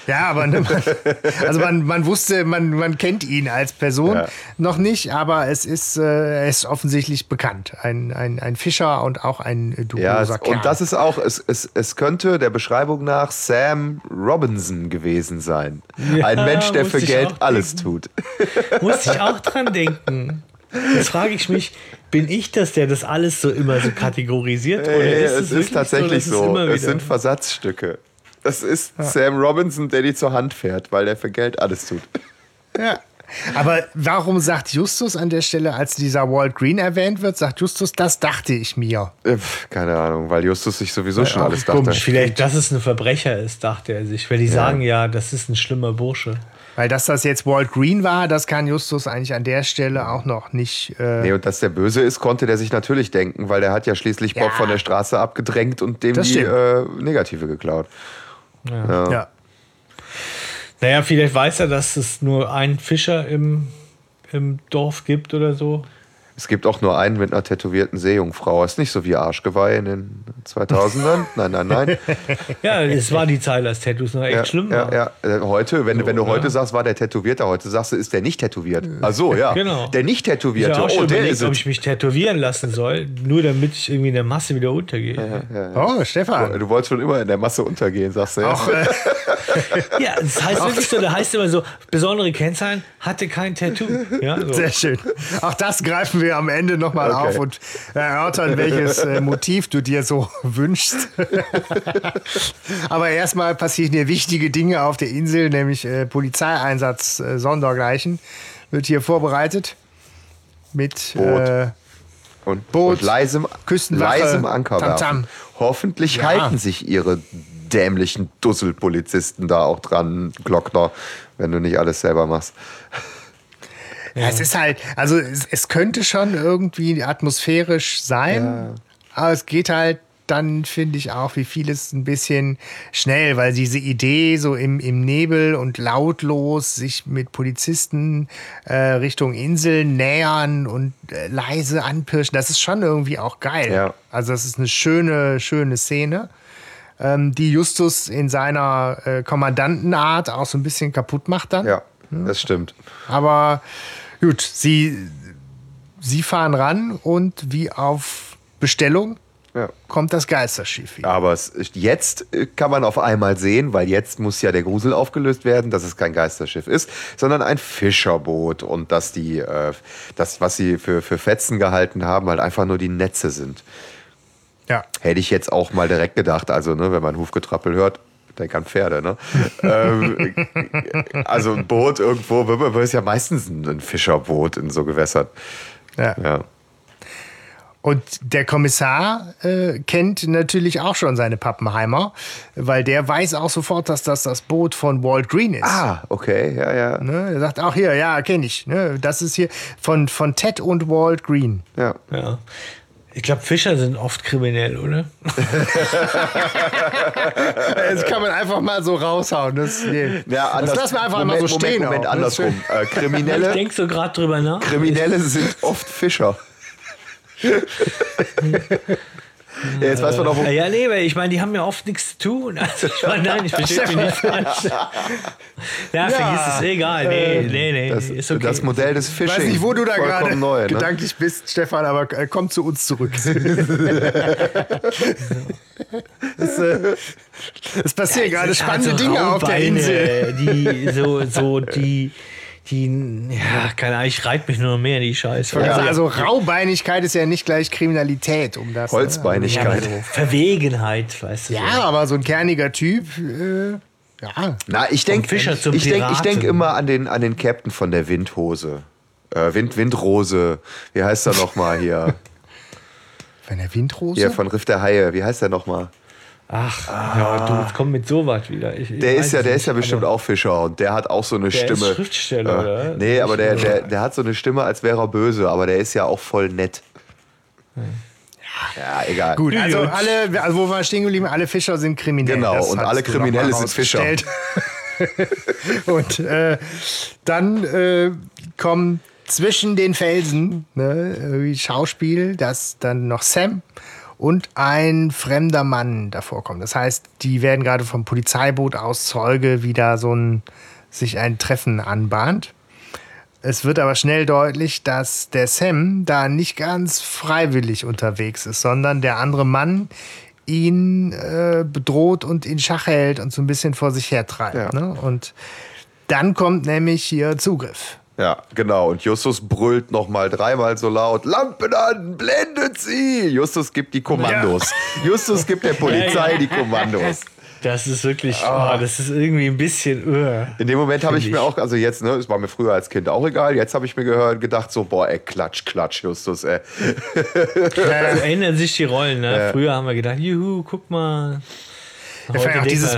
Ja, aber ne, man, also man, man wusste, man, man kennt ihn als Person
Ja.
noch nicht, aber es ist, äh, er ist offensichtlich bekannt. Ein, ein, ein Fischer und auch ein äh,
Ja, es,
Kerl.
und das ist auch, es, es, es könnte der Beschreibung nach Sam Robinson gewesen sein.
Ja,
Ein Mensch, der für Geld alles tut.
Musste ich auch dran denken. Jetzt frage ich mich, bin ich das, der das alles so immer so kategorisiert? Oder
Äh,
ist
es
es
ist tatsächlich
so,
so.
immer
Es sind Versatzstücke. Das ist Sam Robinson, der die zur Hand fährt, weil der für Geld alles tut.
Ja. Aber warum sagt Justus an der Stelle, als dieser Walt Green erwähnt wird, sagt Justus, das dachte ich mir.
Äh, Keine Ahnung, weil Justus sich sowieso schon
auch
alles dachte.
komisch.
Vielleicht, dass es ein Verbrecher ist, dachte er sich. Weil die sagen ja, das ist ein schlimmer Bursche.
Weil dass das jetzt Walt Green war, das kann Justus eigentlich an der Stelle auch noch nicht. Äh,
Nee, und dass der böse ist, konnte der sich natürlich denken, weil der hat ja schließlich Bob
Ja.
von der Straße abgedrängt und dem
Das
die äh, Negative geklaut.
Ja.
Naja, vielleicht weiß er, dass es nur einen Fischer im, im Dorf gibt oder so.
Es gibt auch nur einen mit einer tätowierten Seejungfrau. Ist nicht so wie Arschgeweih in den 2000ern. Nein, nein, nein.
Ja, es war die Zeit, als Tattoos noch echt
ja,
schlimm
ja,
waren.
ja. Äh, Heute, wenn, du- wenn du
So,
heute sagst, war der Tätowierter, heute sagst du, ist der nicht tätowiert. Ach so, ja.
Genau.
Der nicht
Ich
Tätowierte,
habe auch
oh, der
überlegt,
ist
ob ich mich tätowieren lassen soll, nur damit ich irgendwie in der Masse wieder untergehe.
Oh, Stefan.
Du wolltest schon immer in der Masse untergehen, sagst du ja.
Auch, äh,
Ja, das heißt wirklich so, da heißt immer so, besondere Kennzeichen, hatte kein Tattoo. Ja, so.
sehr schön. Auch das greifen wir am Ende nochmal
Okay.
auf und erörtern, welches äh, Motiv du dir so wünschst. Aber erstmal passieren hier wichtige Dinge auf der Insel, nämlich äh, Polizeieinsatz äh, Sondergleichen wird hier vorbereitet mit
Boot.
Äh,
Und,
Boot,
und leisem,
Küstenwache,
leisem Anker werfen.
Tamtam.
Hoffentlich
Ja.
halten sich ihre dämlichen Dusselpolizisten da auch dran, Glockner, wenn du nicht alles selber machst.
Ja, es ist halt, also es, es könnte schon irgendwie atmosphärisch sein, aber es geht halt dann, finde ich auch, wie vieles ein bisschen schnell, weil diese Idee so im, im Nebel und lautlos sich mit Polizisten äh, Richtung Insel nähern und äh, leise anpirschen, das ist schon irgendwie auch geil.
Ja.
Also das ist eine schöne, schöne Szene, die Justus in seiner äh, Kommandantenart auch so ein bisschen kaputt macht dann.
Ja, das stimmt.
Aber gut, sie, sie fahren ran und wie auf Bestellung
Ja.
kommt das Geisterschiff wieder.
Aber es jetzt äh, kann man auf einmal sehen, weil jetzt muss ja der Grusel aufgelöst werden, dass es kein Geisterschiff ist, sondern ein Fischerboot und dass die, äh, das, was sie für, für Fetzen gehalten haben, halt einfach nur die Netze sind.
Ja.
Hätte ich jetzt auch mal direkt gedacht. Also, ne, wenn man Hufgetrappel hört, denk an Pferde, ne? ähm, also ein Boot irgendwo, ist ja meistens ein ein Fischerboot in so Gewässern.
ja.
Ja.
Und der Kommissar äh, kennt natürlich auch schon seine Pappenheimer, weil der weiß auch sofort, dass das das Boot von Walt Green ist.
Ah, okay, ja, ja.
Ne? Er sagt auch hier, ja, kenne ich. Ne? Das ist hier von, von Ted und Walt Green.
ja.
Ja. Ich glaube, Fischer sind oft kriminell, oder?
Das kann man einfach mal so raushauen. Das, nee.
Ja,
das
anders-
lassen wir einfach
Moment,
mal so stehen.
Moment, Moment.
Das-
andersrum. Äh,
Ich
Kriminelle,
denke so gerade drüber nach.
Kriminelle sind oft Fischer. ja, jetzt weiß man auch, wo,
Ja, ja, nee, weil ich meine, die haben ja oft nichts zu tun. Also ich meine, nein, ich verstehe mich nicht falsch. Ja, vergiss es, egal. Nee, nee, nee,
das,
ist okay.
das Modell des
Ich
Fishing.
weiß nicht, wo du da gerade
ne?
gedanklich bist, Stefan, aber äh, komm zu uns zurück. es, äh, passieren gerade
Es ist halt
spannende
so
Dinge auf der Insel.
Die, so, so, die, die, ja, keine Ahnung, ich reite mich nur noch mehr in die Scheiße.
Also,
Ja.
also Raubeinigkeit ist ja nicht gleich Kriminalität, um das.
Holzbeinigkeit.
Ja, Verwegenheit, weißt du.
Ne?
so.
Ja, aber so ein kerniger Typ, äh, ja.
Na, ich denke
Fischer zum
ich denk, ich denk immer an den, an den Captain von der Windhose. Äh, Wind, Windrose. Wie heißt er nochmal hier?
Wenn der Windrose?
Hier von Riff der Haie. Wie heißt der nochmal?
Ach, ja, du komm mit sowas wieder. Ich, ich
Der
weiß
ist ja, der
nicht,
ist ja bestimmt auch Fischer und der hat auch so eine
Der
Stimme.
ist Schriftsteller,
Äh,
oder?
Nee, aber der, der, der hat so eine Stimme, als wäre er böse, aber der ist ja auch voll nett. Ja, egal.
Gut, also
Gut.
alle, also wo wir stehen geblieben, alle Fischer sind kriminell.
Genau,
Das
und alle Kriminelle sind Fischer.
und äh, dann äh, kommen zwischen den Felsen ne, irgendwie Schauspiel, dass dann noch Sam und ein fremder Mann davor kommt. Das heißt, die werden gerade vom Polizeiboot aus Zeuge, wie da so ein sich ein Treffen anbahnt. Es wird aber schnell deutlich, dass der Sam da nicht ganz freiwillig unterwegs ist, sondern der andere Mann ihn äh, bedroht und in Schach hält und so ein bisschen vor sich hertreibt.
Ja.
Ne? Und dann kommt nämlich hier Zugriff.
Ja, genau. Und Justus brüllt nochmal dreimal so laut: Lampen an, blendet sie! Justus gibt die Kommandos. Justus gibt der Polizei
Ja, ja.
die Kommandos.
Das ist wirklich, oh, das ist irgendwie ein bisschen. Uh.
In dem Moment habe ich
Finde
mir
ich.
auch, also jetzt, ne, es war mir früher als Kind auch egal, jetzt habe ich mir gehört, gedacht, so, boah, ey, klatsch, klatsch, Justus, ey.
So ändern sich die Rollen. Ne? Früher haben wir gedacht, juhu, guck mal.
Ja, vor auch dieses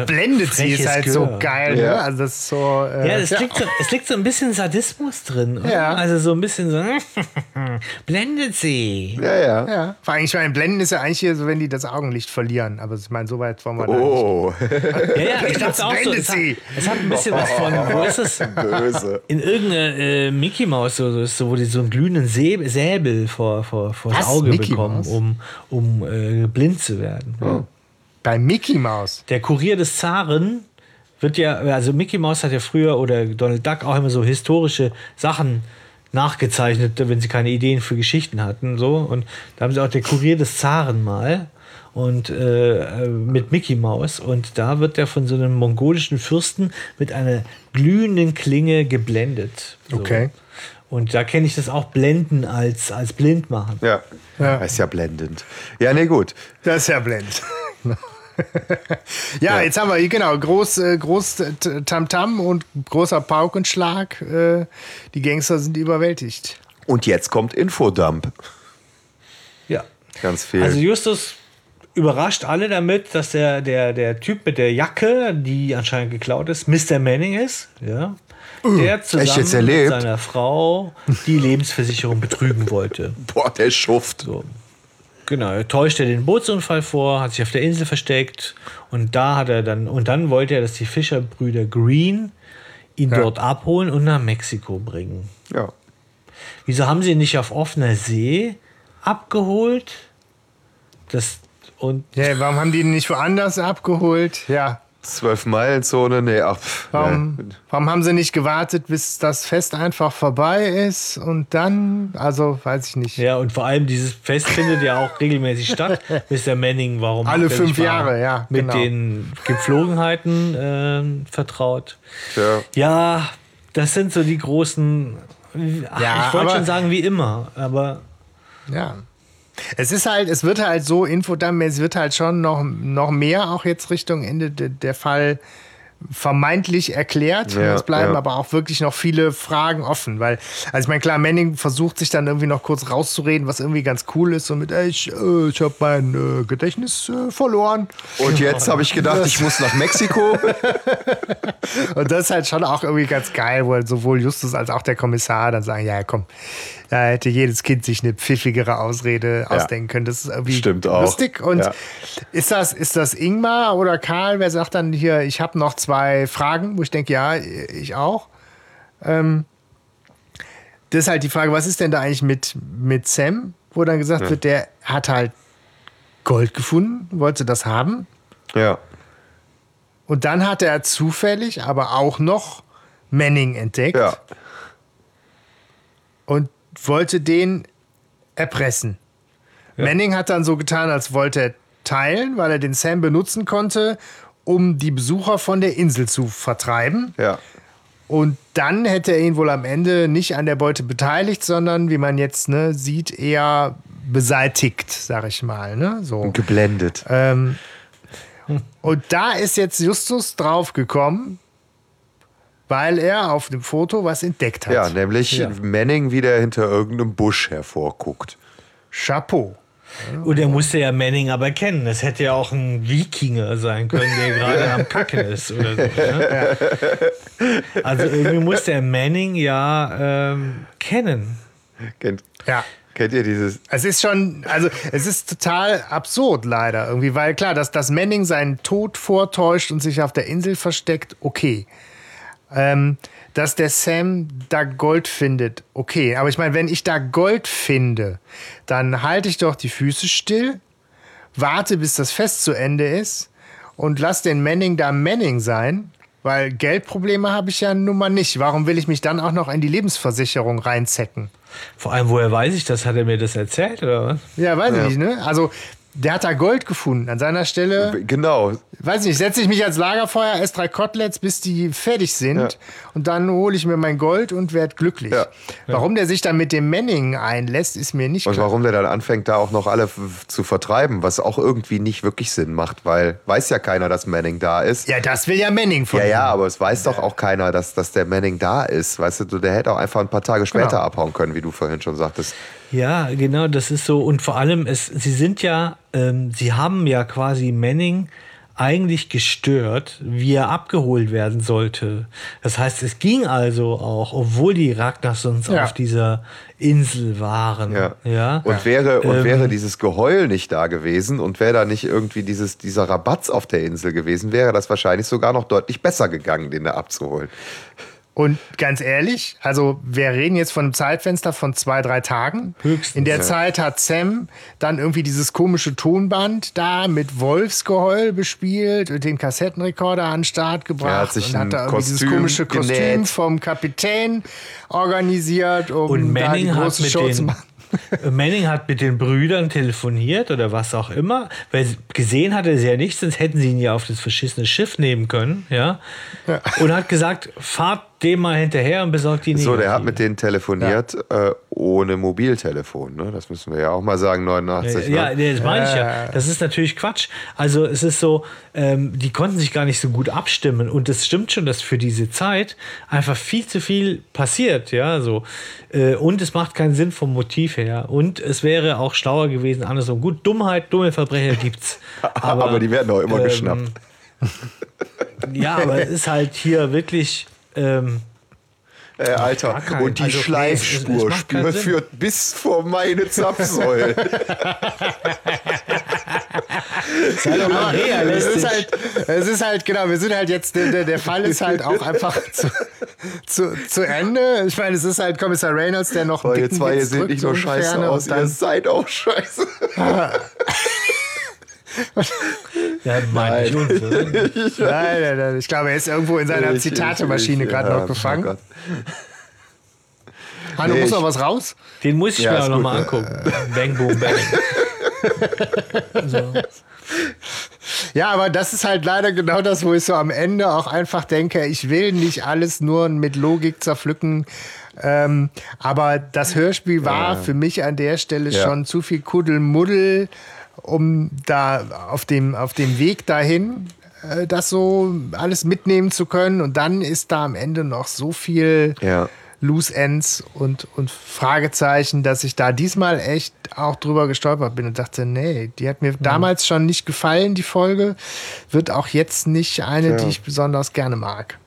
sie ist halt so
Gehör.
geil.
Ja.
Ne? Also das ist so. Äh,
Ja, es, Liegt so, es liegt so ein bisschen Sadismus drin. Oder?
Ja.
Also so ein bisschen so, blendet sie.
Ja, ja.
Ja, vor allem, ich meine, Blenden ist ja eigentlich hier so, wenn die das Augenlicht verlieren. Aber ich meine, so weit wollen wir da nicht.
Oh,
Ja, ja, ich dachte auch so.
blendet
Es hat,
sie.
es hat ein bisschen was von, wo ist es?
böse.
In irgendeiner äh, Mickey Maus, so, so, so, wo die so einen glühenden Säbel, Säbel vor, vor, vor das? Auge
Mickey
bekommen,
Maus?
um, um äh, blind zu werden.
Bei Mickey Mouse.
Der Kurier des Zaren wird ja, also Mickey Mouse hat ja früher oder Donald Duck auch immer so historische Sachen nachgezeichnet, wenn sie keine Ideen für Geschichten hatten. So. Und da haben sie auch der Kurier des Zaren mal und äh, äh, mit Mickey Mouse. Und da wird er von so einem mongolischen Fürsten mit einer glühenden Klinge geblendet. So.
Okay.
Und da kenne ich das auch Blenden als, als blind machen.
Ja.
Ja.
Ist ja blendend. Ja, nee, gut.
Das ist ja blend. ja, jetzt haben wir hier genau groß, äh, groß äh, Tamtam und großer Paukenschlag. Äh, die Gangster sind überwältigt.
Und jetzt kommt Infodump.
Ja.
Ganz viel.
Also Justus überrascht alle damit, dass der, der, der Typ mit der Jacke, die anscheinend geklaut ist, Mr. Manning ist. Ja. Der zusammen mit seiner Frau die Lebensversicherung betrügen wollte.
boah, der Schuft.
So. Genau, er täuschte den Bootsunfall vor, hat sich auf der Insel versteckt und da hat er dann und dann wollte er, dass die Fischerbrüder Green ihn
Ja.
dort abholen und nach Mexiko bringen.
Ja.
Wieso haben sie ihn nicht auf offener See abgeholt? Das und
Ja, warum haben die ihn nicht woanders abgeholt? Ja.
Zwölf-Meilen-Zone, nee, pff,
Warum,
nee.
warum haben sie nicht gewartet, bis das Fest einfach vorbei ist und dann, also weiß ich nicht.
Ja, und vor allem dieses Fest findet ja auch regelmäßig statt. Mr. Manning, warum
Alle fünf Jahre, ja,
Mit
genau.
den Gepflogenheiten ähm, vertraut.
Tja.
Ja, das sind so die großen. Ach,
Ja,
ich wollte schon sagen wie immer, aber
Ja. Es ist halt, es wird halt so Infodump, es wird halt schon noch, noch mehr auch jetzt Richtung Ende de, der Fall vermeintlich erklärt.
Ja,
es bleiben
ja.
aber auch wirklich noch viele Fragen offen, weil, also ich meine, klar, Manning versucht sich dann irgendwie noch kurz rauszureden, was irgendwie ganz cool ist, so mit, ey, ich, äh, ich habe mein äh, Gedächtnis äh, verloren.
Und jetzt habe ich gedacht, ich muss nach Mexiko.
Und das ist halt schon auch irgendwie ganz geil, wo halt sowohl Justus als auch der Kommissar dann sagen, ja komm, da hätte jedes Kind sich eine pfiffigere Ausrede ausdenken können. Das ist irgendwie
Stimmt auch.
lustig. Und
Ja.
ist, das, ist das Ingmar oder Karl, wer sagt dann hier, ich habe noch zwei Fragen, wo ich denke, ja, ich auch. Ähm, das ist halt die Frage, was ist denn da eigentlich mit, mit Sam, wo dann gesagt wird, der hat halt Gold gefunden, wollte das haben.
Ja.
Und dann hat er zufällig aber auch noch Manning entdeckt
Ja.
und wollte den erpressen. Manning hat dann so getan, als wollte er teilen, weil er den Sam benutzen konnte, um die Besucher von der Insel zu vertreiben.
Ja.
Und dann hätte er ihn wohl am Ende nicht an der Beute beteiligt, sondern, wie man jetzt ne, sieht, eher beseitigt, sag ich mal. Ne? So.
Und geblendet.
Ähm, und da ist jetzt Justus drauf gekommen, weil er auf dem Foto was entdeckt hat.
Ja, nämlich
Ja.
Manning, wie der hinter irgendeinem Busch hervorguckt.
Chapeau.
Und er musste ja Manning aber kennen. Das hätte ja auch ein Wikinger sein können, der gerade am Kacken ist oder so. Ne? Also irgendwie musste er Manning ja ähm, kennen.
Kennt,
Ja.
kennt ihr dieses?
Es ist schon, also es ist total absurd leider irgendwie, weil klar, dass, dass Manning seinen Tod vortäuscht und sich auf der Insel versteckt, okay. Ähm, dass der Sam da Gold findet, okay. Aber ich meine, wenn ich da Gold finde, dann halte ich doch die Füße still, warte, bis das Fest zu Ende ist und lass den Manning da Manning sein, weil Geldprobleme habe ich ja nun mal nicht. Warum will ich mich dann auch noch in die Lebensversicherung reinzecken?
Vor allem, woher weiß ich das? Hat er mir das erzählt oder was?
Ja, weiß ich nicht, ne? Also, der hat da Gold gefunden. An seiner Stelle,
Genau.
weiß ich nicht, setze ich mich als Lagerfeuer, esse drei Koteletts, bis die fertig sind.
Ja.
Und dann hole ich mir mein Gold und werde glücklich.
Ja.
Warum der sich dann mit dem Manning einlässt, ist mir nicht
Und
klar.
warum der dann anfängt, da auch noch alle zu vertreiben, was auch irgendwie nicht wirklich Sinn macht, weil weiß ja keiner, dass Manning da ist.
Ja, das will ja Manning von
Ja,
ihm.
ja, aber es weiß doch auch keiner, dass, dass der Manning da ist. Weißt du, der hätte auch einfach ein paar Tage später
Genau.
abhauen können, wie du vorhin schon sagtest.
Ja, genau, das ist so. Und vor allem, es, sie sind ja, ähm, sie haben ja quasi Manning eigentlich gestört, wie er abgeholt werden sollte. Das heißt, es ging also auch, obwohl die Ragnarsons
Ja.
auf dieser Insel waren.
Ja.
ja?
Und wäre, und
Ähm,
wäre dieses Geheul nicht da gewesen und wäre da nicht irgendwie dieses, dieser Rabatz auf der Insel gewesen, wäre das wahrscheinlich sogar noch deutlich besser gegangen, den da abzuholen.
Und ganz ehrlich, also wir reden jetzt von einem Zeitfenster von zwei, drei Tagen.
Höchstens,
In der
ja.
Zeit hat Sam dann irgendwie dieses komische Tonband da mit Wolfsgeheul bespielt und den Kassettenrekorder an den Start gebracht.
Er hat sich
und hat da irgendwie dieses
Kostüm
komische Kostüm
genäht.
vom Kapitän organisiert, um
Und
da die
Manning hat
große
mit
Show zu
den
machen.
Manning hat mit den Brüdern telefoniert oder was auch immer, weil gesehen hat er sie ja nicht, sonst hätten sie ihn ja auf das verschissene Schiff nehmen können, ja. Und hat gesagt, fahrt dem mal hinterher und besorgt die
So, der hat mit denen telefoniert äh, ohne Mobiltelefon. Ne? Das müssen wir ja auch mal sagen, 89.
Ja,
ne?
das meine ich ja. Das ist natürlich Quatsch. Also es ist so, ähm, die konnten sich gar nicht so gut abstimmen. Und es stimmt schon, dass für diese Zeit einfach viel zu viel passiert, ja, so. Äh, und es macht keinen Sinn vom Motiv her. Und es wäre auch schlauer gewesen, andersrum. Gut, Dummheit, dumme Verbrecher gibt's.
Aber, die werden doch immer
ähm,
geschnappt.
Ja, aber es ist halt hier wirklich. Ähm,
Äh, Alter,
kein-
und die
also, nee, es- es
Schleifspur führt bis vor meine Zapfsäule.
sei doch mal
Es
realistisch.
ist halt, es ist halt, genau, wir sind halt jetzt, der, der- der Fall ist halt auch einfach zu, zu, zu Ende. Ich meine, es ist halt Kommissar Reynolds, der noch
Boah, ihr
dicken
zwei, ihr seht nicht nur
so
scheiße aus, ihr seid auch scheiße.
ja, oder?
Nein, nein, nein. Ich glaube, er ist irgendwo in seiner Zitatemaschine gerade
ja,
noch
oh
gefangen.
Gott.
Hanno,
Nee,
muss noch was raus?
Den muss ich
Ja,
mir auch nochmal angucken. Bang, boom, bang. so.
Ja, aber das ist halt leider genau das, wo ich so am Ende auch einfach denke, ich will nicht alles nur mit Logik zerpflücken. Ähm, aber das Hörspiel war für mich an der Stelle
Ja.
schon zu viel Kuddelmuddel, um da auf dem, auf dem Weg dahin äh, das so alles mitnehmen zu können. Und dann ist da am Ende noch so viel
Ja.
Loose Ends und, und Fragezeichen, dass ich da diesmal echt auch drüber gestolpert bin und dachte, nee, die hat mir damals schon nicht gefallen, die Folge. Wird auch jetzt nicht eine, die ich besonders gerne mag.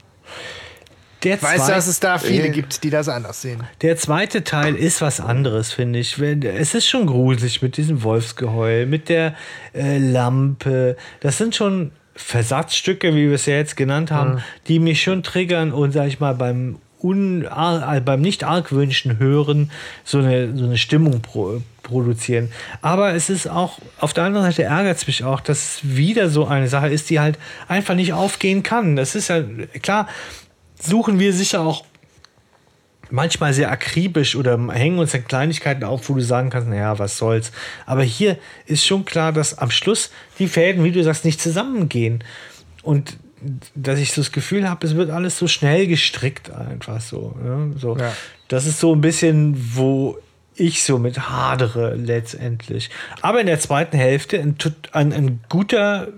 Der,
weiß, dass es da viele
Äh.
gibt, die das anders sehen.
der zweite Teil ist was anderes, finde ich. Es ist schon gruselig mit diesem Wolfsgeheul, mit der äh, Lampe. Das sind schon Versatzstücke, wie wir es ja jetzt genannt haben, die mich schon triggern und, sag ich mal, beim, un, ar, beim nicht argwünschen Hören so eine, so eine Stimmung pro, produzieren. Aber es ist auch, auf der anderen Seite ärgert es mich auch, dass es wieder so eine Sache ist, die halt einfach nicht aufgehen kann. Das ist ja, klar, suchen wir sicher auch manchmal sehr akribisch oder hängen uns an Kleinigkeiten auf, wo du sagen kannst, naja, was soll's. Aber hier ist schon klar, dass am Schluss die Fäden, wie du sagst, nicht zusammengehen. Und dass ich so das Gefühl habe, es wird alles so schnell gestrickt einfach so. Ja, so.
Ja.
Das ist so ein bisschen, wo ich so mit hadere letztendlich. Aber in der zweiten Hälfte ein, ein, ein guter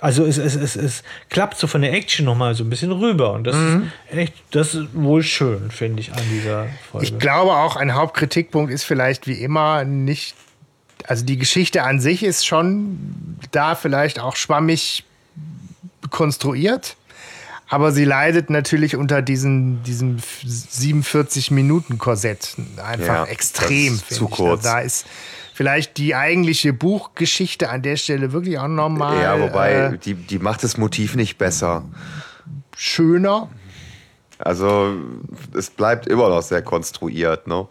Also es, es, es, es klappt so von der Action nochmal so ein bisschen rüber. Und das mhm. ist echt, das ist wohl schön, finde ich, an dieser Folge.
Ich glaube auch, ein Hauptkritikpunkt ist vielleicht wie immer nicht, also die Geschichte an sich ist schon da vielleicht auch schwammig konstruiert. Aber sie leidet natürlich unter diesen, diesem 47-Minuten-Korsett einfach ja, extrem.
Zu ich. kurz.
Da ist vielleicht die eigentliche Buchgeschichte an der Stelle wirklich auch nochmal.
Ja, wobei, äh, die, die macht das Motiv nicht besser.
Schöner.
Also, es bleibt immer noch sehr konstruiert, ne?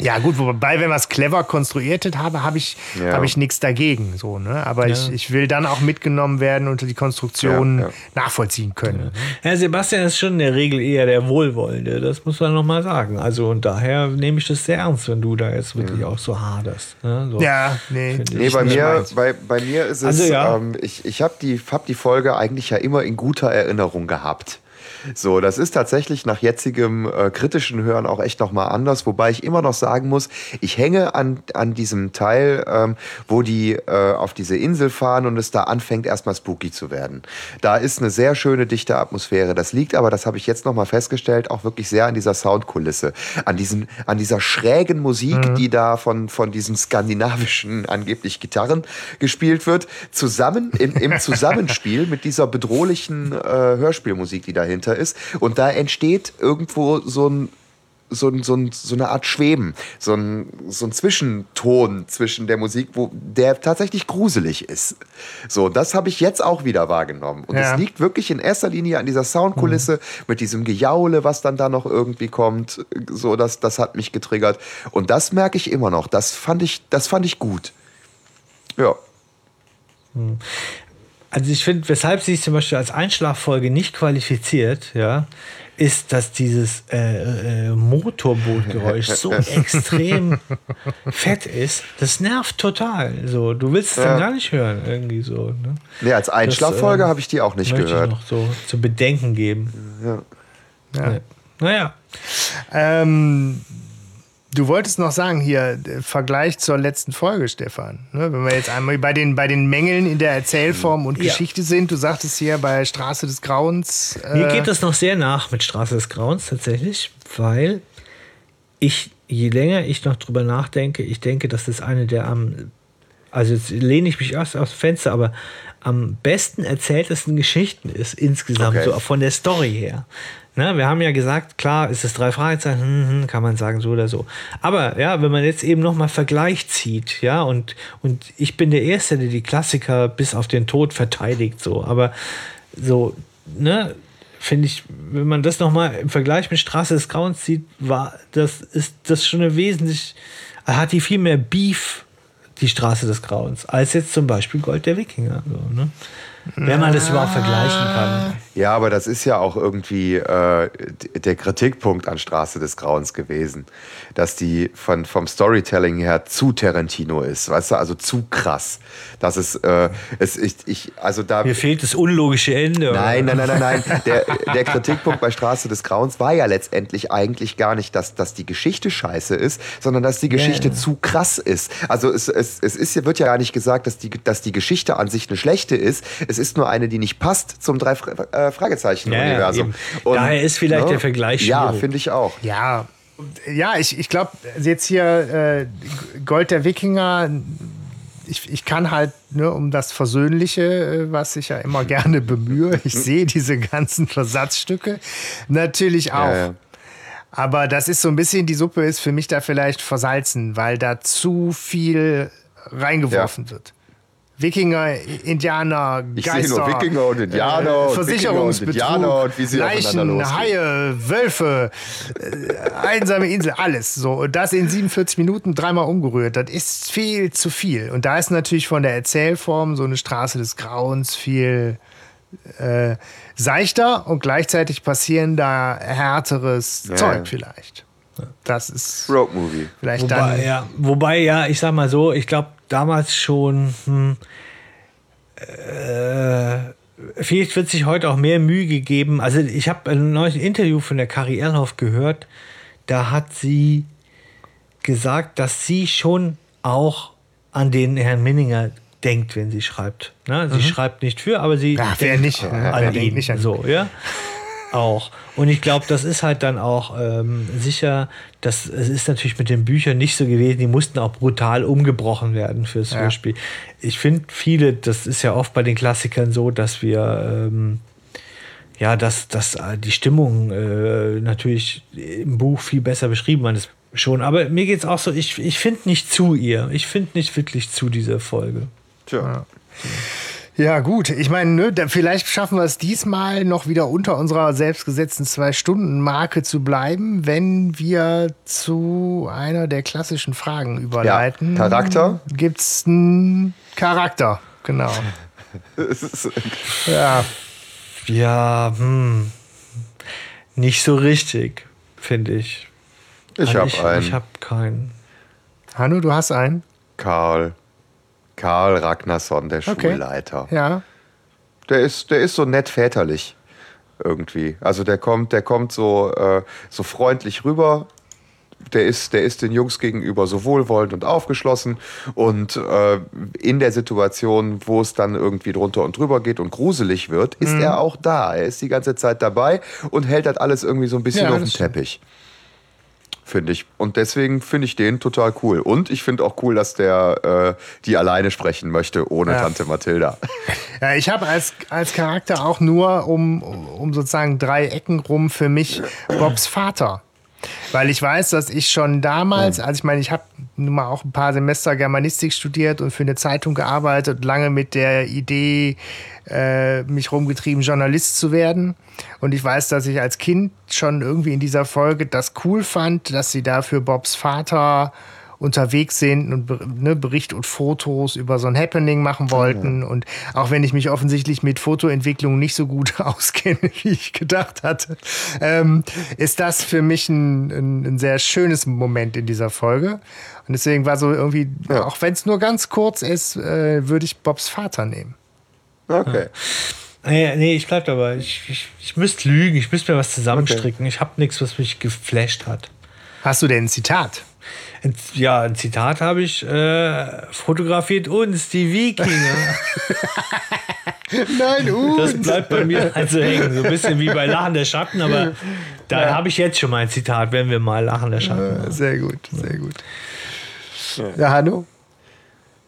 Ja, gut, wobei, wenn wir es clever konstruiert haben, habe ich, ja. hab ich nichts dagegen. So, ne? Aber ja. ich, ich will dann auch mitgenommen werden und die Konstruktion ja, nachvollziehen können.
Herr Sebastian ist schon in der Regel eher der Wohlwollende, das muss man nochmal sagen. Also und daher nehme ich das sehr ernst, wenn du da jetzt wirklich auch so haderst.
Ne? So, ja, nee.
Nee, bei mir, bei, bei mir ist es, also, ähm, ich, ich habe die, hab die Folge eigentlich ja immer in guter Erinnerung gehabt. So, das ist tatsächlich nach jetzigem äh, kritischen Hören auch echt nochmal anders, wobei ich immer noch sagen muss, ich hänge an, an diesem Teil, ähm, wo die äh, auf diese Insel fahren und es da anfängt erstmal spooky zu werden. Da ist eine sehr schöne, dichte Atmosphäre. Das liegt aber, das habe ich jetzt nochmal festgestellt, auch wirklich sehr an dieser Soundkulisse, an, diesen, an dieser schrägen Musik, mhm. die da von, von diesen skandinavischen angeblich Gitarren gespielt wird, zusammen in, im Zusammenspiel mit dieser bedrohlichen äh, Hörspielmusik, die dahinter dahinter ist. Und da entsteht irgendwo so ein so, so, so eine Art Schweben, so ein, so ein Zwischenton zwischen der Musik, wo der tatsächlich gruselig ist. So, das habe ich jetzt auch wieder wahrgenommen. Und es ja. liegt wirklich in erster Linie an dieser Soundkulisse mhm. mit diesem Gejaule, was dann da noch irgendwie kommt. So, das, das hat mich getriggert. Und das merke ich immer noch. Das fand ich, das fand ich gut. Ja.
Also ich finde, weshalb sie sich zum Beispiel als Einschlaffolge nicht qualifiziert, ja, ist, dass dieses äh, äh, Motorbootgeräusch so extrem fett ist. Das nervt total. So, du willst es ja. dann gar nicht hören, irgendwie so. Ne?
Nee, als Einschlaffolge äh, habe ich die auch nicht gehört. Ich noch
so zu bedenken geben.
Ja.
ja. Naja.
Ähm, Du wolltest noch sagen, hier, Vergleich zur letzten Folge, Stefan. Ne, wenn wir jetzt einmal bei den, bei den Mängeln in der Erzählform und ja. Geschichte sind, du sagtest hier bei Straße des Grauens.
Äh Mir geht das noch sehr nach mit Straße des Grauens tatsächlich, weil ich, je länger ich noch drüber nachdenke, ich denke, dass das eine der am, also jetzt lehne ich mich erst aufs Fenster, aber am besten erzähltesten Geschichten ist insgesamt, okay. so von der Story her. Ne, wir haben ja gesagt, klar, ist es drei Fragezeichen, hm, hm, kann man sagen, so oder so. Aber ja, wenn man jetzt eben nochmal Vergleich zieht, ja, und, und ich bin der Erste, der die Klassiker bis auf den Tod verteidigt, so. Aber so, ne, finde ich, wenn man das nochmal im Vergleich mit Straße des Grauens sieht, war das, ist das schon eine wesentlich, hat die viel mehr Beef, die Straße des Grauens, als jetzt zum Beispiel Gold der Wikinger. So, ne? Wenn man das überhaupt vergleichen kann.
Ja, aber das ist ja auch irgendwie äh, der Kritikpunkt an Straße des Grauens gewesen, dass die von, vom Storytelling her zu Tarantino ist, weißt du, also zu krass. Dass es, äh, es ich, ich, also da.
Mir fehlt das unlogische Ende.
Nein, nein, nein, nein, nein. Der, der Kritikpunkt bei Straße des Grauens war ja letztendlich eigentlich gar nicht, dass, dass die Geschichte scheiße ist, sondern dass die Geschichte yeah. zu krass ist. Also es, es, es ist, wird ja gar nicht gesagt, dass die, dass die Geschichte an sich eine schlechte ist. Es ist nur eine, die nicht passt zum drei äh, Fragezeichen-Universum.
Ja, Daher ist vielleicht ne? der Vergleich
Ja, finde ich auch.
Ja, ja, ich, ich glaube, jetzt hier äh, Gold der Wikinger, ich, ich kann halt, ne, um das Versöhnliche, äh, was ich ja immer gerne bemühe, ich sehe diese ganzen Versatzstücke natürlich auch. Ja, ja. Aber das ist so ein bisschen, die Suppe ist für mich da vielleicht versalzen, weil da zu viel reingeworfen ja. wird. Wikinger, Indianer, Geister, ich
nur Wikinger und Indianer,
äh, Versicherungsbetrug, und, Leichen, Haie, Wölfe, äh, einsame Insel, alles so. Und das in 47 Minuten dreimal umgerührt, das ist viel zu viel. Und da ist natürlich von der Erzählform so eine Straße des Grauens viel äh, seichter und gleichzeitig passieren da härteres ja. Zeug vielleicht. Das ist
Road Movie.
Vielleicht
wobei,
dann.
Ja, wobei, ja, ich sag mal so, ich glaube, damals schon, hm, äh, vielleicht wird sich heute auch mehr Mühe gegeben. Also ich habe ein neues Interview von der Kari Erhoff gehört. Da hat sie gesagt, dass sie schon auch an den Herrn Minninger denkt, wenn sie schreibt. Ne? Sie schreibt nicht für, aber sie
Mhm. Ja,
denkt
nicht? Ja, wer
an ihn.
nicht an
so, ja. Auch. Und ich glaube, das ist halt dann auch ähm, sicher, dass es ist natürlich mit den Büchern nicht so gewesen, die mussten auch brutal umgebrochen werden fürs Hörspiel. Ich finde viele, das ist ja oft bei den Klassikern so, dass wir ähm, ja, dass, dass äh, die Stimmung äh, natürlich im Buch viel besser beschrieben ist schon. Aber mir geht es auch so, ich, ich finde nicht zu ihr. Ich finde nicht wirklich zu dieser Folge.
Tja.
Ja, gut. Ich meine, ne, vielleicht schaffen wir es diesmal noch wieder unter unserer selbstgesetzten Zwei-Stunden-Marke zu bleiben, wenn wir zu einer der klassischen Fragen überleiten.
Charakter?
Gibt es einen Charakter? Genau. Ja.
Ja, hm, nicht so richtig, finde ich.
Ich
Also
habe einen.
Ich habe keinen.
Hanno, du hast einen?
Karl. Karl Ragnarsson, der
Okay.
Schulleiter.
Ja.
Der ist, der ist so nett väterlich irgendwie. Also der kommt, der kommt so, äh, so freundlich rüber. Der ist, der ist den Jungs gegenüber so wohlwollend und aufgeschlossen. Und äh, in der Situation, wo es dann irgendwie drunter und drüber geht und gruselig wird, ist
Mhm.
er auch da. Er ist die ganze Zeit dabei und hält das alles irgendwie so ein bisschen
Ja,
auf den
das stimmt.
Finde ich. Und deswegen finde ich den total cool. Und ich finde auch cool, dass der äh, die alleine sprechen möchte, ohne
Ja.
Tante Mathilda.
Ja, ich habe als, als Charakter auch nur um, um sozusagen drei Ecken rum für mich Bobs Vater. Weil ich weiß, dass ich schon damals, also ich meine, ich habe nun mal auch ein paar Semester Germanistik studiert und für eine Zeitung gearbeitet, lange mit der Idee äh, mich rumgetrieben, Journalist zu werden. Und ich weiß, dass ich als Kind schon irgendwie in dieser Folge das cool fand, dass sie dafür Bobs Vater unterwegs sind und ne, Bericht und Fotos über so ein Happening machen wollten. Und auch wenn ich mich offensichtlich mit Fotoentwicklung nicht so gut auskenne, wie ich gedacht hatte, ähm, ist das für mich ein, ein, ein sehr schönes Moment in dieser Folge. Und deswegen war so irgendwie,
Ja.
auch wenn es nur ganz kurz ist, äh, würde ich Bobs Vater nehmen.
Okay.
Nee, nee ich bleib dabei. Ich, ich, ich müsste lügen, ich müsste mir was zusammenstricken. Ich habe nichts, was mich geflasht hat.
Hast du denn ein Zitat?
Ein- Ja, ein Zitat habe ich äh, fotografiert uns, die Wikinger.
Nein, uh.
Das bleibt bei mir also hängen. So ein bisschen wie bei Lachen der Schatten, aber da habe ich jetzt schon mal ein Zitat, wenn wir mal Lachen der Schatten machen.
Sehr gut, sehr gut. Ja, Hanno?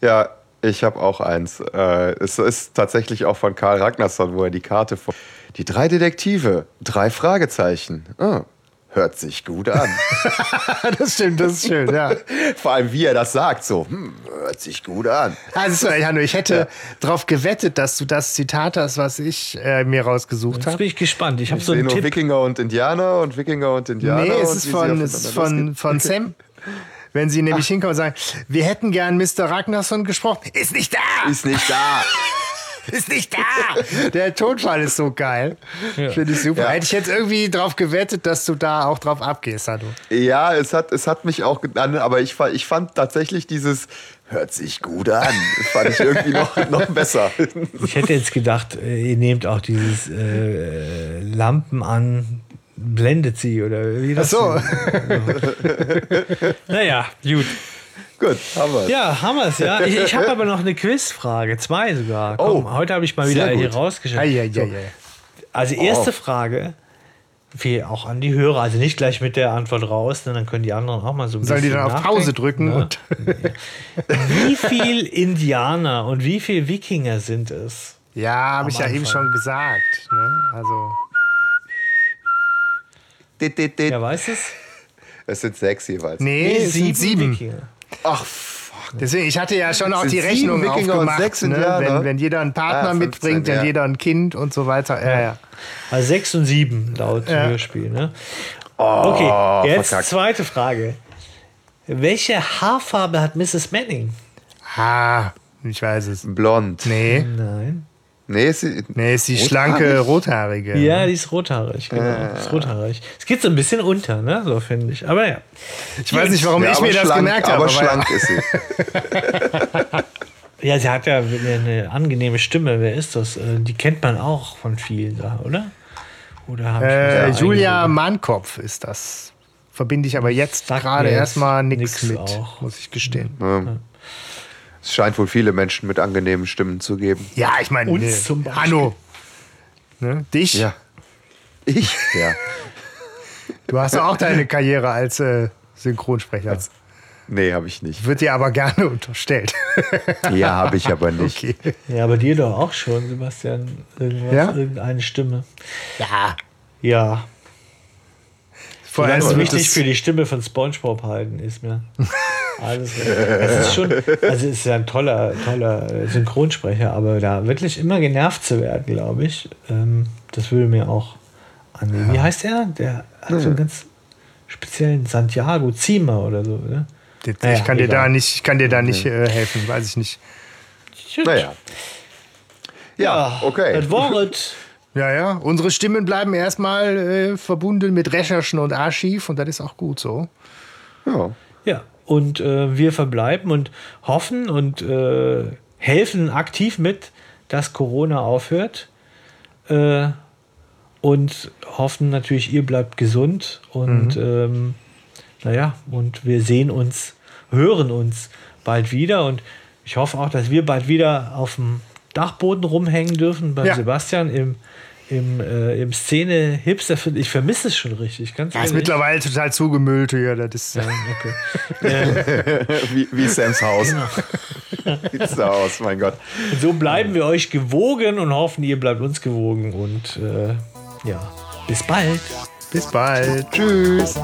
Ja, ich habe auch eins. Äh, es ist tatsächlich auch von Karl Ragnarsson, wo er die Karte vor. Die drei Detektive, drei Fragezeichen. Ah, hört sich gut an.
Das stimmt, das ist schön, ja.
Vor allem, wie er das sagt, so, hm, hört sich gut an.
Also, Hanno, ich hätte darauf gewettet, dass du das Zitat hast, was ich äh, mir rausgesucht
Jetzt
habe.
bin ich gespannt. Ich habe so einen
nur
Tipp.
Wikinger und Indianer und Wikinger und Indianer.
Nee, es
und
ist von, es von, von Sam. Wenn sie nämlich hinkommen und sagen, wir hätten gern Mr. Ragnarsson gesprochen. Ist nicht da!
Ist nicht da.
Ist nicht da! Der Tonfall ist so geil. Finde ich super.
Ja.
Hätte ich jetzt irgendwie drauf gewettet, dass du da auch drauf abgehst, Hanno.
Ja, es hat, es hat mich auch getan, aber ich, ich fand tatsächlich dieses hört sich gut an. fand ich irgendwie noch, noch besser.
Ich hätte jetzt gedacht, äh, ihr nehmt auch dieses äh, Lampen an, blendet sie oder wie das.
Ach so.
Naja, gut.
Gut, haben wir.
Ja, haben wir es, ja. Ich, ich habe aber noch eine Quizfrage, zwei sogar. Komm,
Oh,
heute habe ich mal wieder hier rausgeschickt. So,
ei, ei.
Also erste
Oh.
Frage, wie auch an die Hörer, also nicht gleich mit der Antwort raus, ne, dann können die anderen auch mal so ein
Sollen die
bisschen
dann auf Pause drücken?
ne? Wie viel Indianer und wie viel Wikinger sind es?
ja, habe ich ja eben
Anfang.
schon gesagt. Ne? Also,
Dit, dit, dit.
Wer weiß es?
Es sind sechs jeweils.
nee, es sind sieben.
Wikinger.
Ach, fuck.
Deswegen, ich hatte ja schon auch die Rechnung
Wikinger
aufgemacht,
sechs
ne? Wenn, wenn jeder einen Partner
Ah, 15,
mitbringt, dann
ja.
jeder ein Kind und so weiter. Ja, ja.
Also sechs und sieben laut
Ja.
Hörspiel. Ne? Okay, jetzt
verkackt.
zweite Frage. Welche Haarfarbe hat Mrs. Manning?
Ah, ich weiß es.
Blond.
Nee,
Nein.
Nee, ist sie,
nee, ist die
Rothaarig?
schlanke Rothaarige.
Ja, die ist rothaarig, genau. Ist rothaarig. Es geht so ein bisschen unter, ne? So finde ich. Aber ja.
Ich weiß nicht, warum
ja,
ich mir das
schlank,
gemerkt habe.
Aber
aber
schlank ist sie.
Ja, sie hat ja eine, angenehme Stimme. Wer ist das? Äh, Die kennt man auch von vielen Sachen, oder? Oder habe ich
Äh,
da
Julia? Mannkopf ist das. Verbinde ich aber jetzt gerade erstmal nichts
nix
mit,
auch.
muss ich gestehen.
Es scheint wohl viele Menschen mit angenehmen Stimmen zu geben.
Ja, ich meine,
Uns
nee,
zum Beispiel.
Hanno. Ne? Dich?
Ja. Ich? Ja.
Du hast ja auch deine Karriere als äh, Synchronsprecher.
Nee, habe ich nicht.
Wird dir aber gerne unterstellt.
Ja, habe ich aber nicht.
Okay.
Ja, aber dir doch auch schon, Sebastian. Irgendwas,
Ja?
Irgendeine Stimme.
Ja.
Ja.
Vor
Ganz
allem
wichtig für die Stimme von Spongebob halten ist mir. Alles das ist schon, also ist ja ein toller, toller äh, Synchronsprecher, aber da wirklich immer genervt zu werden, glaube ich, ähm, das würde mir auch annehmen. Wie heißt er? Der hat so einen ganz speziellen Santiago Zima oder so, ne?
Ich
Naja,
kann dir
egal.
da nicht, ich kann dir da nicht äh, helfen, weiß ich nicht.
Naja. Ja, okay.
Das.
Ja, ja. Unsere Stimmen bleiben erstmal äh, verbunden mit Recherchen und Archiv und das ist auch gut so.
Ja.
Ja, und äh, wir verbleiben und hoffen und äh, helfen aktiv mit, dass Corona aufhört. Äh, und hoffen natürlich, ihr bleibt gesund. Und ähm, naja, und wir sehen uns, hören uns bald wieder. Und ich hoffe auch, dass wir bald wieder auf dem Dachboden rumhängen dürfen beim
Ja.
Sebastian im, im, äh, im Szene-Hipster. Ich vermisse es schon richtig. Ganz
Das ist mittlerweile total zugemüllt hier. Das ist, äh,
Okay.
Wie, wie Sams Haus.
Genau.
Sieht's da aus, mein Gott.
Und so bleiben wir euch gewogen und hoffen, ihr bleibt uns gewogen. Und äh, ja, bis bald.
bis bald.
Tschüss.